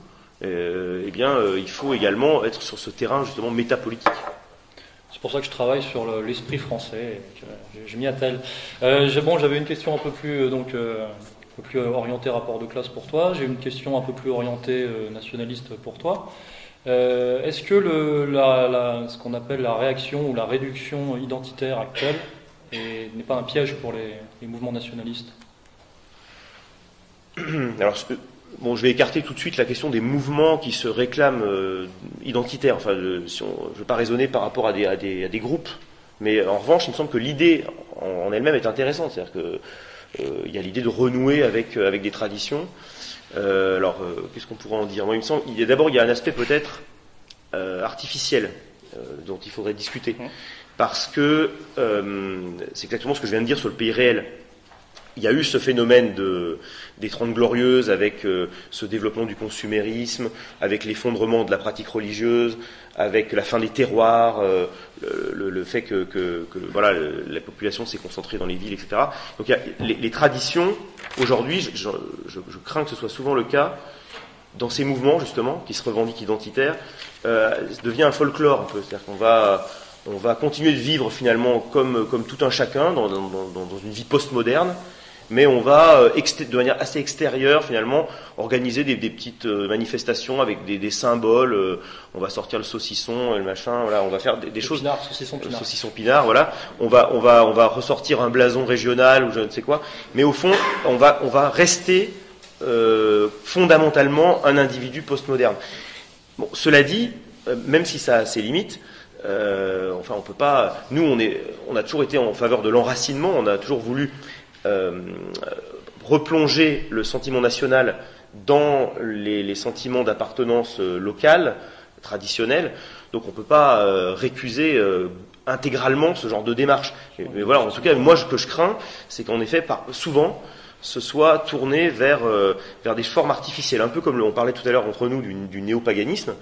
euh, eh bien, euh, il faut également être sur ce terrain justement métapolitique. C'est pour ça que je travaille sur l'esprit français, je, m'y attelle. Euh, bon, j'avais une question un peu plus donc peu plus orientée rapport de classe pour toi. J'ai une question un peu plus orientée nationaliste pour toi. Est-ce que ce qu'on appelle la réaction ou la réduction identitaire actuelle n'est pas un piège pour les, mouvements nationalistes Alors, bon, je vais écarter tout de suite la question des mouvements qui se réclament identitaires. Enfin, je ne veux pas raisonner par rapport à des, à des groupes mais en revanche, il me semble que l'idée en, elle-même est intéressante. C'est-à-dire qu'il euh, y a l'idée de renouer avec, euh, avec des traditions. Euh, alors, qu'est-ce qu'on pourrait en dire? Moi, il me semble, d'abord, il y a un aspect peut-être artificiel dont il faudrait discuter. Parce que c'est exactement ce que je viens de dire sur le pays réel il y a eu ce phénomène de, des Trente Glorieuses avec euh, ce développement du consumérisme, avec l'effondrement de la pratique religieuse, avec la fin des terroirs, euh, le, fait que, voilà, la population s'est concentrée dans les villes, etc. Donc les, traditions, aujourd'hui, je, crains que ce soit souvent le cas, dans ces mouvements justement, qui se revendiquent identitaires, euh, devient un folklore un peu. C'est-à-dire qu'on va on va continuer de vivre finalement comme, comme tout un chacun dans, dans, dans une vie postmoderne, mais on va, euh, de manière assez extérieure finalement, organiser des, petites euh, manifestations avec des, symboles. Euh, on va sortir le saucisson, le machin, voilà, on va faire des, choses. Pinard, saucisson pinard. saucisson pinard, voilà. On va, on va, on va ressortir un blason régional ou je ne sais quoi. Mais au fond, on va, on va rester fondamentalement un individu postmoderne. Bon, cela dit, même si ça a ses limites, enfin, on peut pas. Nous, on est, on a toujours été en faveur de l'enracinement. On a toujours voulu euh, replonger le sentiment national dans les, sentiments d'appartenance euh, locale, traditionnelle. Donc on peut pas euh, récuser intégralement ce genre de démarche. Mais, voilà, en tout cas, moi, ce que je crains, c'est qu'en effet, souvent, ce soit tourné vers, vers des formes artificielles, un peu comme on parlait tout à l'heure entre nous du, du néopaganisme.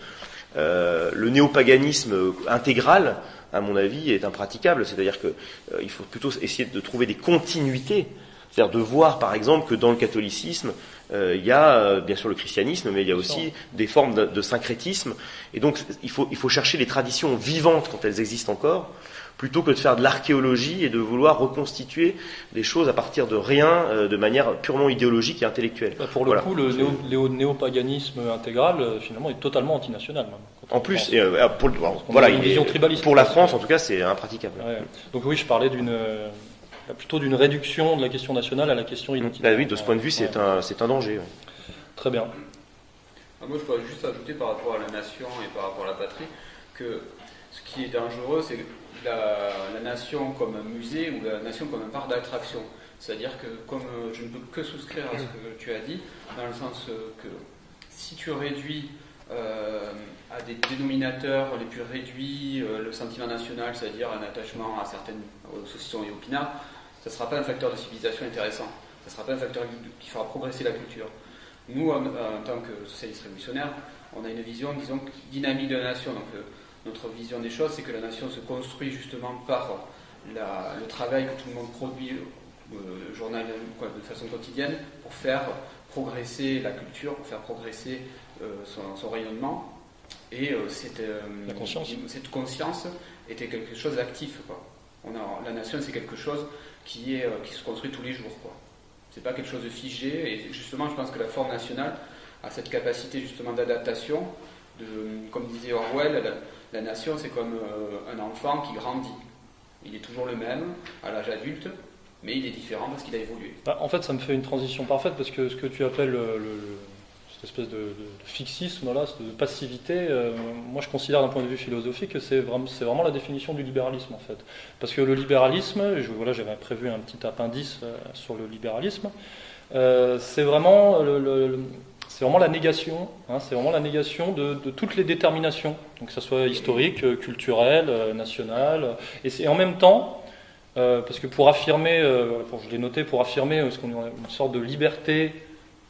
Le néopaganisme intégral, à mon avis, est impraticable. C'est-à-dire qu'il euh, faut plutôt essayer de trouver des continuités. C'est-à-dire de voir, par exemple, que dans le catholicisme, euh, il y a euh, bien sûr le christianisme, mais il y a aussi des formes de, syncrétisme. Et donc, il faut, il faut chercher les traditions vivantes quand elles existent encore, plutôt que de faire de l'archéologie et de vouloir reconstituer des choses à partir de rien, de manière purement idéologique et intellectuelle. Bah, pour le coup, le néopaganisme intégral, finalement, est totalement antinational. Même. En plus, euh, pour, voilà, une vision tribaliste. Pour la France, en tout cas, c'est impraticable. Donc oui, je parlais d'une euh, plutôt d'une réduction de la question nationale à la question identitaire. Bah oui, de ce point de vue, c'est un, c'est un danger. Très bien. Ah, moi, je pourrais juste ajouter par rapport à la nation et par rapport à la patrie que ce qui est dangereux, c'est la, nation comme un musée ou la nation comme un parc d'attraction. C'est-à-dire que, comme euh, je ne peux que souscrire à ce que tu as dit, dans le sens que si tu réduis euh, à des dénominateurs les plus réduits, euh, le sentiment national, c'est-à-dire un attachement à certaines aux saucissons et aux pinards, ça ne sera pas un facteur de civilisation intéressant. Ça ne sera pas un facteur qui fera progresser la culture. Nous, en, tant que socialistes révolutionnaires, on a une vision, disons, dynamique de la nation. Donc, euh, notre vision des choses, c'est que la nation se construit justement par le travail que tout le monde produit euh, journal de façon quotidienne pour faire progresser la culture, pour faire progresser euh, son, rayonnement. Et euh, cette, euh, cette conscience était quelque chose d'actif. On a, la nation, c'est quelque chose qui, est, qui se construit tous les jours. Ce n'est pas quelque chose de figé. Et justement, je pense que la forme nationale a cette capacité justement d'adaptation. De, comme disait Orwell, la, nation, c'est comme un enfant qui grandit. Il est toujours le même à l'âge adulte, mais il est différent parce qu'il a évolué. Bah, en fait, ça me fait une transition parfaite parce que ce que tu appelles le espèce de, fixisme, là, de passivité, euh, moi je considère d'un point de vue philosophique que c'est vraiment, la définition du libéralisme en fait. Parce que le libéralisme, voilà, j'avais prévu un petit appendice euh, sur le libéralisme, euh, c'est vraiment le, c'est vraiment la négation, hein, c'est vraiment la négation de, toutes les déterminations, donc que ce soit historique, culturel, national, et c'est en même temps, parce que pour affirmer, je l'ai noté, pour affirmer qu'on une sorte de liberté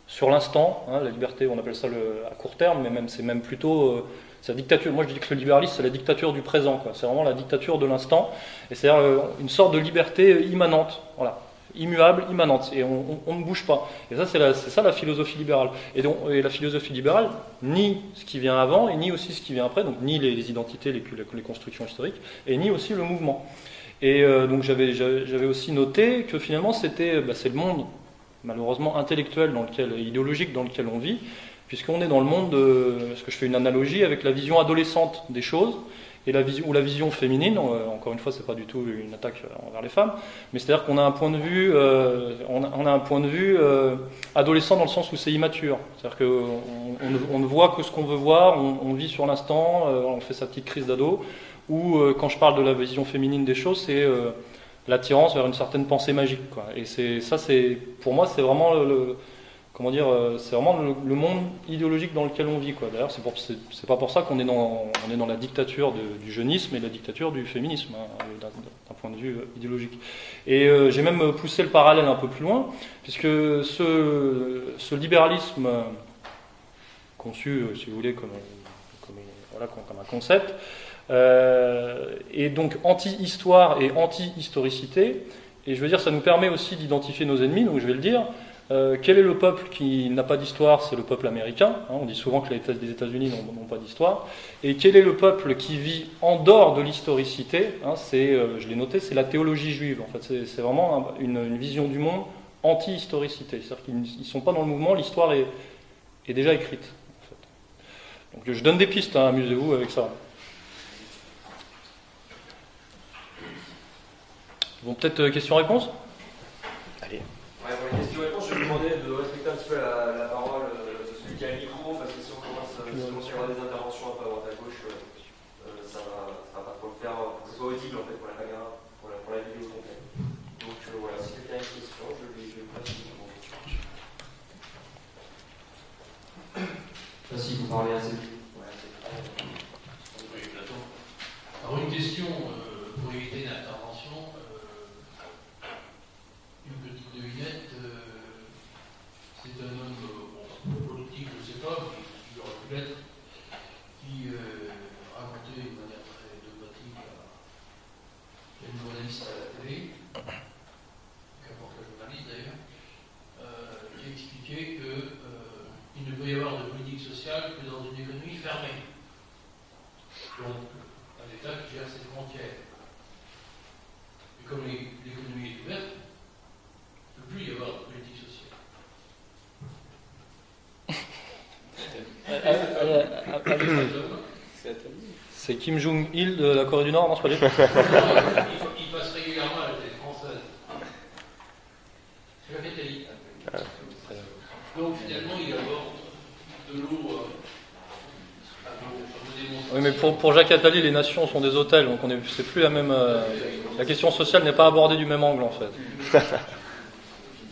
sur l'instant. Hein, la liberté, on appelle ça le, à court terme, mais même c'est même plutôt euh, la dictature. Moi, je dis que le libéralisme, c'est la dictature du présent. C'est vraiment la dictature de l'instant. Et c'est euh, une sorte de liberté immanente, voilà, immuable, immanente. Et on, ne bouge pas. Et ça, c'est ça la philosophie libérale. Et, donc, et la philosophie libérale ni ce qui vient avant, et ni aussi ce qui vient après. Donc, ni les, identités, les, les, constructions historiques, et ni aussi le mouvement. Et euh, donc, j'avais aussi noté que finalement, c'était, bah, le monde malheureusement intellectuel dans lequel, idéologique dans lequel on vit, puisqu'on est dans le monde, de, parce que je fais une analogie avec la vision adolescente des choses, et la vision, ou la vision féminine, euh, encore une fois, c'est pas du tout une attaque envers les femmes, mais c'est-à-dire qu'on a un point de vue, euh, on, a, un point de vue euh, adolescent dans le sens où c'est immature. C'est-à-dire qu'on on, ne voit que ce qu'on veut voir, on, vit sur l'instant, euh, on fait sa petite crise d'ado. Ou euh, quand je parle de la vision féminine des choses, c'est euh, l'attirance vers une certaine pensée magique. Et ça, pour moi, c'est vraiment le comment dire, euh, c'est vraiment le, monde idéologique dans lequel on vit. Quoi. D'ailleurs, c'est, pour, pas pour ça qu'on est dans, est la dictature du jeunisme et la dictature du féminisme, hein, d'un, d'un, point de vue idéologique. Et euh, j'ai même poussé le parallèle un peu plus loin, puisque ce, libéralisme conçu, si vous voulez, comme, comme, un concept, euh, et donc anti-histoire et anti-historicité. Et je veux dire, ça nous permet aussi d'identifier nos ennemis, donc je vais le dire. Euh, quel est le peuple qui n'a pas d'histoire? C'est le peuple américain. Hein, on dit souvent que les États-Unis n'ont pas d'histoire. Et quel est le peuple qui vit en dehors de l'historicité? Hein, C'est, euh, je l'ai noté, c'est la théologie juive. En fait, c'est vraiment une, une, vision du monde anti-historicité. C'est-à-dire qu'ils ne sont pas dans le mouvement. L'histoire est, est, déjà écrite. En fait. Donc, je donne des pistes. Hein, amusez-vous avec ça. Bon, peut-être euh, question-réponse? Allez. Ouais, vais demander de respecter un petit peu la, parole euh, de celui qui a le micro, parce que si on commence, euh, si on des interventions un peu à droite à gauche, euh, ça, va, ça va pas trop le faire pour que ce soit audible en fait pour la caméra, pour la, pour la vidéo complète. Donc voilà, si quelqu'un a une question, je lui, je micro. Si vous parlez assez vite. Ouais, Alors une question euh, pour éviter l'intervention. Une petite devinette, euh, c'est un homme bon, politique, je ne sais pas, mais qui aurait pu l'être, qui euh, racontait de manière très dogmatique à une journaliste à la télé, qu'importe le journaliste d'ailleurs, euh, qui expliquait qu'il euh, ne peut y avoir de politique sociale que dans une économie fermée. Donc, un État qui gère ses frontières. Et comme l'économie est ouverte, ne peut plus y avoir de politique sociale. C'est Kim Jong-il de la Corée du Nord, non, c'est pas lui Il passe régulièrement à la télé française. C'est la métallique. Donc finalement, il aborde de l'eau. Oui, mais pour, pour, Jacques Attali, les nations sont des hôtels, donc on est, c'est plus la même. Euh, la question sociale n'est pas abordée du même angle en fait.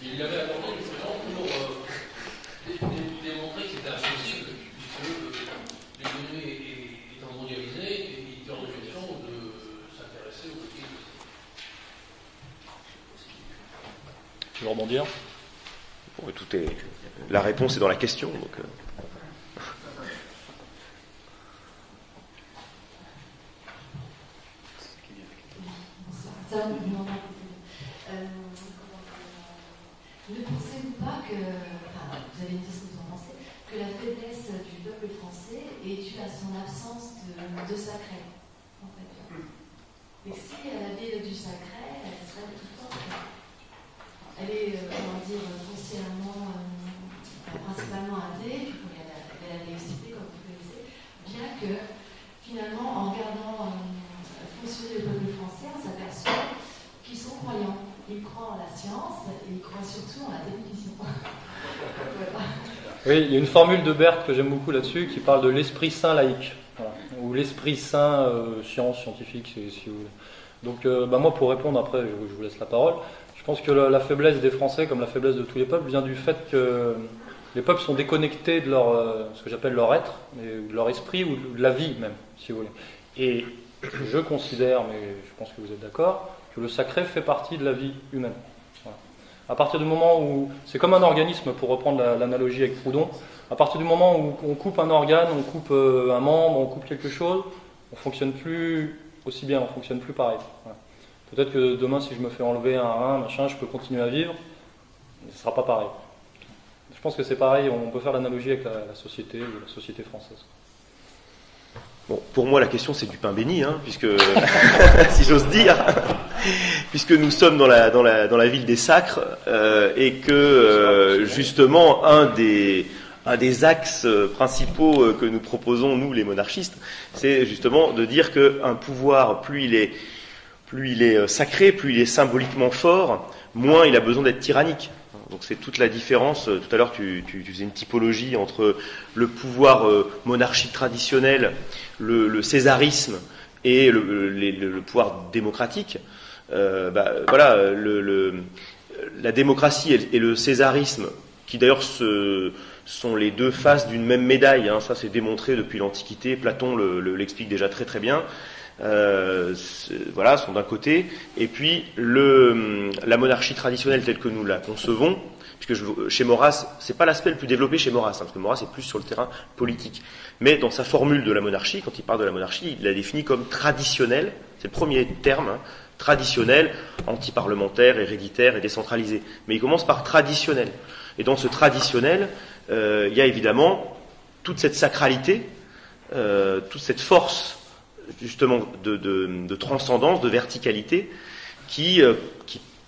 Il l'avait abordé justement pour euh, démontrer que c'était impossible, puisque l'économie étant mondialisée, il était hors de question de s'intéresser aux politiques. Tu veux rebondir bon, tout est... La réponse est dans la question. Donc, euh... Ça, euh, ne pensez-vous pas que, enfin, vous avez dit ce que vous en pensez, que la faiblesse du peuple français est due à son absence de, de sacré en fait. Et si elle avait du sacré, elle serait plus forte. Elle est, euh, comment dire, foncièrement, euh, principalement athée, puis il y a la, la laïcité, comme vous connaissez, bien que finalement, en regardant fonctionner le peuple français, on s'aperçoit qu'ils sont croyants. Ils croient en la science et ils croient surtout en la télévision. oui, il y a une formule de Berthe que j'aime beaucoup là-dessus qui parle de l'esprit saint laïque, ou l'esprit saint euh, science scientifique, si, vous voulez. Donc, euh, bah moi, pour répondre, après, je, vous laisse la parole. Je pense que la, faiblesse des Français, comme la faiblesse de tous les peuples, vient du fait que les peuples sont déconnectés de leur, euh, ce que j'appelle leur être, de leur esprit ou de la vie même, si vous voulez. Et je considère, mais je pense que vous êtes d'accord, que le sacré fait partie de la vie humaine. À partir du moment où, c'est comme un organisme, pour reprendre l'analogie la, avec Proudhon, à partir du moment où on coupe un organe, on coupe euh, un membre, on coupe quelque chose, on fonctionne plus aussi bien, on fonctionne plus pareil. Voilà. Peut-être que demain, si je me fais enlever un rein, machin, je peux continuer à vivre, mais ce sera pas pareil. Je pense que c'est pareil, on peut faire l'analogie avec la, la société ou la société française. Bon, pour moi, la question, c'est du pain béni, hein, puisque, si j'ose dire, puisque nous sommes dans la, dans la, dans la ville des sacres, euh, et que, euh, justement, un des, un des axes principaux euh, que nous proposons, nous, les monarchistes, c'est justement de dire qu'un pouvoir, plus il est, est sacré, plus il est symboliquement fort, moins il a besoin d'être tyrannique. Donc c'est toute la différence. Tout à l'heure, tu, faisais une typologie entre le pouvoir euh, monarchique traditionnel, le, césarisme et le, pouvoir démocratique. Euh, bah, voilà, la démocratie et, et, le césarisme, qui d'ailleurs sont les deux faces d'une même médaille. Hein, ça, c'est démontré depuis l'Antiquité. Platon l'explique déjà très très bien. Euh, voilà, sont d'un côté, et puis le, la monarchie traditionnelle telle que nous la concevons, puisque je, chez Maurras, c'est pas l'aspect le plus développé chez Maurras, hein, parce que Maurras est plus sur le terrain politique. Mais dans sa formule de la monarchie, quand il parle de la monarchie, il la définit comme traditionnelle, c'est le premier terme, hein, traditionnel, anti-parlementaire, héréditaire et décentralisé. Mais il commence par traditionnel. Et dans ce traditionnel, euh, il y a évidemment toute cette sacralité, euh, toute cette force justement de, transcendance, de verticalité, qui, euh,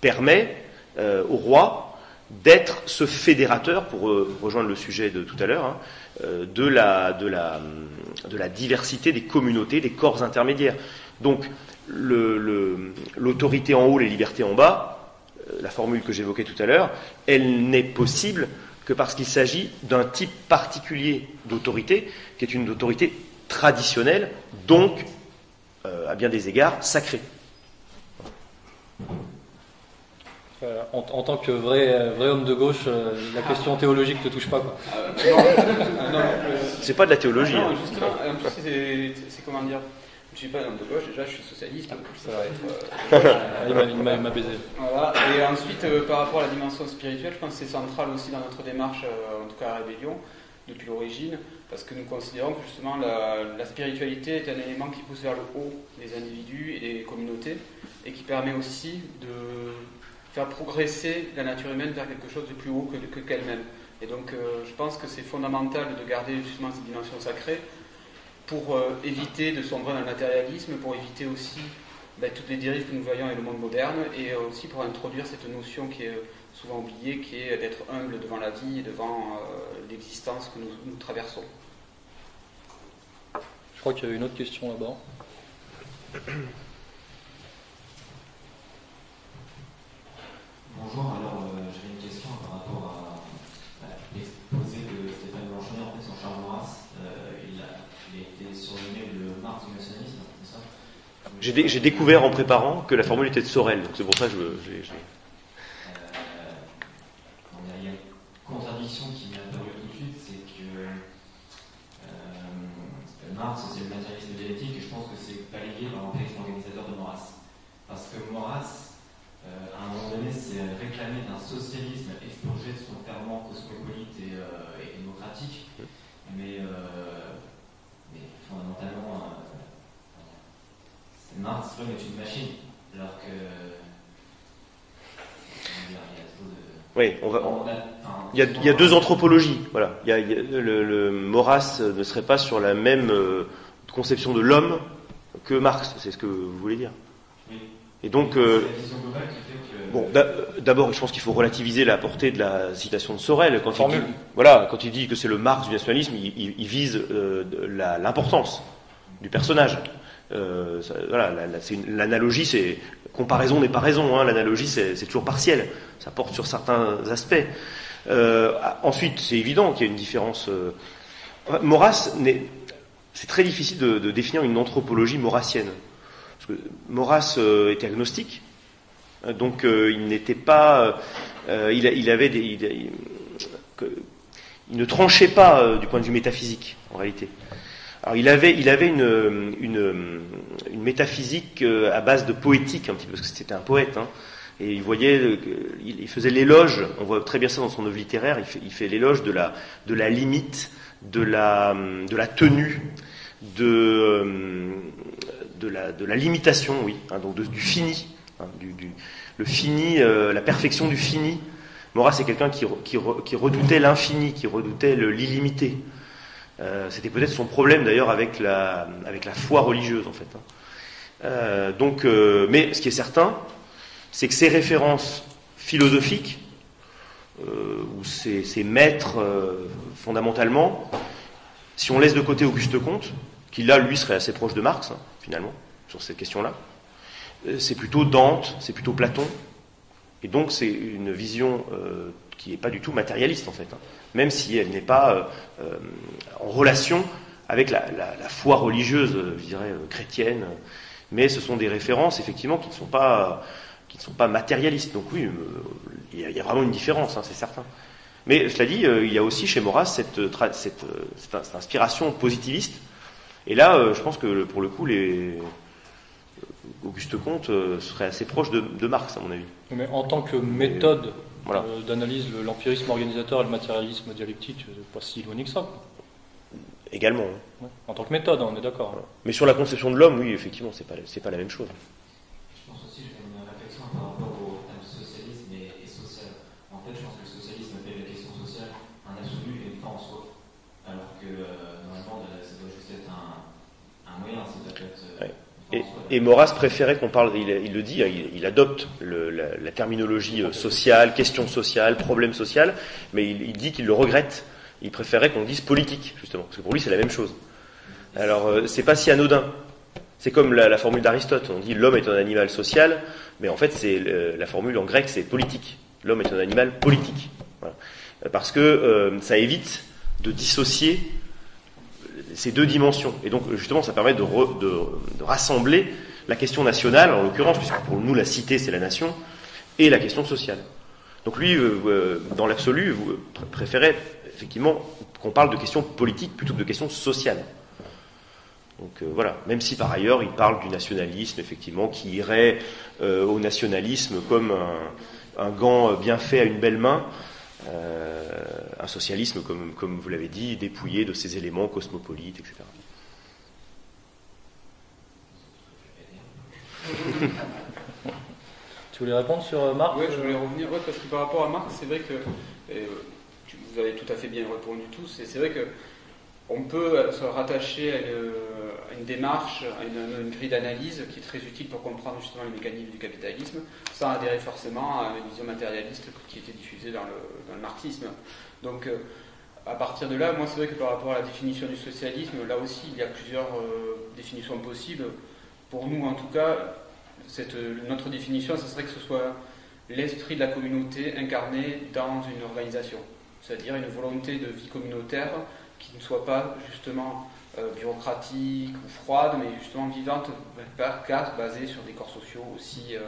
permet au roi d'être ce fédérateur, pour rejoindre le sujet de tout à l'heure, hein, de, la, diversité des communautés, des corps intermédiaires. Donc l'autorité en haut, les libertés en bas, la formule que j'évoquais tout à l'heure, elle n'est possible que parce qu'il s'agit d'un type particulier d'autorité, qui est une autorité traditionnelle, donc, euh, à bien des égards, sacrée. Euh, en, en, tant que vrai, vrai homme de gauche, euh, la question théologique ne te touche pas. Quoi. c'est pas de la théologie. Non, hein. justement, en plus, c'est comment dire je suis pas un homme de gauche, déjà je suis socialiste, donc ça va être. Euh, il m'a baisé. Voilà. Et ensuite, euh, par rapport à la dimension spirituelle, je pense que c'est central aussi dans notre démarche, euh, en tout cas à Rébellion, depuis l'origine, parce que nous considérons que justement la, la, spiritualité est un élément qui pousse vers le haut des individus et des communautés, et qui permet aussi de faire progresser la nature humaine vers quelque chose de plus haut que, que qu'elle-même. Et donc, je pense que c'est fondamental de garder justement cette dimension sacrée pour euh, éviter de sombrer dans le matérialisme, pour éviter aussi ben, toutes les dérives que nous voyons dans le monde moderne, et euh, aussi pour introduire cette notion qui est souvent oubliée, qui est d'être humble devant la vie et devant euh, l'existence que nous, nous, traversons. Je crois qu'il y a une autre question là-bas. Bonjour, alors euh, j'avais une question J'ai dé découvert en préparant que la formule était de Sorel, donc c'est pour ça que je. je, je... Euh, il y a une contradiction qui m'est apparue tout de suite, c'est que euh, Marx c'est le matérialisme dialectique et je pense que c'est balayé par l'empiricisme organisateur de Maurras. Parce que Maurras euh, à un moment donné, c'est réclamé d'un socialisme expurgé de son ferment cosmopolite et, euh, et démocratique, mais, euh, mais fondamentalement, L'homme est une machine, alors que oui, on va, on, il, y a, il, y a, deux anthropologies. Voilà. Il y a, il y a, le, le, Maurras ne serait pas sur la même conception de l'homme que Marx, c'est ce que vous voulez dire. Oui. Et donc, euh, bon, d'abord, je pense qu'il faut relativiser la portée de la citation de Sorel. Quand il dit, voilà, quand il dit que c'est le Marx du nationalisme, il, il, il vise euh, l'importance du personnage. Euh, l'analogie, c'est comparaison n'est pas raison. Hein, l'analogie, c'est toujours partiel. Ça porte sur certains aspects. Euh, ensuite, c'est évident qu'il y a une différence. Euh, Maurras, c'est très difficile de, définir une anthropologie maurassienne. Parce Maurras euh, était agnostique, donc il n'était pas, il, avait il, ne tranchait pas du point de vue métaphysique en réalité. Alors il avait, une, métaphysique à base de poétique un petit peu parce que c'était un poète. Hein, et il voyait, il faisait l'éloge. On voit très bien ça dans son œuvre littéraire. Il fait, l'éloge de la, limite, de la, tenue, de, de la, limitation, oui, hein, donc du fini, hein, le fini, euh, la perfection du fini. Maurras c'est quelqu'un qui, redoutait l'infini, qui redoutait l'illimité. Euh, C'était peut-être son problème d'ailleurs avec la, avec la foi religieuse en fait. hein. Euh, donc, euh, mais ce qui est certain, c'est que ces références philosophiques, ou ces, ces maîtres fondamentalement, si on laisse de côté Auguste Comte, qui là lui serait assez proche de Marx hein, finalement sur cette question-là, c'est plutôt Dante, c'est plutôt Platon, et donc c'est une vision qui n'est pas du tout matérialiste en fait, hein, même si elle n'est pas euh, euh, en relation avec la, foi religieuse, euh, je dirais, chrétienne, mais ce sont des références effectivement qui ne sont pas, qui ne sont pas matérialistes. Donc oui, il y, a- vraiment une différence, hein, c'est certain. Mais cela dit, il y a aussi chez Maurras cette, inspiration positiviste. Et là, je pense que pour le coup, Auguste Comte serait assez proche de Marx, à mon avis. Mais en tant que méthode Voilà. euh, d'analyse, le- l'empirisme organisateur et le matérialisme dialectique, c'est pas si éloigné que ça. Également. hein. Ouais. En tant que méthode, hein, on est d'accord. Voilà. Mais sur la conception de l'homme, oui, effectivement, c'est pas, c'est pas la même chose. Je pense aussi, j'ai une réflexion par rapport au terme socialisme et, et social. En fait, je pense que le socialisme fait de la question sociale un absolu et une fin en soi. Alors que euh, normalement, euh, ça doit juste être un, un moyen, ça doit être euh, Ouais. une Et, Maurras préférait qu'on parle, il, le dit, hein, il, adopte la, terminologie euh, sociale, question sociale, problème social, mais il, dit qu'il le regrette. Il préférait qu'on dise politique, justement, parce que pour lui c'est la même chose. Alors euh, c'est pas si anodin. C'est comme la, formule d'Aristote, on dit l'homme est un animal social, mais en fait c'est euh, la formule en grec c'est politique. L'homme est un animal politique. Parce que ça évite de dissocier ces deux dimensions. Et donc, justement, ça permet de, rassembler la question nationale, en l'occurrence, puisque pour nous, la cité, c'est la nation, et la question sociale. Donc, lui, euh, euh, dans l'absolu, vous pr- préférez effectivement qu'on parle de questions politiques plutôt que de questions sociales. Donc euh, voilà, même si par ailleurs il parle du nationalisme, effectivement, qui irait au nationalisme comme un, gant bien fait à une belle main, un socialisme, comme, comme vous l'avez dit, dépouillé de ses éléments cosmopolites, etc. Tu voulais répondre sur euh, Marx Oui, je voulais revenir, ouais, parce que par rapport à Marx, c'est vrai que euh, vous avez tout à fait bien répondu tous, et c'est vrai que on peut se rattacher à une, démarche, à une, grille d'analyse qui est très utile pour comprendre justement les mécanismes du capitalisme, sans adhérer forcément à une vision matérialiste qui était diffusée dans le, marxisme. Donc, euh, à partir de là, moi, c'est vrai que par rapport à la définition du socialisme, là aussi, il y a plusieurs euh, définitions possibles. Pour nous, en tout cas, notre définition, ce serait que ce soit l'esprit de la communauté incarné dans une organisation, c'est-à-dire une volonté de vie communautaire qui ne soit pas justement euh, bureaucratique ou froide, mais justement vivante par cas basée sur des corps sociaux aussi euh,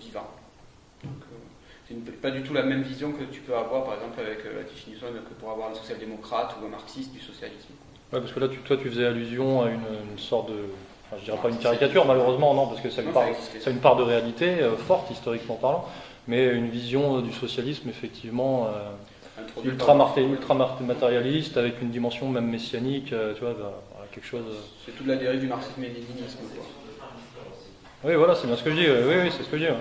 vivants. Donc, euh, c'est une- pas du tout la même vision que tu peux avoir par exemple avec euh, la définition que pour avoir un social-démocrate ou un marxiste du socialisme. Ouais, parce que là, tu, toi, tu faisais allusion à une, une sorte de. Enfin, je dirais pas une caricature, malheureusement, non, parce que ça a une part, ça existait. ça a une part de réalité euh, forte, historiquement parlant, mais une vision euh, du socialisme, effectivement, euh, ultra, par- marté- ultra marté- matérialiste, avec une dimension même messianique, euh, tu vois, bah, voilà, quelque chose. euh. C'est toute la dérive du marxisme-léninisme. quoi. Oui, voilà, c'est bien ce que je dis, oui, oui, c'est ce que je dis. ouais.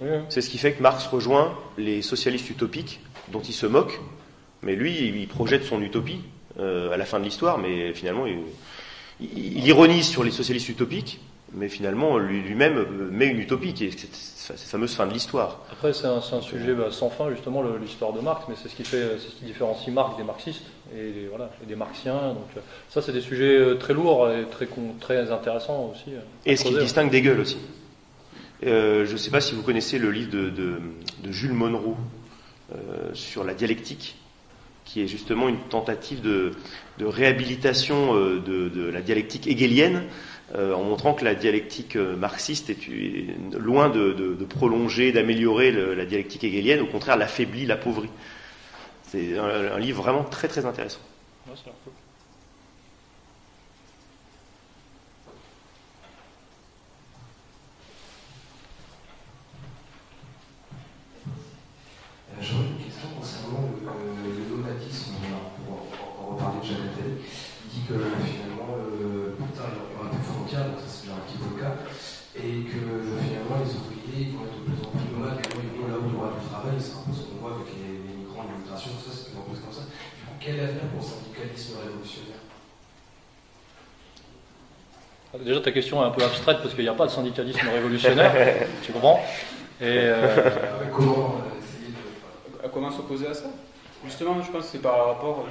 C'est. Oui, oui. Ce qui fait que Marx rejoint les socialistes utopiques, dont il se moque, mais lui, il projette son utopie euh, à la fin de l'histoire, mais finalement, il, il- il ironise sur les socialistes utopiques, mais finalement, lui- lui-même euh, met une utopie, qui est cette, fameuse fin de l'histoire. Après, c'est un, sujet bah, sans fin, justement, l'histoire de Marx, mais c'est ce qui fait, ce qui différencie Marx des marxistes et des, voilà, et des marxiens. Donc, euh, ça, c'est des sujets euh, très lourds et très, très intéressants aussi. Et ce qui distingue d'Hegel aussi. Euh, je ne sais pas si vous connaissez le livre de, de- de Jules Monroe euh, sur la dialectique, qui est justement une tentative de, de réhabilitation de, de la dialectique hegelienne, en montrant que la dialectique euh, marxiste est, loin de, prolonger, d'améliorer la dialectique hegelienne, au contraire l'affaiblit, l'appauvrit. C'est un, livre vraiment très très intéressant ça a l'air cool. Euh, J'aurais une question concernant le, euh, le dogmatisme, alors, pour encore reparler de Jeanne Attali. Il dit que finalement, euh, putain, il y aura plus de frontières, donc ça c'est déjà un petit peu le cas, et que finalement les ouvriers ils vont être de plus en plus nomades, et ils vont là où il y aura fédération, ça c'est plus comme ça. Du coup, quel avenir pour le syndicalisme révolutionnaire Déjà, ta question est un peu abstraite parce qu'il n'y a pas de syndicalisme révolutionnaire, tu comprends? Et euh, Comment euh, comment s'opposer à ça? Justement, je pense que c'est par rapport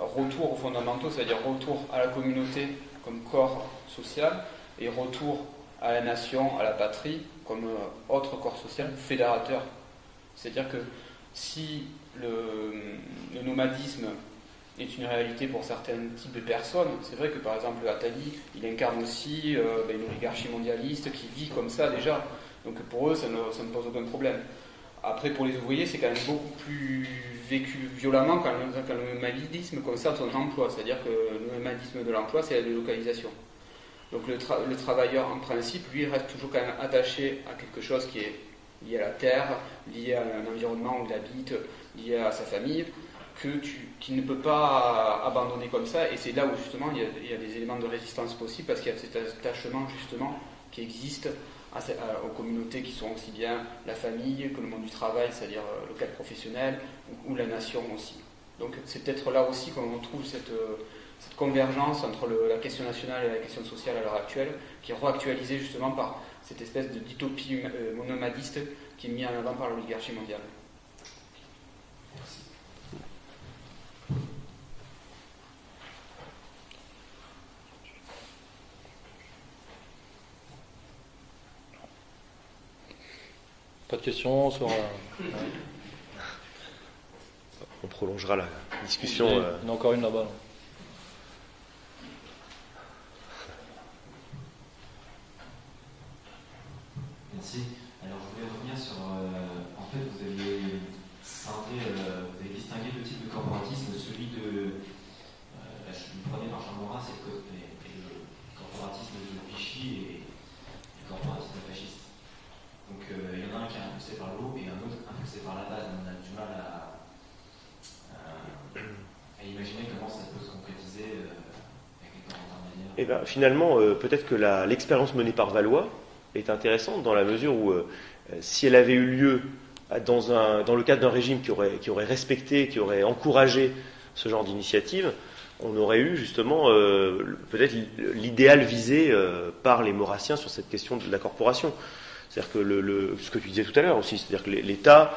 au retour aux fondamentaux, c'est-à-dire retour à la communauté comme corps social et retour à la nation, à la patrie comme euh, autre corps social fédérateur. C'est-à-dire que si le, le nomadisme est une réalité pour certains types de personnes. C'est vrai que par exemple Attali, il incarne aussi euh, ben, une oligarchie mondialiste qui vit comme ça déjà. Donc pour eux, ça ne, pose aucun problème. Après, pour les ouvriers, c'est quand même beaucoup plus vécu violemment quand, le- nomadisme conserve son emploi. C'est-à-dire que le nomadisme de l'emploi, c'est la délocalisation. Donc le travailleur, en principe, lui, reste toujours quand même attaché à quelque chose qui est lié à la terre, lié à un environnement où il habite, lié à sa famille, que tu, qu'il ne peut pas abandonner comme ça. Et c'est là où justement il y, a, des éléments de résistance possibles parce qu'il y a cet attachement justement qui existe aux communautés qui sont aussi bien la famille que le monde du travail, c'est-à-dire euh, le cadre professionnel ou, la nation aussi. Donc c'est peut-être là aussi qu'on trouve cette, euh, cette convergence entre la question nationale et la question sociale à l'heure actuelle, qui est réactualisée justement par cette espèce de d'utopie euh, monomadiste qui est mise en avant par l'oligarchie mondiale. Pas de questions sur. euh, On prolongera la discussion. il y en a- il y en a encore une là-bas. là. Merci. Alors je voulais revenir sur. euh, en fait, vous aviez scindé, euh, vous avez distingué deux types de corporatisme, celui de. Euh, là, je le prenais par Jean Morin, c'est le, co- et- et le corporatisme de Vichy et le corporatisme fasciste. Donc euh, il y en a un qui est impulsé par le haut et un autre impulsé par la base. On a du mal à, à- à imaginer comment ça peut se concrétiser euh, avec les corps intermédiaires. Eh ben, finalement, euh, peut-être que l'expérience menée par Valois est intéressante dans la mesure où, euh, euh, si elle avait eu lieu dans, le cadre d'un régime qui aurait, respecté, qui aurait encouragé ce genre d'initiative, on aurait eu justement peut-être l'idéal visé par les Maurassiens sur cette question de la corporation. C'est-à-dire que ce que tu disais tout à l'heure aussi, c'est-à-dire que l'État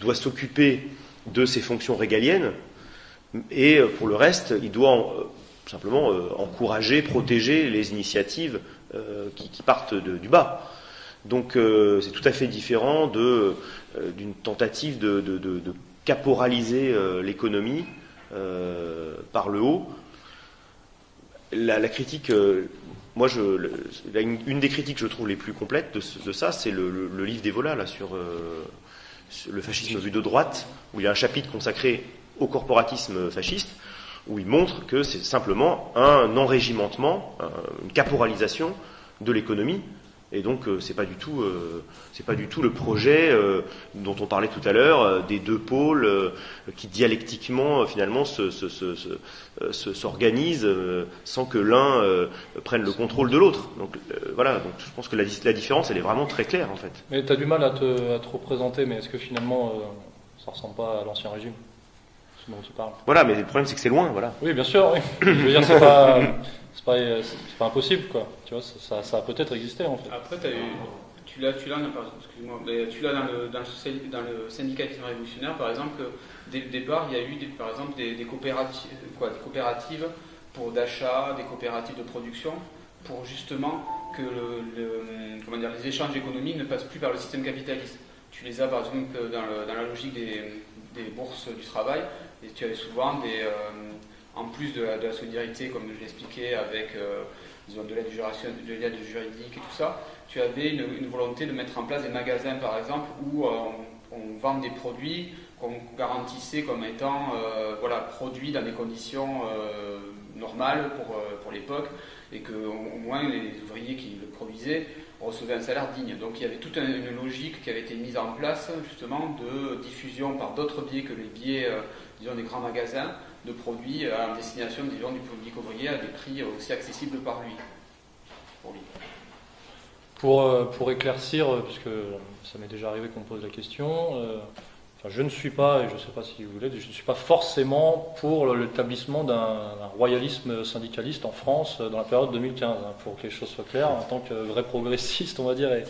doit s'occuper de ses fonctions régaliennes, et pour le reste, il doit en- simplement euh, encourager, protéger les initiatives euh, qui, partent du bas. Donc euh, c'est tout à fait différent d'une tentative de, caporaliser l'économie par le haut. La, critique, moi, je, une, des critiques que je trouve les plus complètes de, ça, c'est le, livre d'Evola sur, sur le fascisme vu de droite, où il y a un chapitre consacré au corporatisme fasciste, où il montre que c'est simplement un enrégimentement, un- une caporalisation de l'économie. Et donc, euh, c'est pas du tout, euh, pas du tout le projet euh, dont on parlait tout à l'heure des deux pôles qui dialectiquement finalement se- se- se- se- se- s'organisent sans que l'un prenne le contrôle de l'autre. Donc voilà. Donc je pense que la, différence, elle est vraiment très claire en fait. Mais tu as du mal à te, à te représenter, mais est-ce que finalement ça ressemble pas à l'ancien régime? Ce dont tu parles Voilà. Mais le problème, c'est que c'est loin. Voilà. Oui, bien sûr, oui. Je veux dire, c'est pas, c'est pas, c'est pas impossible, quoi. Tu vois, ça, ça, ça a peut-être existé, en fait. Après, t'as eu- tu l'as, tu l'as, excuse-moi, mais tu l'as dans le, dans, le dans le syndicalisme révolutionnaire, par exemple, que dès le départ, il y a eu, des- par exemple, des, des coopératives, quoi, des coopératives pour d'achat, des coopératives de production, pour justement que le, le- comment dire, les échanges économiques ne passent plus par le système capitaliste. Tu les as, par exemple, dans, le- dans la logique des, des bourses du travail, et tu avais souvent des, euh, en plus de la, solidarité, comme je l'expliquais, avec euh, de l'aide juridique, et tout ça, tu avais une, volonté de mettre en place des magasins, par exemple, où euh, on, vend des produits qu'on garantissait comme étant voilà, produits dans des conditions normales pour, pour l'époque, et que au au moins les ouvriers qui le produisaient recevaient un salaire digne. Donc il y avait toute un- une logique qui avait été mise en place justement de diffusion par d'autres biais que les biais disons, des grands magasins de produits en destination du public ouvrier à des prix aussi accessibles par lui. Pour lui. Pour, euh, pour éclaircir, euh, puisque ça m'est déjà arrivé qu'on me pose la question, euh, Enfin, je ne suis pas, et je ne sais pas si vous voulez, je ne suis pas forcément pour l'établissement d'un royalisme syndicaliste en France dans la période 2015, hein, pour que les choses soient claires. En tant que vrai progressiste, on va dire, et,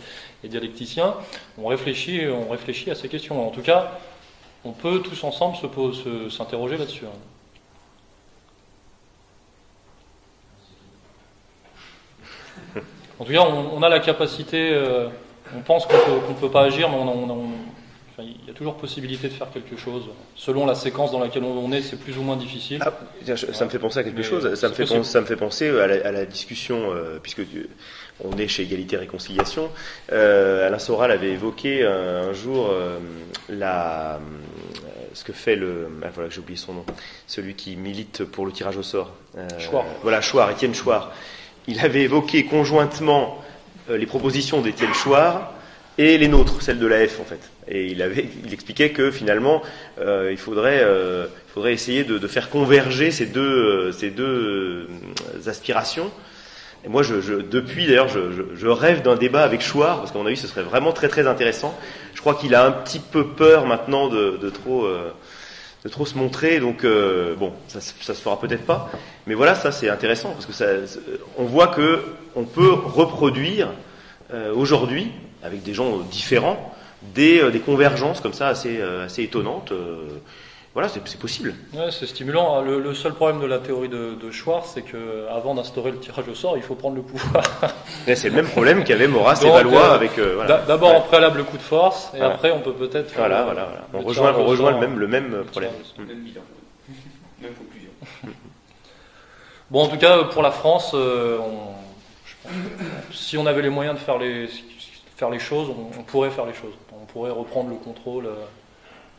et dialecticien, on réfléchit, on réfléchit à ces questions. En tout cas, on peut tous ensemble se s'interroger là-dessus. hein. En tout cas, on, on a la capacité, euh, on pense qu'on ne peut pas agir, mais on, on- on- enfin, il y a toujours possibilité de faire quelque chose. Selon la séquence dans laquelle on est, c'est plus ou moins difficile. Ah, ça me fait penser à quelque Mais chose. Ça me, fait penser, ça me fait penser à la, à la discussion, euh, puisque tu- on est chez Égalité et Réconciliation. Euh, Alain Soral avait évoqué euh, un jour euh, la, ce que fait le. ah, voilà, j'ai oublié son nom. Celui qui milite pour le tirage au sort. Euh, Chouard. Voilà, Chouard, Étienne Chouard. Il avait évoqué conjointement les propositions d'Étienne Chouard et les nôtres, celles de l'AF en fait. Et il, avait, il expliquait que finalement, euh, il, faudrait, euh, il faudrait essayer de, de faire converger ces deux, ces deux aspirations. Et moi, je, je- depuis d'ailleurs, je, je- je rêve d'un débat avec Chouard, parce qu'à mon avis, ce serait vraiment très très intéressant. Je crois qu'il a un petit peu peur maintenant de, de trop, euh, de trop se montrer, donc euh, bon, ça, ça se fera peut-être pas. Mais voilà, ça c'est intéressant, parce que ça, on voit que on peut reproduire euh, aujourd'hui, avec des gens différents, des, euh, des convergences comme ça assez, euh, assez étonnantes. Euh, voilà, c'est possible. Ouais, c'est stimulant. Le, le seul problème de la théorie de, de Schwartz, c'est que avant d'instaurer le tirage au sort, il faut prendre le pouvoir. C'est le même problème qu'avait Maurras et Valois euh, avec. euh, voilà. D'abord Ouais. en préalable le coup de force, et Voilà. après on peut peut-être. faire Voilà, le- voilà, voilà. On le rejoint, tirage on au rejoint sort. le même, le même problème. tirage au sort. Même bilan. Même conclusion. Bon, en tout cas, pour la France, euh, on- je pense que si on avait les moyens de faire les, faire les choses, on, on pourrait faire les choses. On pourrait reprendre le contrôle euh,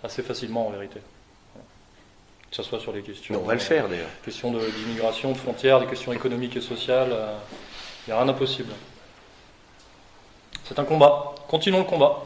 assez facilement, en vérité. Que ce soit sur les questions. Mais on va le faire d'ailleurs. questions de- d'immigration, de frontières, des questions économiques et sociales. euh, Il n'y a rien d'impossible. C'est un combat. Continuons le combat.